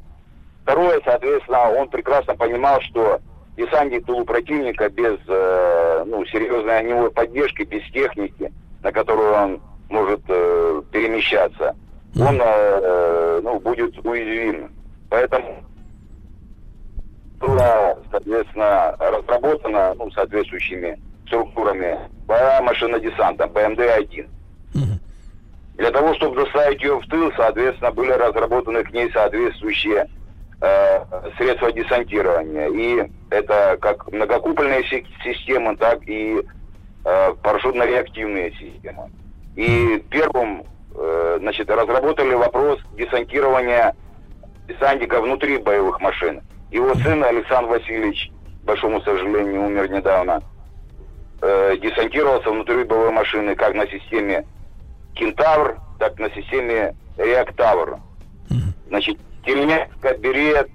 Второе, соответственно, он прекрасно понимал, что десантник тылу противника без э, ну, серьезной огневой поддержки, без техники, на которую он может э, перемещаться, он э, ну, будет уязвим. Поэтому была, соответственно, разработана ну, соответствующими структурами машина десанта БМД-1. Для того, чтобы доставить ее в тыл, соответственно, были разработаны к ней соответствующие э, средства десантирования. И это как многокупольные системы, так и э, парашютно-реактивные системы. И первым, э, значит, разработали вопрос десантирования десантника внутри боевых машин. Его сын Александр Васильевич, к большому сожалению, умер недавно, э, десантировался внутри боевой машины как на системе Кентавр, так на системе Реактавр. Значит, Тельняшка, Берет,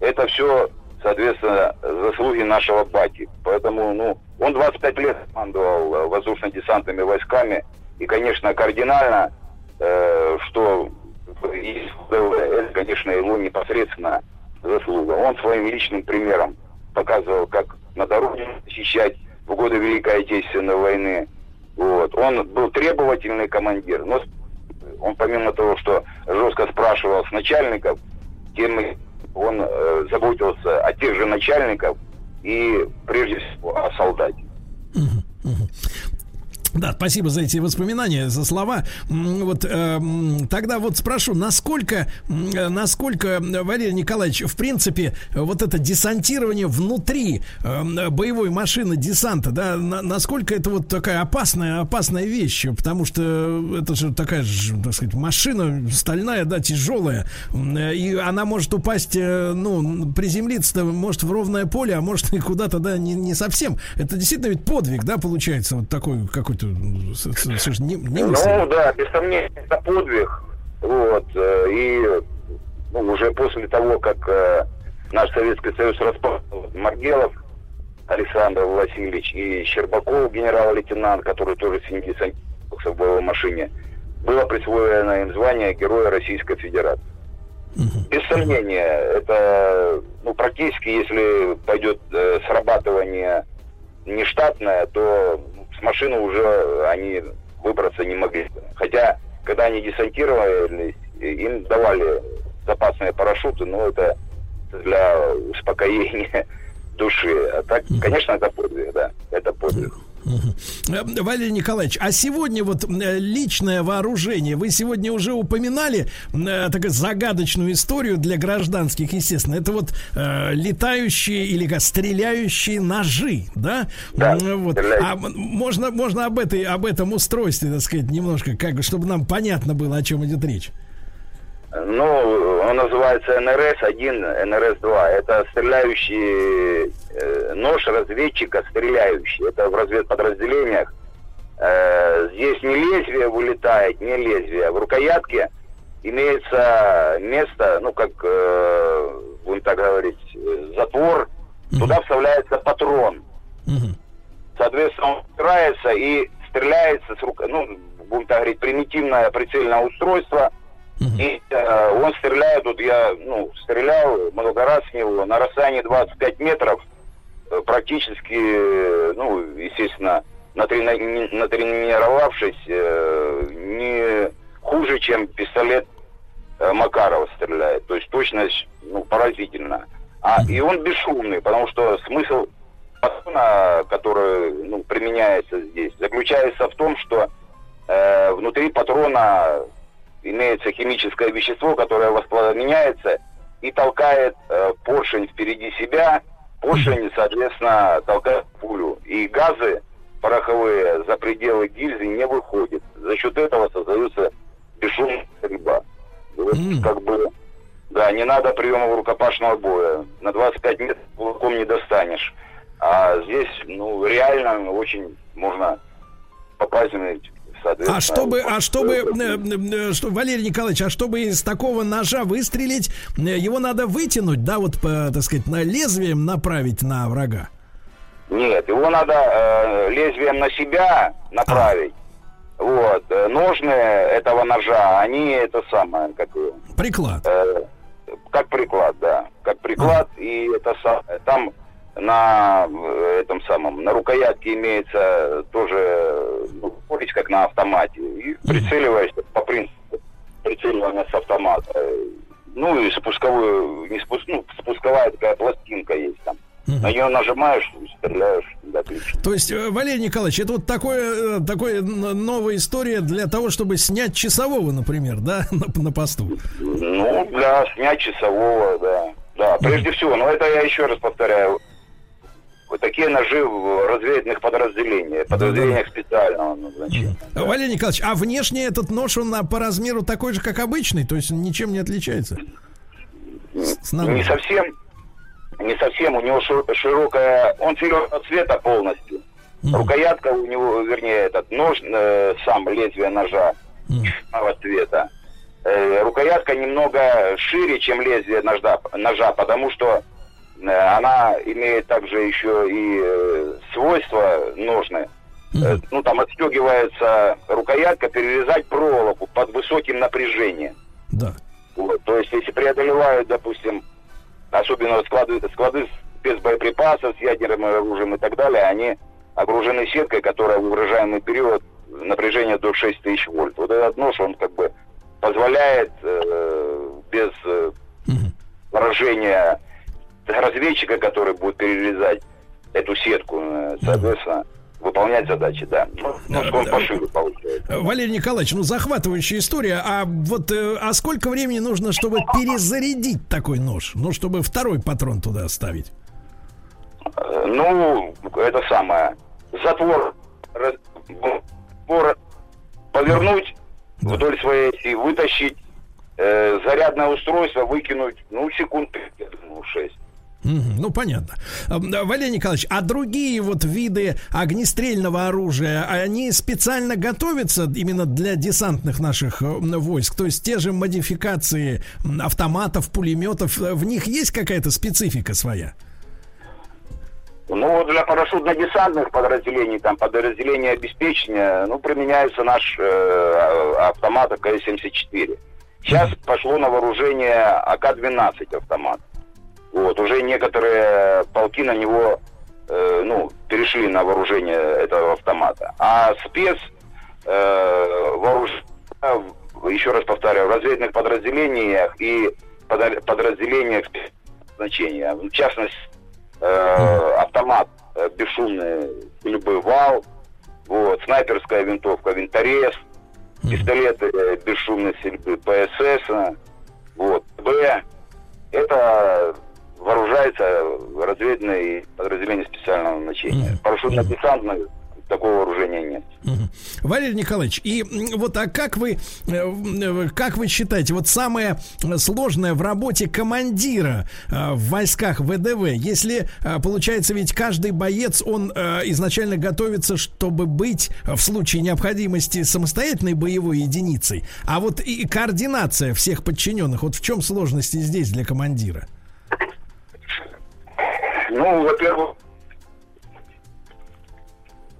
это все, соответственно, заслуги нашего бати. Поэтому, ну, он 25 лет командовал э, воздушно-десантными войсками. И, конечно, кардинально, э, что это, конечно, его непосредственно заслуга. Он своим личным примером показывал, как на дороге защищать в годы Великой Отечественной войны, вот. Он был требовательный командир, но он помимо того, что жестко спрашивал с начальников, тем он э, заботился о тех же начальников и прежде всего о солдате. Да, спасибо за эти воспоминания, за слова. Вот э, тогда вот спрошу, насколько, насколько, Валерий Николаевич, в принципе, вот это десантирование внутри э, боевой машины десанта, да, на, насколько это вот такая опасная, опасная вещь, потому что это же такая так сказать, машина стальная, да, тяжелая, и она может упасть, э, ну, приземлиться может в ровное поле, а может и куда-то, да, не, не совсем. Это действительно ведь подвиг, да, получается, вот такой какой-то совершенно не, не Ну да, без сомнения, это подвиг. Вот. Э, и ну, уже после того, как э, наш Советский Союз распал, Маргелов Александр Васильевич и Щербаков, генерал-лейтенант, который тоже сидел в боевой машине, было присвоено им звание Героя Российской Федерации. Без сомнения, это ну, практически, если пойдет э, срабатывание нештатное, то с машины уже они выбраться не могли. Хотя, когда они десантировались, им давали запасные парашюты, но это для успокоения души. А так, конечно, это подвиг, да, это подвиг. Валерий Николаевич, а сегодня вот э, личное вооружение, вы сегодня уже упоминали э, такую загадочную историю для гражданских, естественно. Это вот э, летающие или как, стреляющие ножи, да? Да, вот. стреляющие. А можно, можно об, этой, об этом устройстве, так сказать, немножко, как, бы, чтобы нам понятно было, о чем идет речь. Ну, он называется НРС-1, НРС-2. Это стреляющий э, нож разведчика стреляющий. Это в разведподразделениях. Э, здесь не лезвие вылетает, не лезвие. В рукоятке имеется место, ну, как, э, будем так говорить, затвор. Туда вставляется патрон. Соответственно, он упирается и стреляется с рук... Ну, будем так говорить, примитивное прицельное устройство. И э, он стреляет, вот я, ну, стрелял много раз с него на расстоянии 25 метров, э, практически, ну, естественно, натрени- натренировавшись, э, не хуже, чем пистолет э, Макарова стреляет. То есть точность, ну, поразительная. А, и он бесшумный, потому что смысл патрона, который ну, применяется здесь, заключается в том, что э, внутри патрона имеется химическое вещество, которое воспламеняется и толкает э, поршень впереди себя. Поршень, соответственно, толкает пулю. И газы пороховые за пределы гильзы не выходят. За счет этого создается бесшумная стрельба. Вот как бы, да, не надо приемов рукопашного боя. На 25 метров кулаком не достанешь. А здесь, ну, реально очень можно попасть, соответственно... А чтобы, а чтобы, э, э, что, Валерий Николаевич, а чтобы из такого ножа выстрелить, э, его надо вытянуть, да, вот, по, так сказать, на лезвием направить на врага. Нет, его надо э, лезвием на себя направить. Вот. Э, Ножны этого ножа, они это самое, как Приклад. э, как приклад, да. Как приклад, и это самое. Там на э, этом самом, на рукоятке имеется тоже, э, ну, курить как на автомате. И прицеливаешься по принципу прицеливания с автомата. Ну и спусковую, не спуск, ну, спусковая такая пластинка есть там. На нее нажимаешь, стреляешь, отлично. То есть, э, Валерий Николаевич, это вот такое, такое новая история для того, чтобы снять часового, например, да, на, на посту. Ну, для снять часового, да. Да, прежде всего, но это я еще раз повторяю. Вот такие ножи в разведных подразделениях, подразделениях специального назначения. Валерий Николаевич, а внешне этот нож, он по размеру такой же, как обычный, то есть ничем не отличается? снаружи. Не совсем, не совсем, у него шир- широкая, он зеленого цвета полностью. Рукоятка у него, вернее, этот нож, э, сам лезвие ножа, черного цвета. Э, рукоятка немного шире, чем лезвие ножа, ножа потому что она имеет также еще и э, свойства ножные. Э, ну, там отстегивается рукоятка, перерезать проволоку под высоким напряжением. Да. Вот, то есть, если преодолевают, допустим, особенно склады, склады без боеприпасов, с ядерным оружием и так далее, они окружены сеткой, которая в угрожаемый период напряжение до 6 тысяч вольт. Вот этот нож, он как бы позволяет э, без э, поражения разведчика, который будет перерезать эту сетку, э, соответственно, выполнять задачи, да. Ну, нож, он пошире получается. Валерий Николаевич, ну захватывающая история. А вот э, а сколько времени нужно, чтобы перезарядить такой нож? Ну, чтобы второй патрон туда ставить. Э, Ну, это самое. Затвор раз- затвор повернуть вдоль своей оси, вытащить э, зарядное устройство, выкинуть, ну, секунд, я думаю, 6. Ну, понятно. Да, Валерий Николаевич, а другие вот виды огнестрельного оружия, они специально готовятся именно для десантных наших э, войск? То есть те же модификации автоматов, пулеметов, э, в них есть какая-то специфика своя? Ну, вот для парашютно-десантных подразделений, там, подразделения обеспечения, ну, применяется наш э, а- автомат АК-74. Сейчас пошло на вооружение АК-12 автомат. Вот, уже некоторые полки на него, э, ну, перешли на вооружение этого автомата. А спец э, вооружение, еще раз повторяю, в разведных подразделениях и подразделениях значения. В частности, э, автомат э, бесшумный, любой вал, вот, снайперская винтовка «Винторез», пистолеты э, бесшумной стрельбы ПСС, вот, Б. Это вооружается разведные подразделения специального назначения. Парашютно-десантные такого вооружения нет. Валерий Николаевич, и вот а как вы, э, как вы считаете, вот самое сложное в работе командира э, в войсках ВДВ, если э, получается ведь каждый боец, он изначально готовится, чтобы быть в случае необходимости самостоятельной боевой единицей, а вот и координация всех подчиненных, вот в чем сложности здесь для командира? Ну, во-первых,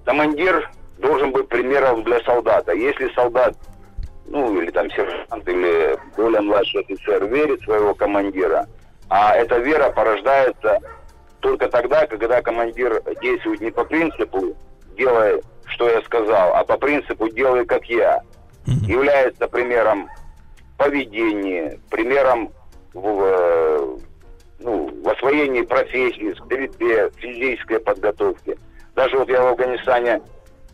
командир должен быть примером для солдата. Если солдат, ну, или там сержант, или более младший офицер верит своего командира, а эта вера порождается только тогда, когда командир действует не по принципу «делай, что я сказал», а по принципу «делай, как я», является примером поведения, примером в, э, ну, в освоении профессии, стрельбе, физической подготовке – даже вот я в Афганистане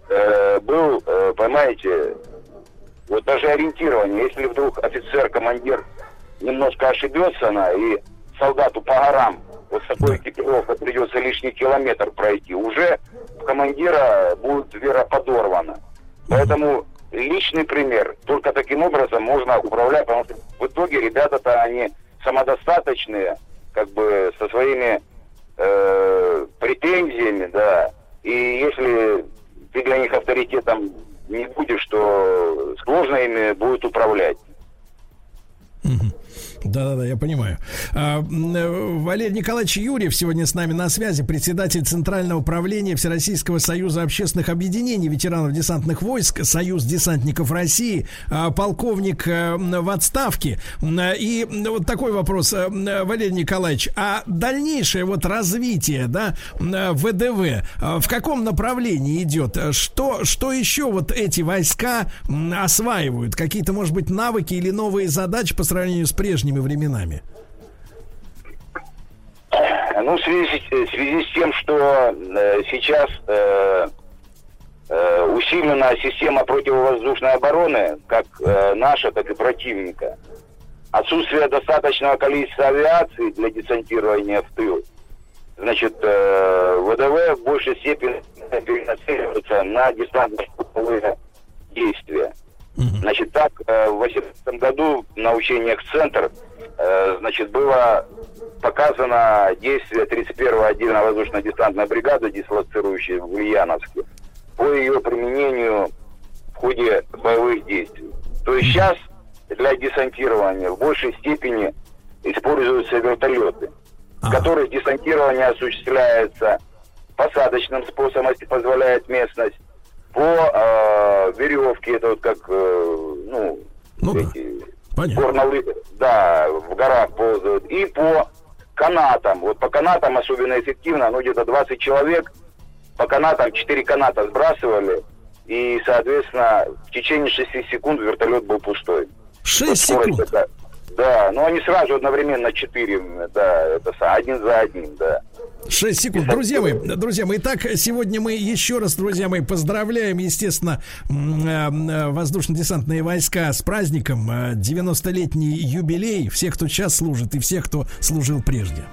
э, был, э, понимаете, вот даже ориентирование, если вдруг офицер, командир немножко ошибется на и солдату по горам вот с такой экипировкой придется лишний километр пройти, уже командира будет вера подорвана. Поэтому личный пример. Только таким образом можно управлять, потому что в итоге ребята-то они самодостаточные, как бы со своими э, претензиями, да, и если ты для них авторитетом не будешь, то сложно ими будет управлять. Да-да-да, я понимаю. А, э, Валерий Николаевич Юрьев сегодня с нами на связи, председатель Центрального управления Всероссийского союза общественных объединений ветеранов десантных войск, Союз десантников России, а, полковник э, в отставке. И вот такой вопрос, э, Валерий Николаевич, а дальнейшее вот развитие, да, ВДВ, в каком направлении идет? Что, что еще вот эти войска осваивают? Какие-то, может быть, навыки или новые задачи по сравнению с прежними прежними временами? Ну, в связи, в связи с тем, что э, сейчас э, э, усилена система противовоздушной обороны, как э, наша, так и противника, отсутствие достаточного количества авиации для десантирования в тыл, значит, э, ВДВ в большей степени перенацеливается на десантно-штурмовые действия. Значит, так, э, в 2018 году на учениях «Центр» э, значит, было показано действие 31-го отдельно воздушно-десантной бригады, дислоцирующей в Ульяновске, по ее применению в ходе боевых действий. То есть сейчас для десантирования в большей степени используются вертолеты, в которых десантирование осуществляется посадочным способом, если позволяет местность, по э, веревке, это вот как, э, ну, ну эти, да. горнолы, да, в горах ползают, и по канатам. Вот по канатам особенно эффективно, ну, где-то 20 человек, по канатам 4 каната сбрасывали, и, соответственно, в течение 6 секунд вертолет был пустой. 6 секунд? Это, да, но они сразу одновременно 4, да, это один за одним, да. 6 секунд. Друзья мои, друзья мои, итак, сегодня мы еще раз, друзья мои, поздравляем, естественно, э, воздушно-десантные войска с праздником, 90-летний э, юбилей, всех, кто сейчас служит и всех, кто служил прежде.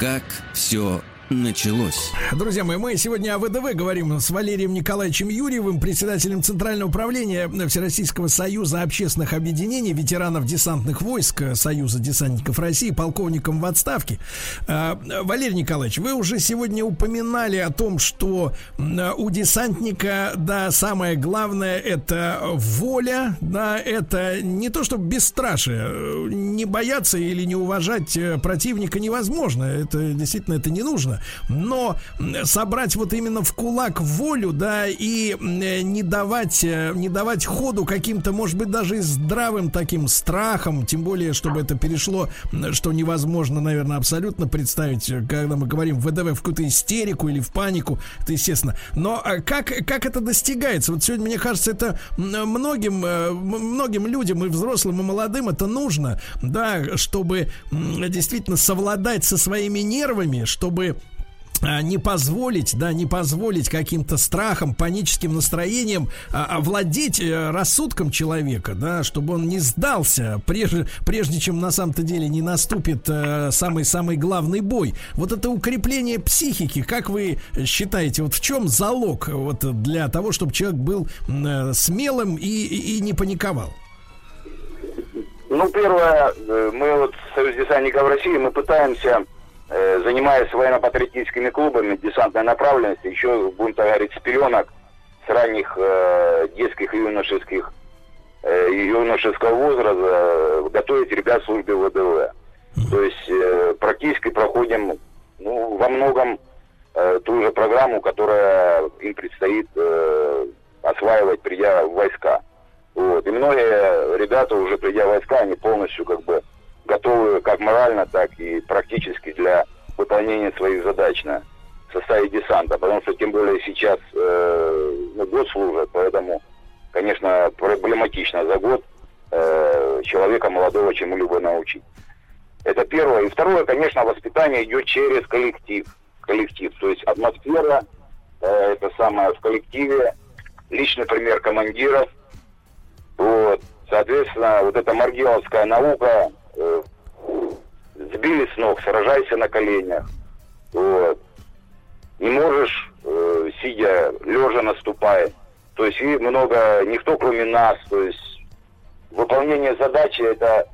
Как все началось. Друзья мои, мы сегодня о ВДВ говорим с Валерием Николаевичем Юрьевым, председателем Центрального управления Всероссийского союза общественных объединений ветеранов десантных войск Союза десантников России, полковником в отставке. А, Валерий Николаевич, вы уже сегодня упоминали о том, что у десантника, да, самое главное это воля, да, это не то, чтобы бесстрашие, не бояться или не уважать противника невозможно, это действительно это не нужно. Но собрать вот именно в кулак волю, да, и не давать, э, не давать ходу каким-то, может быть, даже и здравым таким страхом, тем более, чтобы это перешло, что невозможно, наверное, абсолютно представить, э, когда мы говорим ВДВ в какую-то истерику или в панику, это естественно. Но а как, как это достигается? Вот сегодня, мне кажется, это многим, э, многим людям, и взрослым, и молодым, это нужно, да, чтобы действительно совладать со своими нервами, чтобы не позволить, да, не позволить каким-то страхам, паническим настроениям а, овладеть э, рассудком человека, да, чтобы он не сдался, прежде, прежде чем на самом-то деле не наступит самый-самый э, главный бой. Вот это укрепление психики, как вы считаете, вот в чем залог вот для того, чтобы человек был э, смелым и, и не паниковал? Ну, первое, мы вот Союз десантников России, мы пытаемся занимаясь военно-патриотическими клубами десантной направленности, еще, будем так говорить, с пеленок, с ранних э, детских и юношеских, э, юношеского возраста, э, готовить ребят службе ВДВ. То есть э, практически проходим ну, во многом э, ту же программу, которая им предстоит э, осваивать, придя в войска. Вот. И многие ребята, уже придя в войска, они полностью как бы готовы как морально, так и практически для выполнения своих задач на составе десанта. Потому что тем более сейчас э, ну, год служит, поэтому, конечно, проблематично за год э, человека молодого чему-либо научить. Это первое. И второе, конечно, воспитание идет через коллектив. Коллектив. То есть атмосфера, э, это самое в коллективе, личный пример командиров. Вот. Соответственно, вот эта маргеловская наука, э, сбили с ног, сражайся на коленях. Вот. Не можешь, э, сидя, лежа наступай. То есть и много, никто кроме нас. То есть выполнение задачи это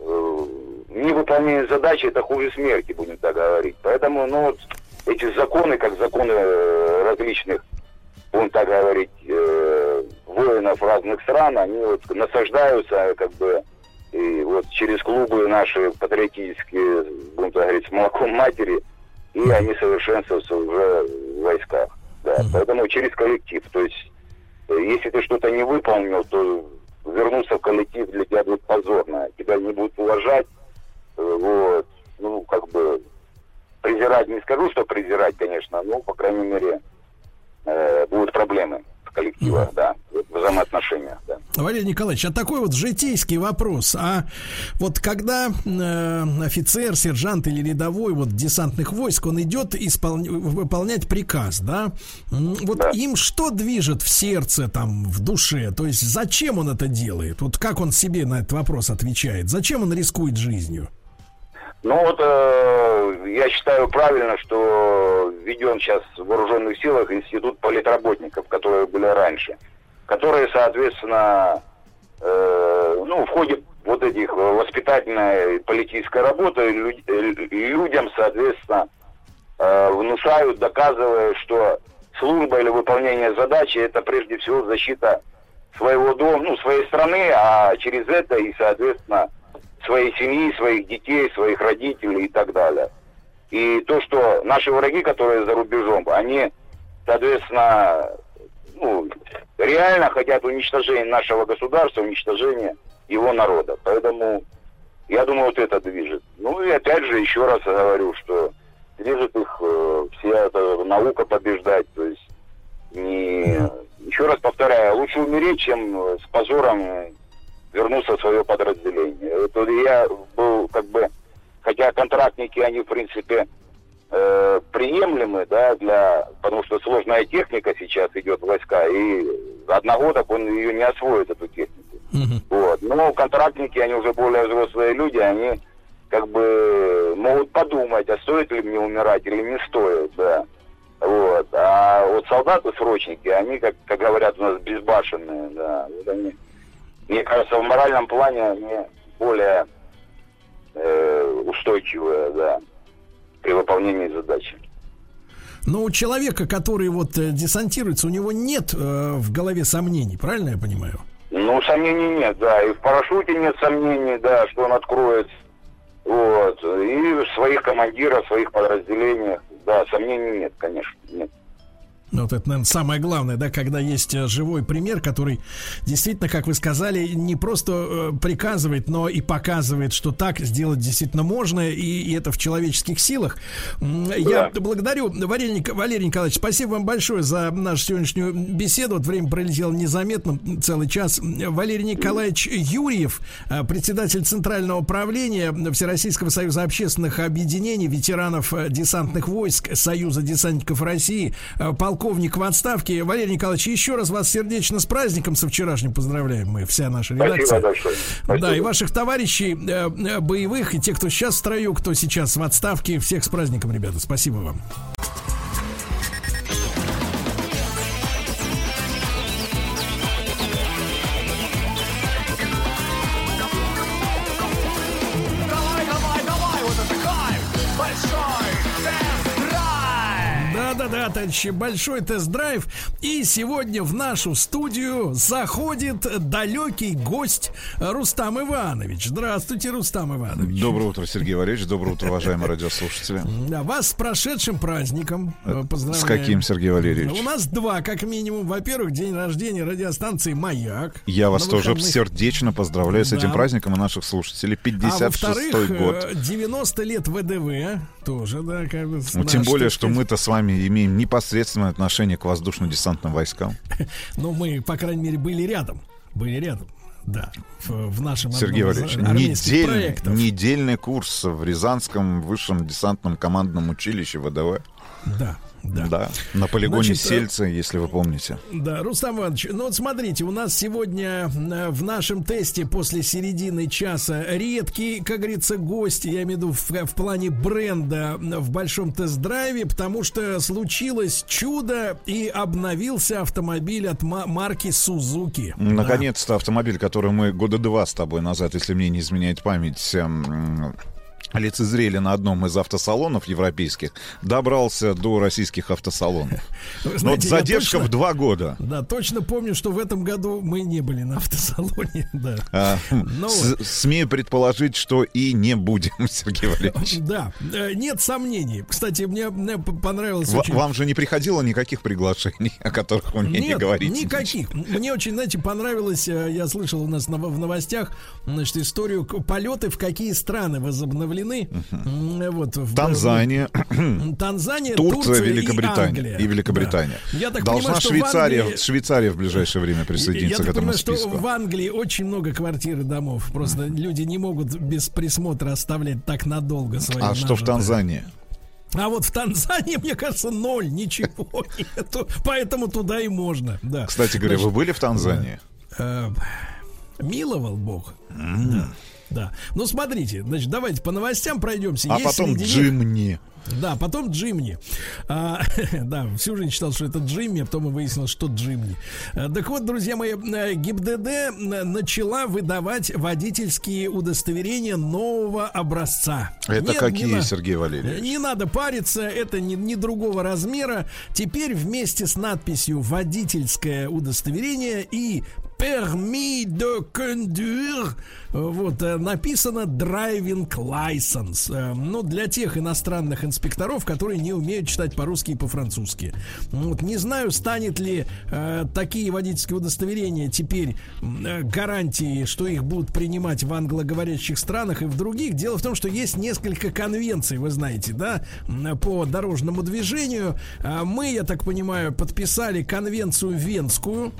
э, невыполнение задачи это хуже смерти, будем так говорить. Поэтому, ну вот эти законы, как законы э, различных, будем так говорить, э, воинов разных стран, они вот насаждаются как бы и вот через клубы наши патриотические, будем так говорить, с молоком матери, и они совершенствуются уже в войсках. Да. Поэтому через коллектив. То есть, э, если ты что-то не выполнил, то вернуться в коллектив для тебя будет позорно. Тебя не будут уважать. Э, вот. Ну, как бы презирать, не скажу, что презирать, конечно, но, по крайней мере, э, будут проблемы коллектива, mm. да, взаимоотношения, да. Валерий Николаевич, а такой вот житейский вопрос. А вот когда э, офицер, сержант или рядовой вот десантных войск, он идет испол... выполнять приказ, да? Вот да. им что движет в сердце, там, в душе? То есть зачем он это делает? Вот как он себе на этот вопрос отвечает? Зачем он рискует жизнью? Ну вот э, я считаю правильно, что введен сейчас в вооруженных силах институт политработников, которые были раньше, которые, соответственно, э, ну, в ходе вот этих воспитательной политической работы люд, людям, соответственно, э, внушают, доказывая, что служба или выполнение задачи это прежде всего защита своего дома, ну, своей страны, а через это и, соответственно, своей семьи, своих детей, своих родителей и так далее. И то, что наши враги, которые за рубежом, они, соответственно, ну, реально хотят уничтожения нашего государства, уничтожения его народа. Поэтому я думаю, вот это движет. Ну и опять же, еще раз говорю, что движет их э, вся эта наука побеждать. То есть не... Еще раз повторяю, лучше умереть, чем с позором вернуться в свое подразделение. Это я был как бы, хотя контрактники, они в принципе э, приемлемы, да, для, потому что сложная техника сейчас идет в войска, и одногодок он ее не освоит, эту технику. Uh-huh. Вот. Но контрактники, они уже более взрослые люди, они как бы могут подумать, а стоит ли мне умирать или не стоит, да. Вот. А вот солдаты-срочники, они, как, как говорят у нас, безбашенные, да. Вот они мне кажется, в моральном плане они более э, устойчивые, да, при выполнении задачи. Но у человека, который вот э, десантируется, у него нет э, в голове сомнений, правильно я понимаю? Ну, сомнений нет, да. И в парашюте нет сомнений, да, что он откроет. Вот. И в своих командирах, в своих подразделениях. Да, сомнений нет, конечно, нет. Ну, Вот это, наверное, самое главное, да, когда есть э, живой пример, который действительно, как вы сказали, не просто э, приказывает, но и показывает, что так сделать действительно можно, и, и это в человеческих силах. М, Я благодарю, Валерий, Валерий Николаевич, спасибо вам большое за нашу сегодняшнюю беседу. Вот время пролетело незаметно, целый час. Валерий Николаевич Юрьев, э, председатель Центрального управления Всероссийского союза общественных объединений ветеранов десантных войск Союза десантников России, э, полковник в отставке. Валерий Николаевич, еще раз вас сердечно с праздником со вчерашним поздравляем мы, вся наша редакция. Спасибо большое. Да, и Спасибо. ваших товарищей э, э, боевых, и тех, кто сейчас в строю, кто сейчас в отставке, всех с праздником, ребята. Спасибо вам. Товарищи, большой тест-драйв. И сегодня в нашу студию заходит далекий гость Рустам Иванович. Здравствуйте, Рустам Иванович. Доброе утро, Сергей Валерьевич. Доброе утро, уважаемые радиослушатели. Да, вас с прошедшим праздником. э, Поздравляем. С каким, Сергей Валерьевич? У нас два, как минимум. Во-первых, день рождения радиостанции «Маяк». Я вас тоже сердечно поздравляю с этим праздником и наших слушателей. А 56-й во-вторых, год. э, 90 лет ВДВ тоже, да, как бы. Ну, тем более, что мы-то с вами имеем непосредственное отношение к воздушно-десантным войскам. Ну, мы, по крайней мере, были рядом. Были рядом. Да, в, в нашем Сергей Валерьевич, недельный, проектов. недельный курс в Рязанском высшем десантном командном училище ВДВ. Да, да. Да, на полигоне Значит, э, Сельца, если вы помните. Да, Рустам Иванович, ну вот смотрите, у нас сегодня э, в нашем тесте после середины часа редкий, как говорится, гость, я имею в виду в, в плане бренда э, в большом тест-драйве, потому что случилось чудо и обновился автомобиль от ма- марки Suzuki. Наконец-то автомобиль, который мы года два с тобой назад, если мне не изменяет память, эм, лицезрели на одном из автосалонов европейских, добрался до российских автосалонов. Вы Но вот знаете, я задержка точно- в два года. Да, точно помню, что в этом году мы не были на автосалоне, да. А, Ну с- вот. Смею предположить, что и не будем, Сергей Валерьевич. Да, э, нет сомнений. Кстати, мне, мне понравилось В- очень... Вам же не приходило никаких приглашений, о которых вы мне не Нет, говорите. никаких. Мне очень, знаете, понравилось, э, я слышал у нас на- в новостях, значит, историю полеты в какие страны возобновлены. М, Вот, в- Танзания, в- Танзания, Турция, Турция Великобритания. и Англия. И Великобритания. Да. Я так Должна понимаю, что в Швейцария, Англии- Швейцария в ближайшее время присоединиться Я к этому понимаю, что списку. в Англии очень много квартир и домов. Просто люди не могут без присмотра оставлять так надолго свои А что в. Танзании? А вот в Танзании, мне кажется, ноль, ничего нету. Поэтому туда и можно. Да. Кстати говоря, вы были в Танзании? Э, миловал Бог. Да. Да. Ну, смотрите, значит, давайте по новостям пройдемся. А Есть потом Джимни. Да, потом Джимни. А, да, всю жизнь считал, что это Джимми, а потом и выяснилось, что Джимни. А, так вот, друзья мои, э, ГИБДД э, начала выдавать водительские удостоверения нового образца. Это Нет, какие, не Сергей Валерьевич? не надо париться, это не, не другого размера. Теперь вместе с надписью «Водительское удостоверение» и «Permis de conduire» э, вот, э, написано «Driving License». Э, Ну, для тех иностранных инспекторов, которые не умеют читать по-русски и по-французски. Вот, не знаю, станет ли э, такие водительские удостоверения теперь э, гарантией, что их будут принимать в англоговорящих странах и в других. Дело в том, что есть несколько конвенций, вы знаете, да, по дорожному движению. А Мы, я так понимаю, подписали конвенцию Венскую,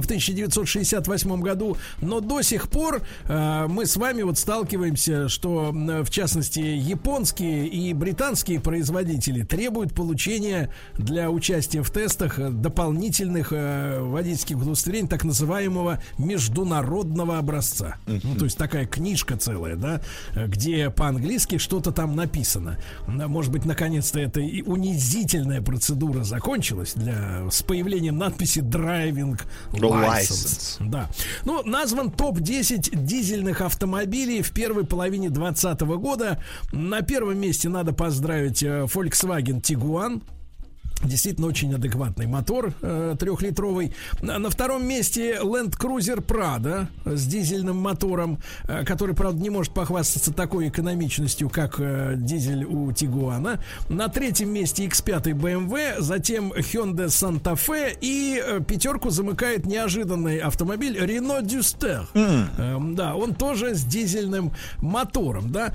в 1968 году, но до сих пор э, мы с вами вот сталкиваемся, что в частности японские и британские производители требуют получения для участия в тестах дополнительных э, водительских удостоверений так называемого международного образца. Ну, то есть такая книжка целая, да, где по-английски что-то там написано. Может быть, наконец-то эта унизительная процедура закончилась для с появлением надписи driving license. Да. Ну, назван топ-10 дизельных автомобилей в первой половине 2020 года. На первом месте надо поздравить э, Volkswagen Tiguan. Действительно очень адекватный мотор э, трехлитровый. На, на втором месте Land Cruiser Prado с дизельным мотором, э, который, правда, не может похвастаться такой экономичностью, как э, дизель у Тигуана. На третьем месте X5 BMW, затем Hyundai Santa Fe и э, пятерку замыкает неожиданный автомобиль Renault Duster. Э, да, он тоже с дизельным мотором, да.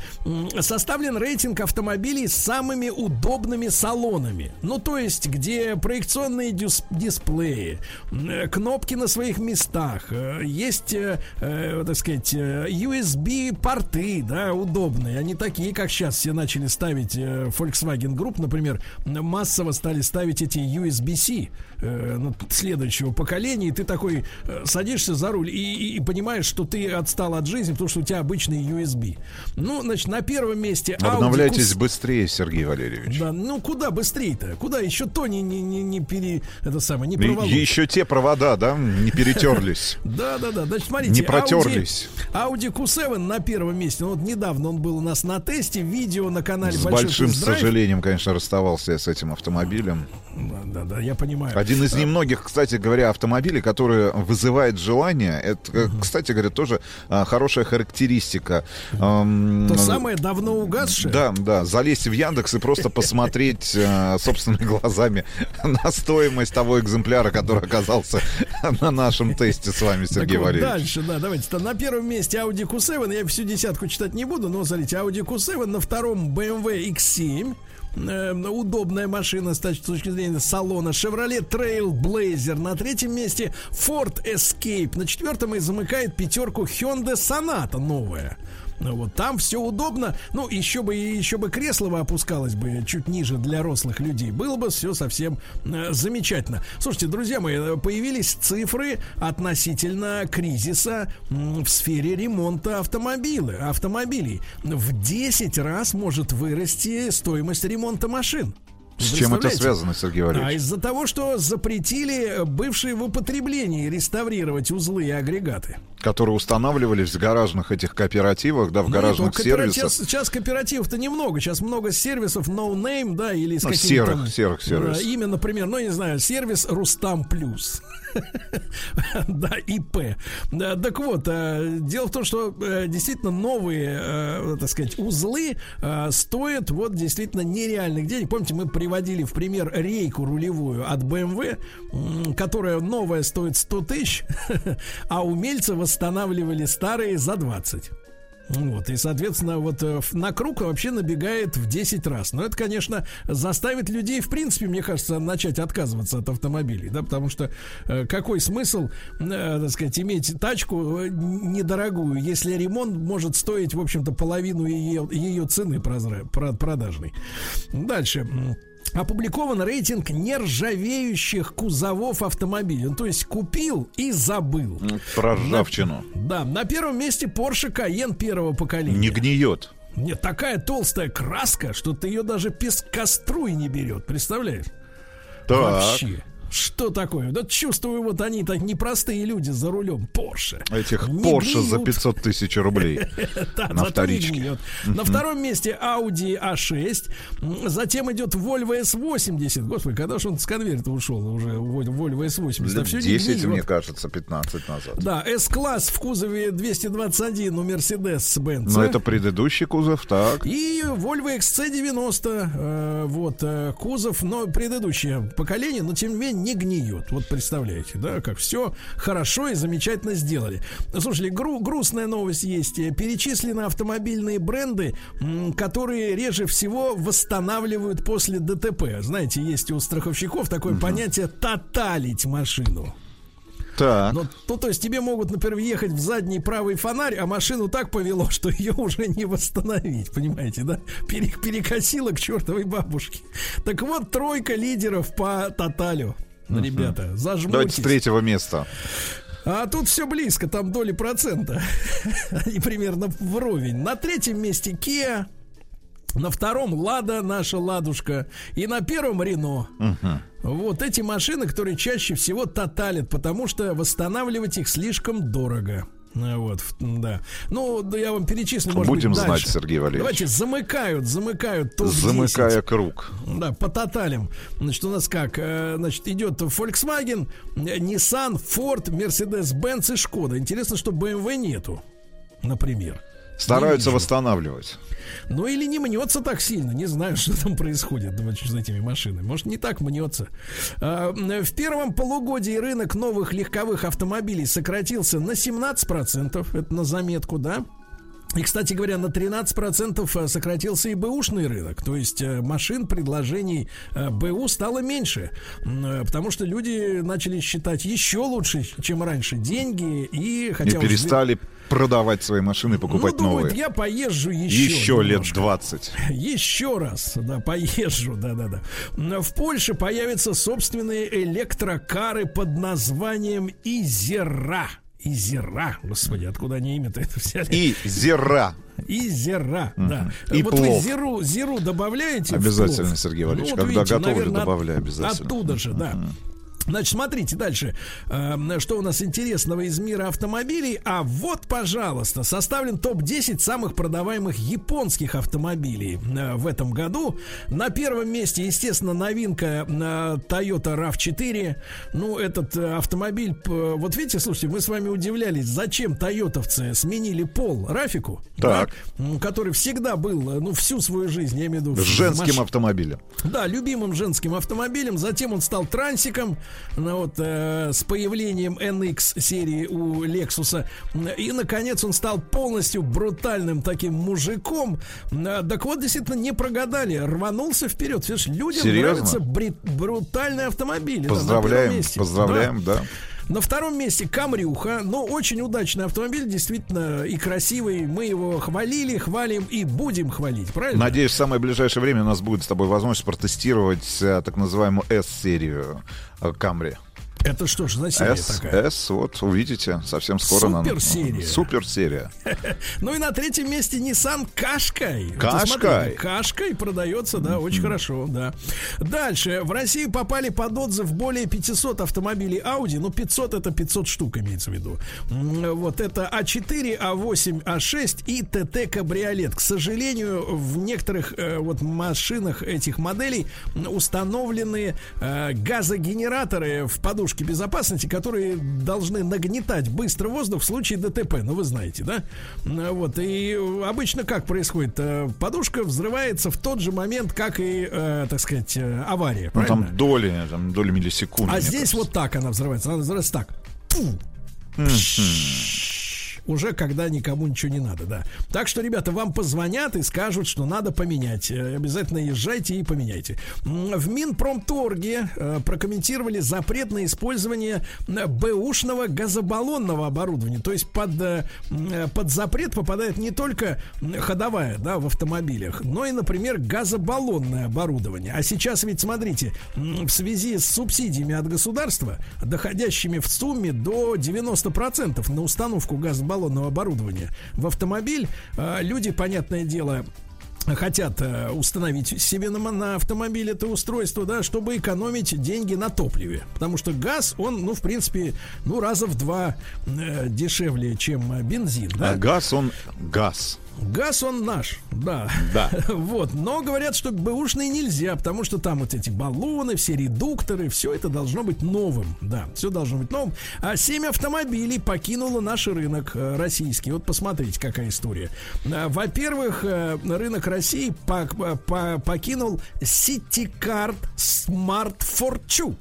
Составлен рейтинг автомобилей с самыми удобными салонами. Ну, то есть, где проекционные дюс- дисплеи, э, кнопки на своих местах, э, есть, э, так сказать, USB-порты, да, удобные. Они такие, как сейчас все начали ставить Volkswagen Group, например, массово стали ставить эти USB-C ну, следующего поколения, и ты такой садишься за руль и, и- и понимаешь, что ты отстал от жизни, потому что у тебя обычный USB. Ну, значит, на первом месте Audi Обновляйтесь Q- быстрее, Сергей Валерьевич. да, ну куда быстрее-то? Куда еще то не, не, не, не пере... Это самое, не проволочь. Еще те провода, да, не перетерлись. Да, да, да. Значит, смотрите, Не протерлись. Audi, Audi Q7 на первом месте. Ну, вот недавно он был у нас на тесте. Видео на канале С большим сожалением, конечно, расставался я с этим автомобилем. Да, да, я понимаю. Один из немногих, кстати говоря, автомобилей, который вызывает желание. Это, э, кстати говоря, тоже а, хорошая характеристика. То самое давно угасшее. Да, да, залезть в Яндекс и просто посмотреть э, собственными глазами на стоимость того экземпляра, который оказался на нашем тесте с вами, Так Сергей вот, Валерьевич. дальше, да, давайте. То На первом месте Audi Q7, я всю десятку читать не буду, но смотрите, Audi Q7, на втором BMW X7, э, удобная машина с точ- точки зрения салона. Chevrolet Trailblazer на третьем месте Ford Escape. На четвертом и замыкает пятерку Hyundai Sonata новая. Ну, Вот там все удобно. Ну, еще бы еще бы кресло бы опускалось бы чуть ниже для рослых людей. Было бы все совсем э, замечательно. Слушайте, друзья мои, э, появились цифры относительно кризиса в сфере ремонта автомобиля, автомобилей. В 10 раз может вырасти стоимость ремонта машин. С чем это связано, Сергей А Валерьевич? из-за того, что запретили бывшие в употреблении реставрировать узлы и агрегаты. Которые устанавливались в гаражных этих кооперативах, да, в Ну, гаражных кооператив- сервисах. Сейчас, сейчас кооперативов-то немного. Сейчас много сервисов no name, да, или с Ну, каким-то серых- серых сервисов. да, имя, например, ну, не знаю, сервис Рустам Плюс. Да, ИП. Так вот, э, дело в том, что э, действительно новые, э, так сказать, узлы стоят вот действительно нереальных денег. Помните, мы приводили в пример рейку рулевую от BMW, которая новая стоит 100 тысяч, а умельцы восстанавливали старые за 20. Вот, и, соответственно, вот э, на круг вообще набегает в 10 раз. Но это, конечно, заставит людей, в принципе, мне кажется, начать отказываться от автомобилей, да, потому что э, какой смысл, э, так сказать, иметь тачку э, недорогую, если ремонт может стоить, в общем-то, половину ее, ее цены прозра- про- продажной. Дальше. М, Опубликован рейтинг нержавеющих кузовов автомобилей. Ну, то есть купил и забыл. Про ржавчину. Да, на первом месте Porsche Cayenne первого поколения. Не гниет. Нет, такая толстая краска, что ты ее даже пескоструй не берет, представляешь? Так. Вообще. Что такое? Да чувствую, вот они так непростые люди за рулем Porsche. Этих Porsche за гниют. 500 тысяч рублей на вторичке. На втором месте Audi A6. М, Затем идет Volvo S80. Господи, когда же он с конверта ушел уже, Volvo S80? Лет Да всё не 10, гниет. мне кажется, 15 назад. Да, S-класс в кузове 221 у Mercedes-Benz. Но это предыдущий кузов, так. И Volvo XC90, э, вот, э, кузов, но предыдущее поколение, но тем не менее не гниет. Вот представляете, да, как все хорошо и замечательно сделали. Слушайте, гру- грустная новость есть. Перечислены автомобильные бренды, которые реже всего восстанавливают после ДТП. Знаете, есть у страховщиков такое понятие «тоталить машину». Так. Ну, ну, то есть тебе могут, например, въехать в задний правый фонарь, а машину так повело, что ее уже не восстановить, понимаете, да? Пере- перекосило к чертовой бабушке. Так вот, тройка лидеров по тоталю. Ребята, Давайте с третьего места. А тут все близко, там доли процента. Они примерно вровень. На третьем месте Kia. На втором Лада, наша ладушка. И на первом Рено. Вот эти машины, которые чаще всего тоталят, потому что восстанавливать их слишком дорого. Э, Вот, да. Ну, да я вам перечислю, может Будем быть, знать, дальше. Сергей Валерьевич. Давайте замыкают, замыкают топ-10. Замыкая круг. Да, по тоталям. Значит, у нас как? Э, Значит, идет Volkswagen, Nissan, Ford, Mercedes-Benz и Шкода. Интересно, что BMW нету, например. Стараются восстанавливать. Ну или не мнется так сильно, не знаю, что там происходит с этими машинами. Может, не так мнется. А, В первом полугодии рынок новых легковых автомобилей сократился на 17%. Это на заметку, да? И, кстати говоря, на 13% сократился и бэушный рынок. То есть э, машин, предложений э, БУ стало меньше. Э, Потому что люди начали считать еще лучше, чем раньше, деньги. И, хотя и перестали продавать свои машины и покупать ну, думают, новые. я поезжу еще. Еще лет немножко. 20. Еще раз, да, поезжу, да-да-да. В Польше появятся собственные электрокары под названием Изера. Изера, господи, откуда они имя-то это взяли? И зера. Изера, Мгм. да. И вот вы плов. зеру, зеру добавляете? в Обязательно? Сергей Валерьевич. Ну, вот Когда видите, готовлю, наверное, добавляю обязательно. Оттуда же, да. Значит, смотрите дальше, Э, что у нас интересного из мира автомобилей. А вот, пожалуйста, составлен топ-10 самых продаваемых японских автомобилей э, в этом году. На первом месте, естественно, новинка э, Toyota RAV4. Ну, этот э, автомобиль, вот видите, слушайте, мы с вами удивлялись, зачем тойотовцы сменили пол Рафику, Так. да, который всегда был, ну, всю свою жизнь, я имею в виду... С женским маш- автомобилем. да, любимым женским автомобилем. Затем он стал трансиком. Ну, вот, э, с появлением NX серии у Lexus. И, наконец, он стал полностью брутальным таким мужиком. Э, Так вот, действительно, не прогадали. Рванулся вперед. Видишь, людям Серьезно? нравятся бри- брутальные автомобили. Да, на Поздравляем, месте. поздравляем, да. На втором месте Камрюха, но очень удачный автомобиль, действительно и красивый. Мы его хвалили, хвалим и будем хвалить, правильно? Надеюсь, в самое ближайшее время у нас будет с тобой возможность протестировать э, так называемую S-серию э, Камри. Это что ж за серия S, такая? S, вот увидите, совсем скоро. на- Суперсерия. Суперсерия. Ну и на третьем месте Nissan Кашкай. Кашкай. Кашкай продается, да, очень хорошо, да. Дальше. В Россию попали под отзыв более 500 автомобилей Audi. Ну, 500 это 500 штук имеется в виду. Вот это А А4, А8, А6 и ТТ Кабриолет. К сожалению, в некоторых э, вот машинах этих моделей установлены э, газогенераторы в подушке безопасности, которые должны нагнетать быстро воздух в случае ДТП. Ну, вы знаете, да? Э, Вот. И обычно как происходит? Э, Подушка взрывается в тот же момент, как и, э, так сказать, э, авария. Ну, правильно? там доли, там доли миллисекунды. А здесь кажется. вот так она взрывается. Она взрывается так. Мгм. Уже когда никому ничего не надо, да. Так что, ребята, вам позвонят и скажут, что надо поменять. Э, Обязательно езжайте и поменяйте. В Минпромторге э, прокомментировали запрет на использование э, бэушного газобаллонного оборудования. То есть под, под запрет попадает не только ходовая, да, в автомобилях, но и, например, газобаллонное оборудование. А сейчас ведь, смотрите, в связи с субсидиями от государства, доходящими в сумме до 90% на установку газобаллонного оборудования в автомобиль, э, люди, понятное дело, хотят э, установить себе на, на автомобиль это устройство, да, чтобы экономить деньги на топливе. Потому что газ, он, ну, в принципе, ну, раза в два э, дешевле, чем бензин, да. А газ, он газ. Газ он наш, да. Да. Вот. Но говорят, что бэушный нельзя, потому что там вот эти баллоны, все редукторы, все это должно быть новым. Да, все должно быть новым. А 7 автомобилей покинуло наш рынок э, российский. Вот посмотрите, какая история. А, Во-первых, э, рынок России пок- по- покинул City-Card Smart Fortune.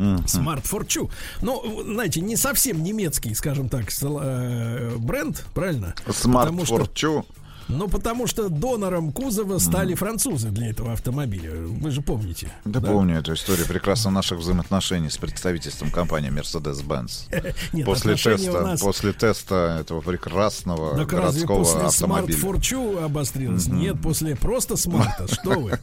Smart Fortune. Ну, знаете, не совсем немецкий, скажем так, э, бренд, правильно? Смарт Потому что-. Ну, потому что донором кузова стали французы для этого автомобиля. Вы же помните. Да, помню эту историю прекрасно наших взаимоотношений с представительством компании Mercedes-Benz. После теста, нас- после теста этого прекрасного Так городского после автомобиля. Fortwo обострилось? Нет, после просто смарта. Что вы?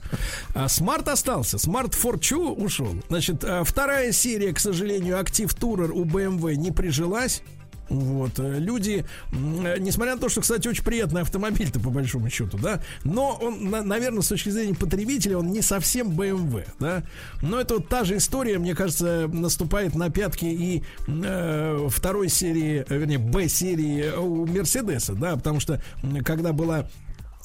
А смарт остался. Smart Fortwo ушел. Значит, а, вторая серия, к сожалению, Active Tourer у BMW не прижилась. Вот, э, люди, э, несмотря на то, что, кстати, очень приятный автомобиль-то по большому счету, да, но он, на- наверное, с точки зрения потребителя, он не совсем BMW, да, но это вот та же история, мне кажется, наступает на пятки и э, второй серии, вернее, Б-серии у Мерседеса, да, потому что когда была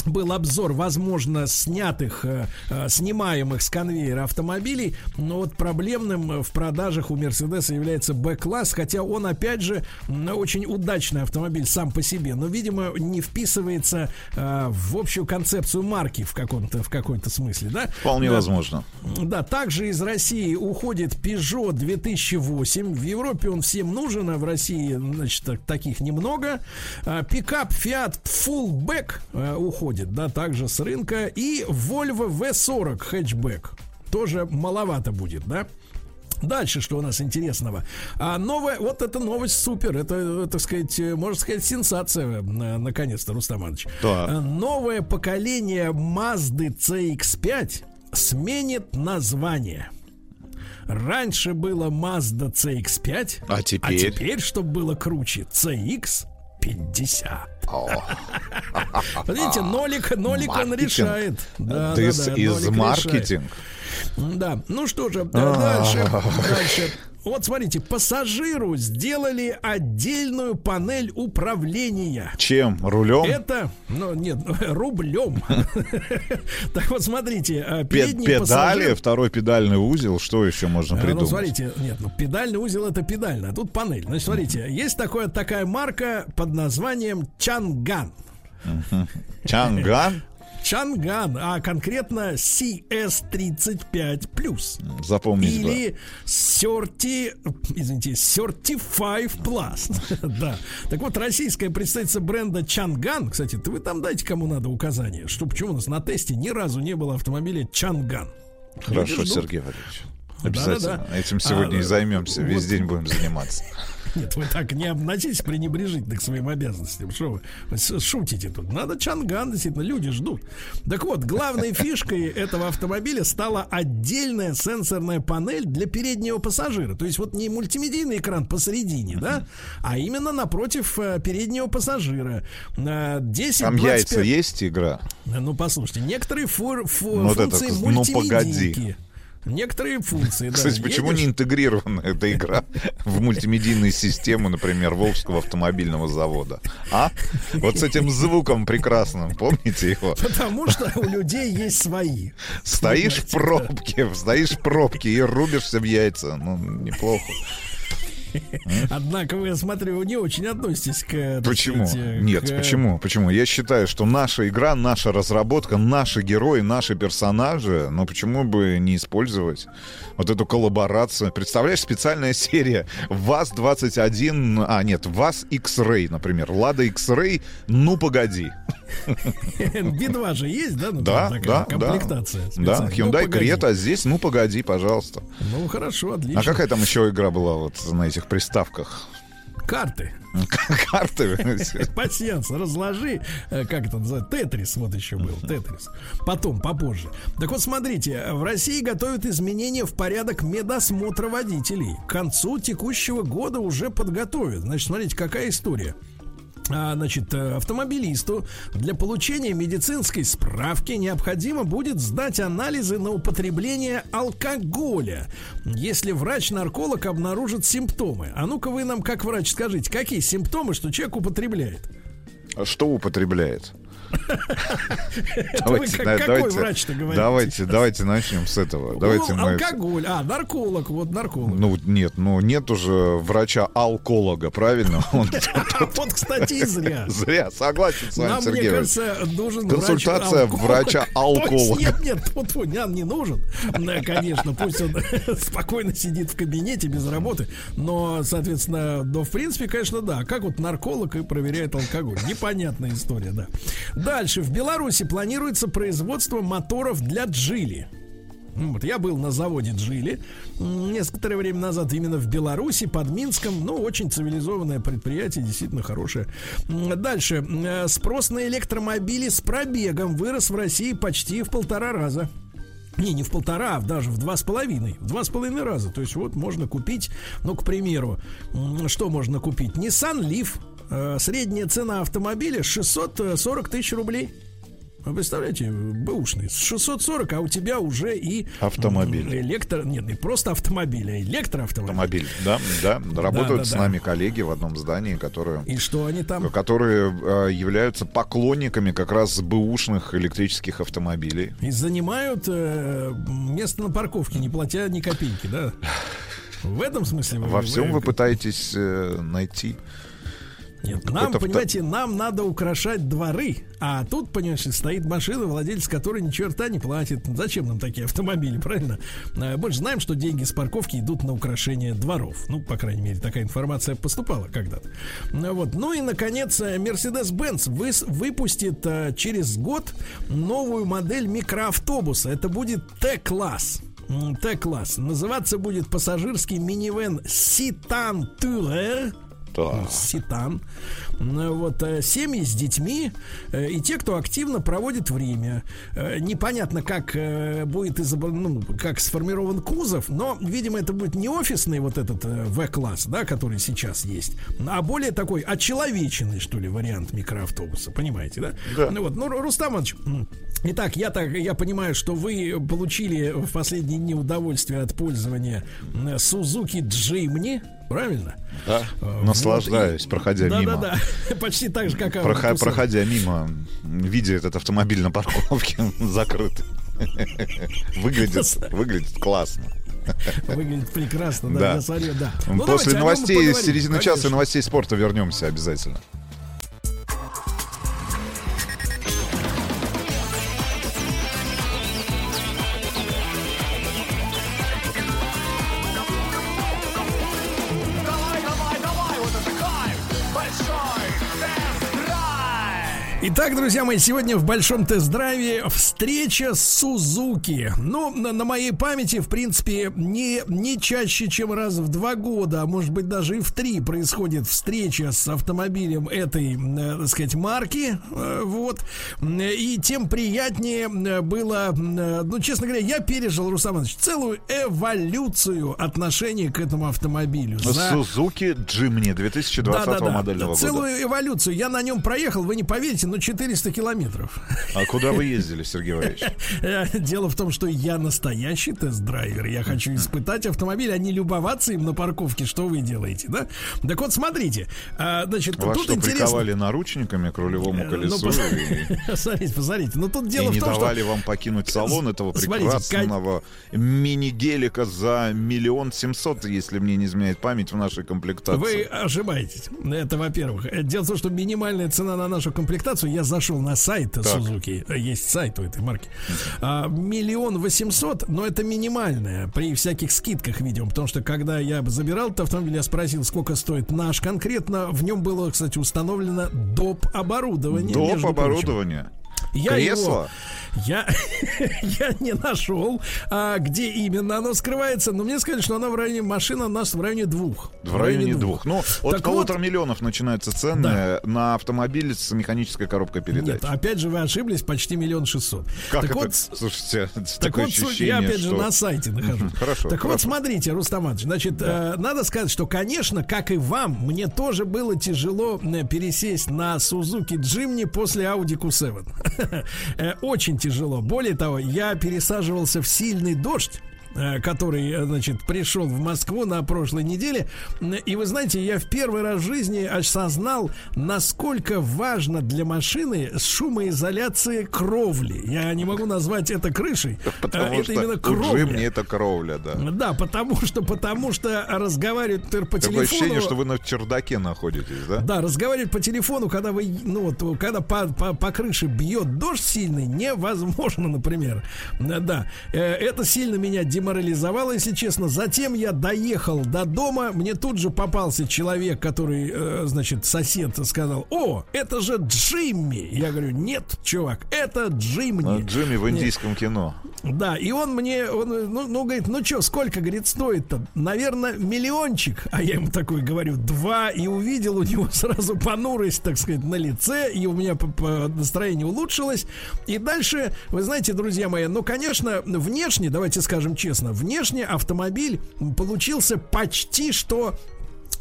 был обзор, возможно, снятых, э, э, снимаемых с конвейера автомобилей, но вот проблемным э, в продажах у Мерседеса является Б-класс, хотя он, опять же, очень удачный автомобиль сам по себе, но, видимо, не вписывается в общую концепцию марки в каком-то в какой-то смысле, да? Вполне Да. возможно. Да, также из России уходит Peugeot 2008. В Европе он всем нужен, а в России, значит, так- таких немного. Пикап Fiat Fullback э, уходит, да, также с рынка. И Volvo V40 хэтчбэк. Тоже маловато будет, да? Дальше, что у нас интересного? А новая, вот эта новость супер, это, э, так сказать, э, можно сказать, сенсация, э, наконец-то, Рустам Иванович. Так. Э, Новое поколение Mazda CX-5 сменит название. Раньше было Mazda CX-5, А теперь? а теперь, чтобы было круче, CX-50. Видите, нолик, нолик он решает. Да, This да, да, is marketing. решает. Да, ну что же, дальше, дальше. Вот смотрите, пассажиру сделали отдельную панель управления. Чем? Рулем? Это, ну нет, рублем. Так вот, смотрите, а, Пе- передний педали, второй педальный узел, что еще можно А, Ну, придумать? смотрите, нет, ну педальный узел это педальный, а тут панель. Значит, смотрите, есть такая марка под названием Чанган. Чанган? Чанган, а конкретно CS35 Запомнить бы. или 30, извините, 35 Plus. да. Так вот, российская представительница бренда Чанган, кстати, вы там дайте кому надо указание, что почему у нас на тесте ни разу не было автомобиля Чанган. Хорошо, ждут. Сергей Валерьевич. Обязательно. Этим сегодня А, и займемся. Весь вот. день будем заниматься. Нет, вы так не относитесь пренебрежительно к своим обязанностям. Что вы, шутите тут? Надо Чанган, действительно, люди ждут. Так вот, главной фишкой этого автомобиля стала отдельная сенсорная панель для переднего пассажира. То есть вот не мультимедийный экран посередине, да, а именно напротив э, переднего пассажира. Э, 10, Там 25 яйца есть игра? Ну, послушайте, некоторые фу- фу- Ну, вот это, функции ну, погоди. Некоторые функции, да. Кстати, почему едешь- не интегрирована эта игра в мультимедийные системы, например, Волжского автомобильного завода? А? Вот с этим звуком прекрасным, помните его? Потому что у людей есть свои. Стоишь в пробке, стоишь в пробке и рубишься в яйца. Ну, неплохо. Однако вы, я смотрю, не очень относитесь к... так Почему? сказать, э, Нет, к- почему? Почему? Я считаю, что наша игра, наша разработка, наши герои, наши персонажи, ну почему бы не использовать вот эту коллаборацию? Представляешь, специальная серия ВАЗ-21, а нет, ВАЗ X-Ray, например, Лада X-Ray, ну погоди. Би-2 же есть, да? Ну, Да, да, такая да. комплектация. Да, специальная. Hyundai Ну. Creta, а здесь, ну погоди, пожалуйста. Ну, хорошо, отлично. А какая там еще игра была вот на этих приставках? Карты. Карты? Пассианс, разложи, э, как это называется, Тетрис вот еще был, Тетрис. Потом, попозже. Так вот, смотрите, в России готовят изменения в порядок медосмотра водителей. К концу текущего года уже подготовят. Значит, смотрите, какая история. А, Значит, э, автомобилисту для получения медицинской справки необходимо будет сдать анализы на употребление алкоголя, если врач-нарколог обнаружит симптомы. А ну-ка вы нам, как врач, скажите, какие симптомы, что человек употребляет? А Что употребляет? Какой врач-то говорите? давайте, давайте начнем с этого. Давайте Ну, мы... алкоголь. А, нарколог, вот нарколог. Ну нет, ну нет уже врача-алколога, правильно? Он Вот, кстати, зря. зря, согласен с вами, Нам, мне Сергей. кажется, нужен Консультация врача-алколога. Нет, нет, вот, вот, не, нужен. Конечно, пусть он спокойно сидит в кабинете без работы. Но, соответственно, но в принципе, конечно, да. Как вот нарколог и проверяет алкоголь. Непонятная история, да. Дальше. В Беларуси планируется производство моторов для джили. Ну, Вот, я был на заводе Джили некоторое время назад именно в Беларуси, под Минском. Ну, очень цивилизованное предприятие, действительно хорошее. Дальше. Э, Спрос на электромобили с пробегом вырос в России почти в полтора раза. Не, не в полтора, а даже в два с половиной. В два с половиной раза. То есть вот можно купить, ну, к примеру, что можно купить? Nissan Leaf. Э, Средняя цена автомобиля 640 тысяч рублей. Вы представляете, бэушный. 640, а у тебя уже и... Автомобиль. Электро... Нет, не просто автомобиль, а электроавтомобиль. Автомобиль, да, да. Работают да, с да. нами коллеги в одном здании, которые, И что они там? которые э, являются поклонниками как раз бэушных электрических автомобилей. И занимают э, место на парковке, не платя ни копейки, да? В этом смысле вы- Во всем вы вы- пытаетесь э, найти. Нет, нам, авто- понимаете, нам надо украшать дворы, а тут, понимаешь, стоит машина, владелец которой ни черта не платит. Зачем нам такие автомобили, правильно? А, Мы же знаем, что деньги с парковки идут на украшение дворов. Ну, по крайней мере, такая информация поступала когда-то. Ну, Вот. Ну и, наконец, э, Mercedes-Benz выс- выпустит э, через год новую модель микроавтобуса. Это будет Т-класс. Т-класс. Называться будет пассажирский минивэн Citan Tourer. Так. Ситан. Ну, Вот э, семьи с детьми э, и те, кто активно проводит время. Э, Непонятно, как будет изобр- ну, как сформирован кузов, но, видимо, это будет не офисный вот этот В-класс, да, который сейчас есть, а более такой очеловеченный, что ли, вариант микроавтобуса. Понимаете, да? Да. Ну вот, ну, Ру- Рустам Иванович, Итак, я так я понимаю, что вы получили в последние дни удовольствие от пользования Suzuki Jimny, правильно? Да. Э, Наслаждаюсь, вот, и- проходя да, мимо. Да, да, почти так же, как Audi Прохо- Q7. проходя мимо, видя этот автомобиль на парковке закрытый. Выглядит, выглядит классно. Выглядит прекрасно, да, Да. я смотрю, да. Ну, После новостей, середины часа конечно. новостей спорта вернемся обязательно. Итак, друзья мои, сегодня в большом тест-драйве встреча с Сузуки. Ну, на, на моей памяти, в принципе, не, не чаще, чем раз в два года, а может быть даже и в три происходит встреча с автомобилем этой, э, так сказать, марки. Э, вот. И тем приятнее э, было, э, ну, честно говоря, я пережил, Рустам Иванович, целую эволюцию отношения к этому автомобилю. За- Suzuki Jimny 2020 модельного года. Целую эволюцию. Я на нем проехал, вы не поверите, но 400 километров. А куда вы ездили, Сергей Валерьевич? Дело в том, что я настоящий тест-драйвер. Я хочу испытать автомобиль, а не любоваться им на парковке. Что вы делаете, да? Так вот, смотрите. а, Значит, Вас тут что, интересно. приковали наручниками к рулевому Э, колесу ну, пос- и, Посмотрите, посмотрите. Но тут дело не в том, давали что... вам покинуть салон этого прекрасного мини-гелика за миллион семьсот, если мне не изменяет память, в нашей комплектации. Вы ошибаетесь. Это во-первых. Дело в том, что минимальная цена на нашу комплектацию, я зашел на сайт Suzuki, Э, есть сайт у этой марки, А, миллион восемьсот, но это минимальная, при всяких скидках, видимо, потому что когда я забирал этот автомобиль, я спросил, сколько стоит наш конкретно, в нем было, кстати, установлено доп. оборудование. Доп. между прочим. Я Кресло? его, я, я не нашел, а, где именно оно скрывается, но мне сказали, что она в районе, машина у нас в районе двух. В районе двух. Ну, от Так полутора вот, миллионов начинаются цены на автомобиль с механической коробкой передач. Нет, опять же вы ошиблись, почти миллион шестьсот. Как так это? вот, Слушайте, так такое вот, ощущение, я опять же что- на сайте нахожусь. Мгм, Хорошо. Так вот, хорошо. смотрите, Рустам Иванович, значит, э, надо сказать, что, конечно, как и вам, мне тоже было тяжело э, пересесть на Suzuki Jimny после Audi Q7. Э, Очень тяжело. Более того, я пересаживался в сильный дождь который, э, значит, пришел в Москву на прошлой неделе. И вы знаете, я в первый раз в жизни осознал, насколько важно для машины шумоизоляция кровли. Я не могу назвать это крышей. Потому это что именно кровля. Джимни это кровля, да. Да, потому что, потому что разговаривать по Такое телефону. ощущение, что вы на чердаке находитесь, да? Да, разговаривать по телефону, когда вы, ну вот, когда по, по, по крыше бьет дождь сильный, невозможно, например. Э, Да, Э, это сильно меня деморализовало, если честно. Затем я доехал до дома, мне тут же попался человек, который, э, значит, сосед сказал, о, это же Джимми. Я говорю, нет, чувак, это Джимми. А, Джимми в Нет. индийском кино. Да, и он мне, он, ну, ну, говорит, ну что, сколько, говорит, стоит-то? Наверное, миллиончик. А я ему такой говорю, два, и увидел у него сразу понурость, так сказать, на лице, и у меня по- по- настроение улучшилось. И дальше, вы знаете, друзья мои, ну, конечно, внешне, давайте скажем честно, внешне автомобиль получился почти что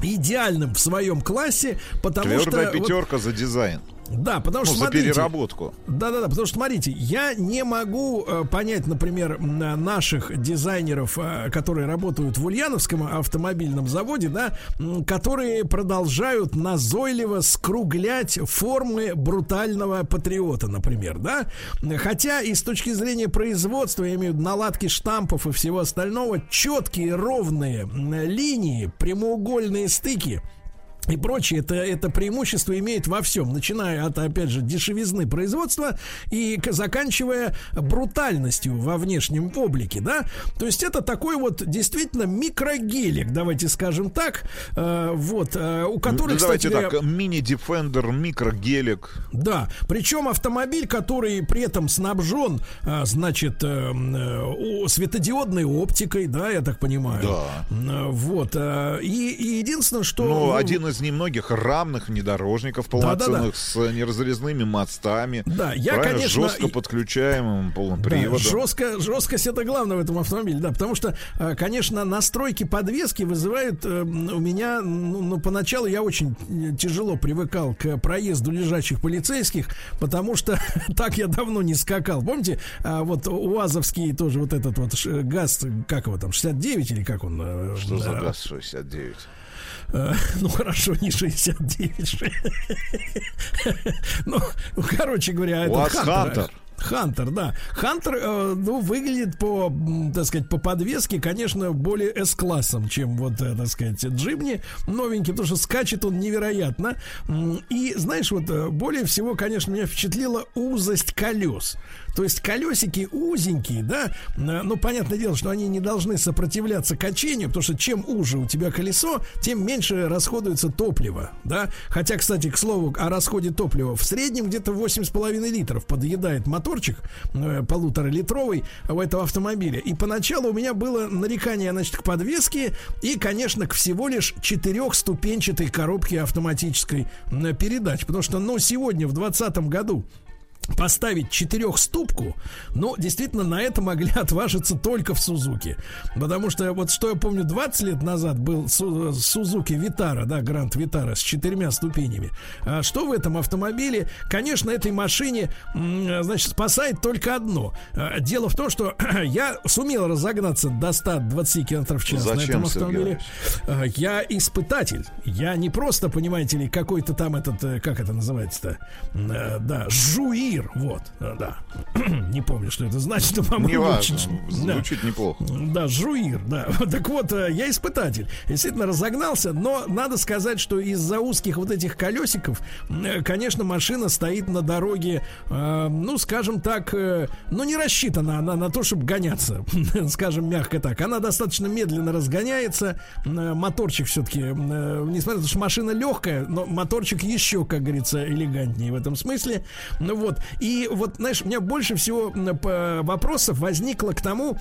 идеальным в своем классе, потому Твердая что... вот- пятерка за дизайн. Да, потому Ну, что за смотрите, переработку. да-да-да, потому что, смотрите, я не могу э, понять, например, м, наших дизайнеров, э, которые работают в Ульяновском автомобильном заводе, да, которые продолжают назойливо скруглять формы брутального патриота, например, да. Хотя и с точки зрения производства, я имею в виду наладки штампов и всего остального, четкие ровные линии, прямоугольные стыки, и прочее, это, это преимущество имеет во всем, начиная от, опять же, дешевизны производства и заканчивая брутальностью во внешнем облике, да. То есть это такой вот действительно микрогелик, давайте скажем так, э, вот, э, у которого, Ну, давайте кстати так, мини-дефендер, микрогелик. да, причем автомобиль, который при этом снабжен, а, значит, э, э, светодиодной оптикой, да, я так понимаю. Да. Э, Вот. э, И, и единственное, что... Ну, ну, один из немногих рамных внедорожников полноценных с неразрезными мостами. Да, я, Правильно? конечно, Жестко подключаемым полным Да, приводом. жестко, жесткость это главное в этом автомобиле, да, потому что, э, конечно, настройки подвески вызывают э, у меня, ну, ну, поначалу я очень э, тяжело привыкал к проезду лежачих полицейских, потому что так я давно не скакал. Помните, вот УАЗовский тоже вот этот вот ГАЗ, как его там, 69 или как он? Что за э, ГАЗ-69? Э, Ну хорошо, не 69. ши- Ну, короче говоря, это Хантер. Хантер. Да. Хантер, э, ну, выглядит по, так сказать, по подвеске, конечно, более S-классом, чем вот, э, так сказать, Джимни новенький, потому что скачет он невероятно. И, знаешь, вот э, более всего, конечно, меня впечатлила узость колес. То есть колесики узенькие, да, э, ну, понятное дело, что они не должны сопротивляться качению, потому что чем уже у тебя колесо, тем меньше расходуется топливо, да. Хотя, кстати, к слову, о расходе топлива в среднем где-то 8,5 литров подъедает моторчик э, полуторалитровый у этого автомобиля. И поначалу у меня было нарекание, значит, к подвеске и, конечно, к всего лишь четырехступенчатой коробке автоматической м, передач. Потому что, ну, сегодня, в 2020 году, поставить четырехступку, но действительно на это могли отважиться только в Сузуки. Потому что вот что я помню, 20 лет назад был Су- Сузуки Витара, да, Гранд Витара с четырьмя ступенями. А что в этом автомобиле? Конечно, этой машине, значит, спасает только одно. А, Дело в том, что я сумел разогнаться до 120 км в час на Зачем, этом Сергей автомобиле. А, Я испытатель. Я не просто, понимаете ли, какой-то там этот, э, как это называется-то? Э, Да, жуир, вот, э, да. Не помню, что это значит, но, по-моему, Неважно, очень- да. звучит неплохо. Да, жуир, да. Так вот, э, я испытатель. Действительно разогнался, но надо сказать, что из-за узких вот этих колесиков, э, конечно, машина стоит на дороге, э, ну, скажем так, э, ну, не рассчитана она на то, чтобы гоняться, скажем мягко так. Она достаточно медленно разгоняется. Э, Моторчик все-таки, несмотря на то, что машина легкая, но моторчик еще, как говорится, элегантнее в этом смысле. Ну вот. И вот, знаешь, у меня больше всего вопросов возникло к тому,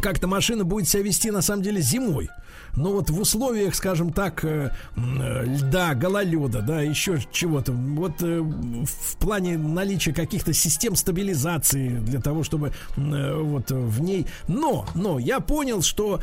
как эта машина будет себя вести на самом деле зимой. Но вот в условиях, скажем так, э, э, льда, гололеда, да, еще чего-то, вот э, в плане наличия каких-то систем стабилизации для того, чтобы вот в ней... Но, но я понял, что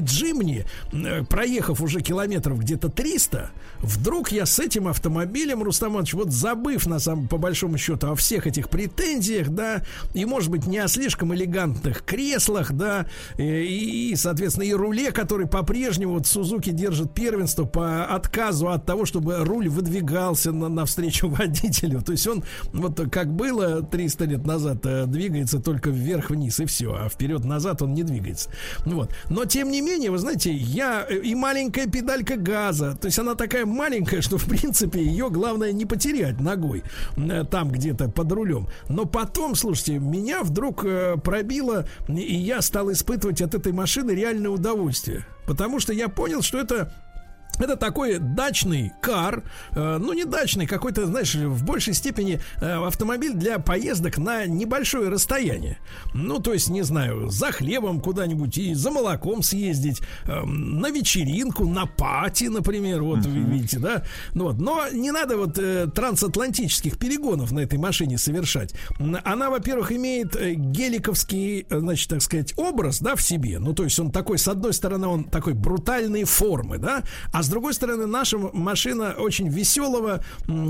Jimny, э, проехав уже километров где-то 300, вдруг я с этим автомобилем, Рустам Иванович, вот забыв на самом, по большому счету о всех этих претензиях, да, и, может быть, не о слишком элегантных креслах, да, и, и, соответственно, и руле, который по по-прежнему вот Сузуки держит первенство по отказу от того, чтобы руль выдвигался на, навстречу водителю. То есть он вот как было 300 лет назад, э, двигается только вверх-вниз и все, а вперед-назад он не двигается. Вот. Но тем не менее, вы знаете, я э, и маленькая педалька газа, то есть она такая маленькая, что в принципе ее главное не потерять ногой э, там где-то под рулем. Но потом, слушайте, меня вдруг пробило, и я стал испытывать от этой машины реальное удовольствие. Потому что я понял, что это это такой дачный кар, э, ну не дачный, какой-то, знаешь, в большей степени э, автомобиль для поездок на небольшое расстояние. Ну, то есть, не знаю, за хлебом куда-нибудь и за молоком съездить, э, на вечеринку, на пати, например, вот вы видите, да. Ну, вот. Но не надо вот э, трансатлантических перегонов на этой машине совершать. Она, во-первых, имеет геликовский, значит, так сказать, образ, да, в себе. Ну, то есть он такой, с одной стороны, он такой брутальной формы, да, а с другой стороны, наша машина очень веселого,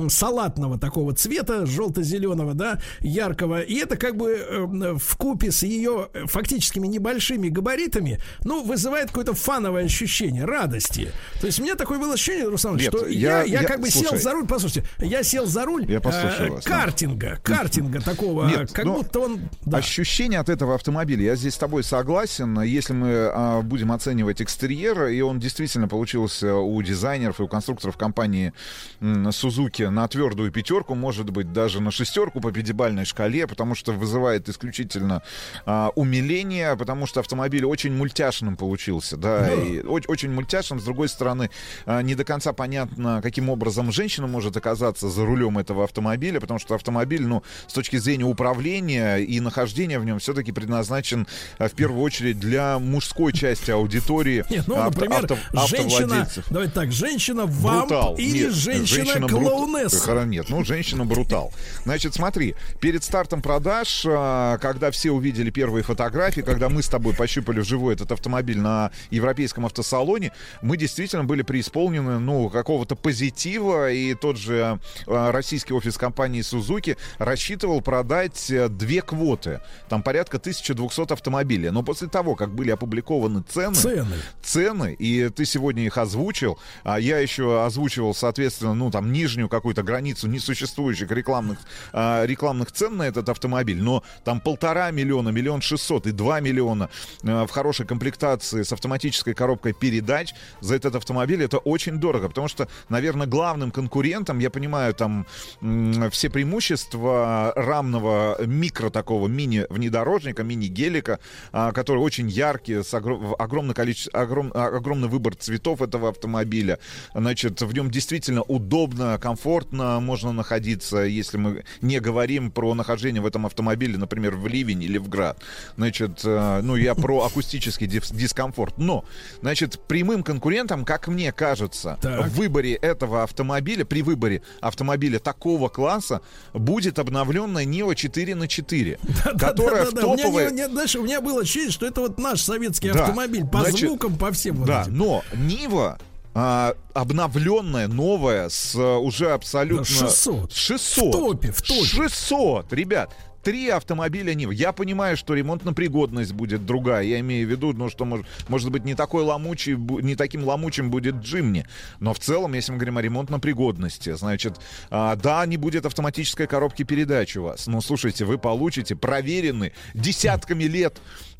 салатного такого цвета, желто-зеленого, да, яркого. И это как бы э, в купе с ее э, фактическими небольшими габаритами, ну, вызывает какое-то фановое ощущение радости. То есть у меня такое было ощущение, Руслан, Нет, что я- я, я, я- как бы слушай. сел за руль, послушайте, я сел за руль Я э, вас, да. картинга, картинга такого, Нет, как будто он... да. Ощущение от этого автомобиля, я здесь с тобой согласен. Если мы а, будем оценивать экстерьер, и он действительно получился у дизайнеров и у конструкторов компании Suzuki на твердую пятерку, может быть, даже на шестерку по пятибалльной шкале, потому что вызывает исключительно а, умиление, потому что автомобиль очень мультяшным получился, да, и о- очень мультяшным. С другой стороны, а, не до конца понятно, каким образом женщина может оказаться за рулем этого автомобиля, потому что автомобиль, ну, с точки зрения управления и нахождения в нем все-таки предназначен а, в первую очередь для мужской части аудитории Нет, ну, авто- например, авто- женщина, автовладельцев. Давайте так, женщина Брутал. или Нет, женщина брут- клоунесса. Хоро- Нет, ну, женщина брутал. Значит, смотри, перед стартом продаж, а, когда все увидели первые фотографии, когда мы с тобой пощупали вживую этот автомобиль на европейском автосалоне, мы действительно были преисполнены, ну, какого-то позитива, и тот же а, российский офис компании Suzuki рассчитывал продать э, две квоты. Там порядка 1200 автомобилей. Но после того, как были опубликованы цены, Цены. цены, и ты сегодня их озвучил, а я еще озвучивал, соответственно, ну, там, нижнюю какую-то границу несуществующих рекламных, а, рекламных цен на этот автомобиль, но там полтора миллиона, миллион шестьсот и два миллиона а, в хорошей комплектации с автоматической коробкой передач за этот автомобиль, это очень дорого, потому что, наверное, главным конкурентом, я понимаю, там все преимущества рамного микро такого мини-внедорожника, мини-гелика, а, который очень яркий, с огром- огромное количество, огром- огромный выбор цветов этого автомобиля. Значит, в нем действительно удобно, комфортно можно находиться, если мы не говорим про нахождение в этом автомобиле, например, в ливень или в град. Значит, э, ну, я про акустический дис- дискомфорт. Но, значит, прямым конкурентом, как мне кажется, Так. в выборе этого автомобиля, при выборе автомобиля такого класса, будет обновленная Nio 4 на 4 которая в Да-да-да-да. У меня топовой... знаешь, у меня было ощущение, что это вот наш советский автомобиль по звукам, по всем Да, но Нива а, обновленная, новая, с а, уже абсолютно... Да, 600. 600. В топе, в топе. 600, ребят. Три автомобиля Нива. Я понимаю, что ремонтно-пригодность будет другая. Я имею в виду, ну, что может, может быть не такой ломучий, бу- не таким ломучим будет Джимни. Но в целом, если мы говорим о ремонтно-пригодности, значит, а, да, не будет автоматической коробки передач у вас. Но слушайте, вы получите проверенный десятками лет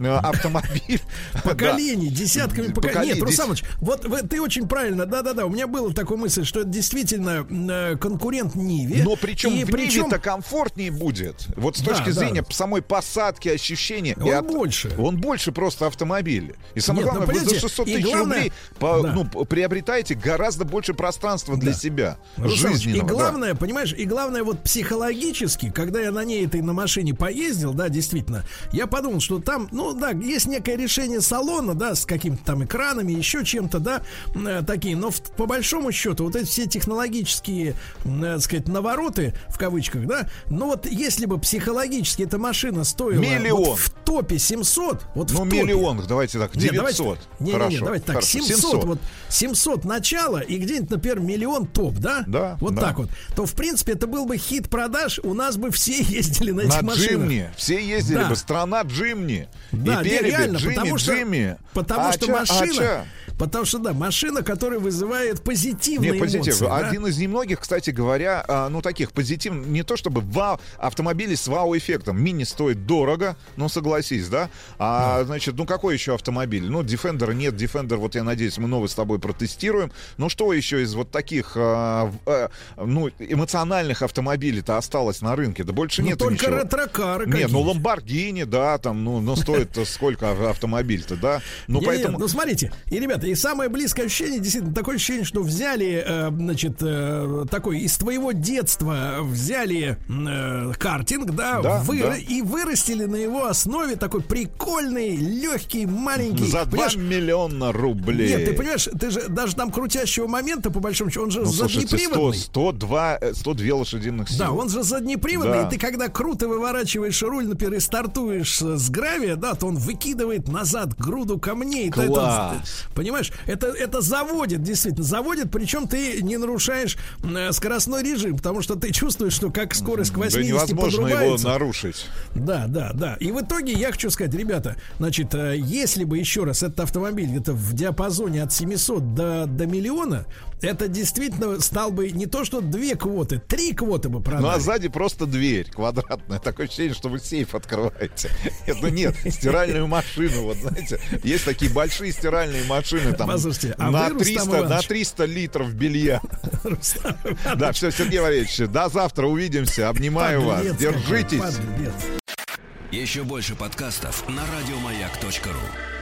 автомобиль. Поколений, десятками поколений. Нет, Русамович, вот ты очень правильно, да-да-да, у меня была такая мысль, что это действительно э, конкурент Ниве. Но причем в Ниве-то комфортнее будет. Вот с точки зрения самой посадки, ощущения. Он больше. Он больше просто автомобиля. И самое ну, главное, вы за понимаете, 600 и тысяч рублей ну, приобретаете гораздо больше пространства для себя. Жизненного. и главное, понимаешь, и главное вот психологически, когда я на ней этой на машине поездил, да, действительно, я подумал, что там, ну да, есть некое решение салона, да, с какими-то там экранами, еще чем-то, да, э, такие, но в- по большому счету вот эти все технологические, э, так сказать, навороты, в кавычках, да, ну вот если бы психологически эта машина стоила Миллион. вот в топе 700, вот Ну, в топе, миллион, давайте так, нет, 900. давайте, не, не, Хорошо, не, давайте так, хорошо, 700, вот 700 начало и где-нибудь, например, миллион топ, да? Да, Вот да. так вот. То, в принципе, это был бы хит продаж, у нас бы все ездили на этих На машинах. Джимни. Все ездили Да. бы. Страна Джимни. Да, и не, пели бы реально, Джимми, потому что, Джимми. потому что Ача, машина, ача. Потому что, да, машина, которая вызывает позитивные Нет, позитив. эмоции. да? Один из немногих, кстати говоря, а, ну таких позитивных, не то чтобы вау, автомобили с вау-эффектом. Мини стоит дорого, ну согласись, да? А, значит, ну какой еще автомобиль? Ну, Defender нет, Defender, вот я надеюсь, мы новый с тобой протестируем. Ну что еще из вот таких, а, а, ну, эмоциональных автомобилей-то осталось на рынке? Да больше Ну, нет только ничего. ретро-кары Нет, ну. Lamborghini, да, там, ну, ну стоит сколько ав- автомобиль-то, да? Ну, поэтому... ну смотрите, и ребята, и самое близкое ощущение, действительно, такое ощущение, что взяли, э, значит, э, такой из твоего детства взяли э, картинг, да, Да, вы- да. и вырастили на его основе такой прикольный, легкий, маленький. За 2 понимаешь, миллиона рублей. Нет, ты понимаешь, ты же даже там крутящего момента, по большому счету, он же Ну, слушайте, 100, заднеприводный. 102, э, 102 лошадиных сил. Да, он же заднеприводный, Да. и ты когда круто выворачиваешь руль, например, и стартуешь с гравия, да, то он выкидывает назад груду камней. То это- Класс. Понимаешь, это, это заводит, действительно, заводит, причем ты не нарушаешь э, скоростной режим, потому что ты чувствуешь, что как скорость к 80 Да невозможно его нарушить. Да, да, да. И в итоге я хочу сказать, ребята, значит, э, если бы еще раз этот автомобиль где-то в диапазоне от 700 до, до миллиона, это действительно стал бы не то что две квоты, три квоты бы продали. Ну а сзади просто дверь квадратная. Такое ощущение, что вы сейф открываете. Это нет, стиральную машину. Вот знаете, есть такие большие стиральные машины там Послушайте, а на, вы, Рустам 300, на Иванович? 300 литров белья. Да, все, Сергей Валерьевич, до завтра увидимся. Обнимаю вас. Держитесь. Еще больше подкастов на радиомаяк.ру.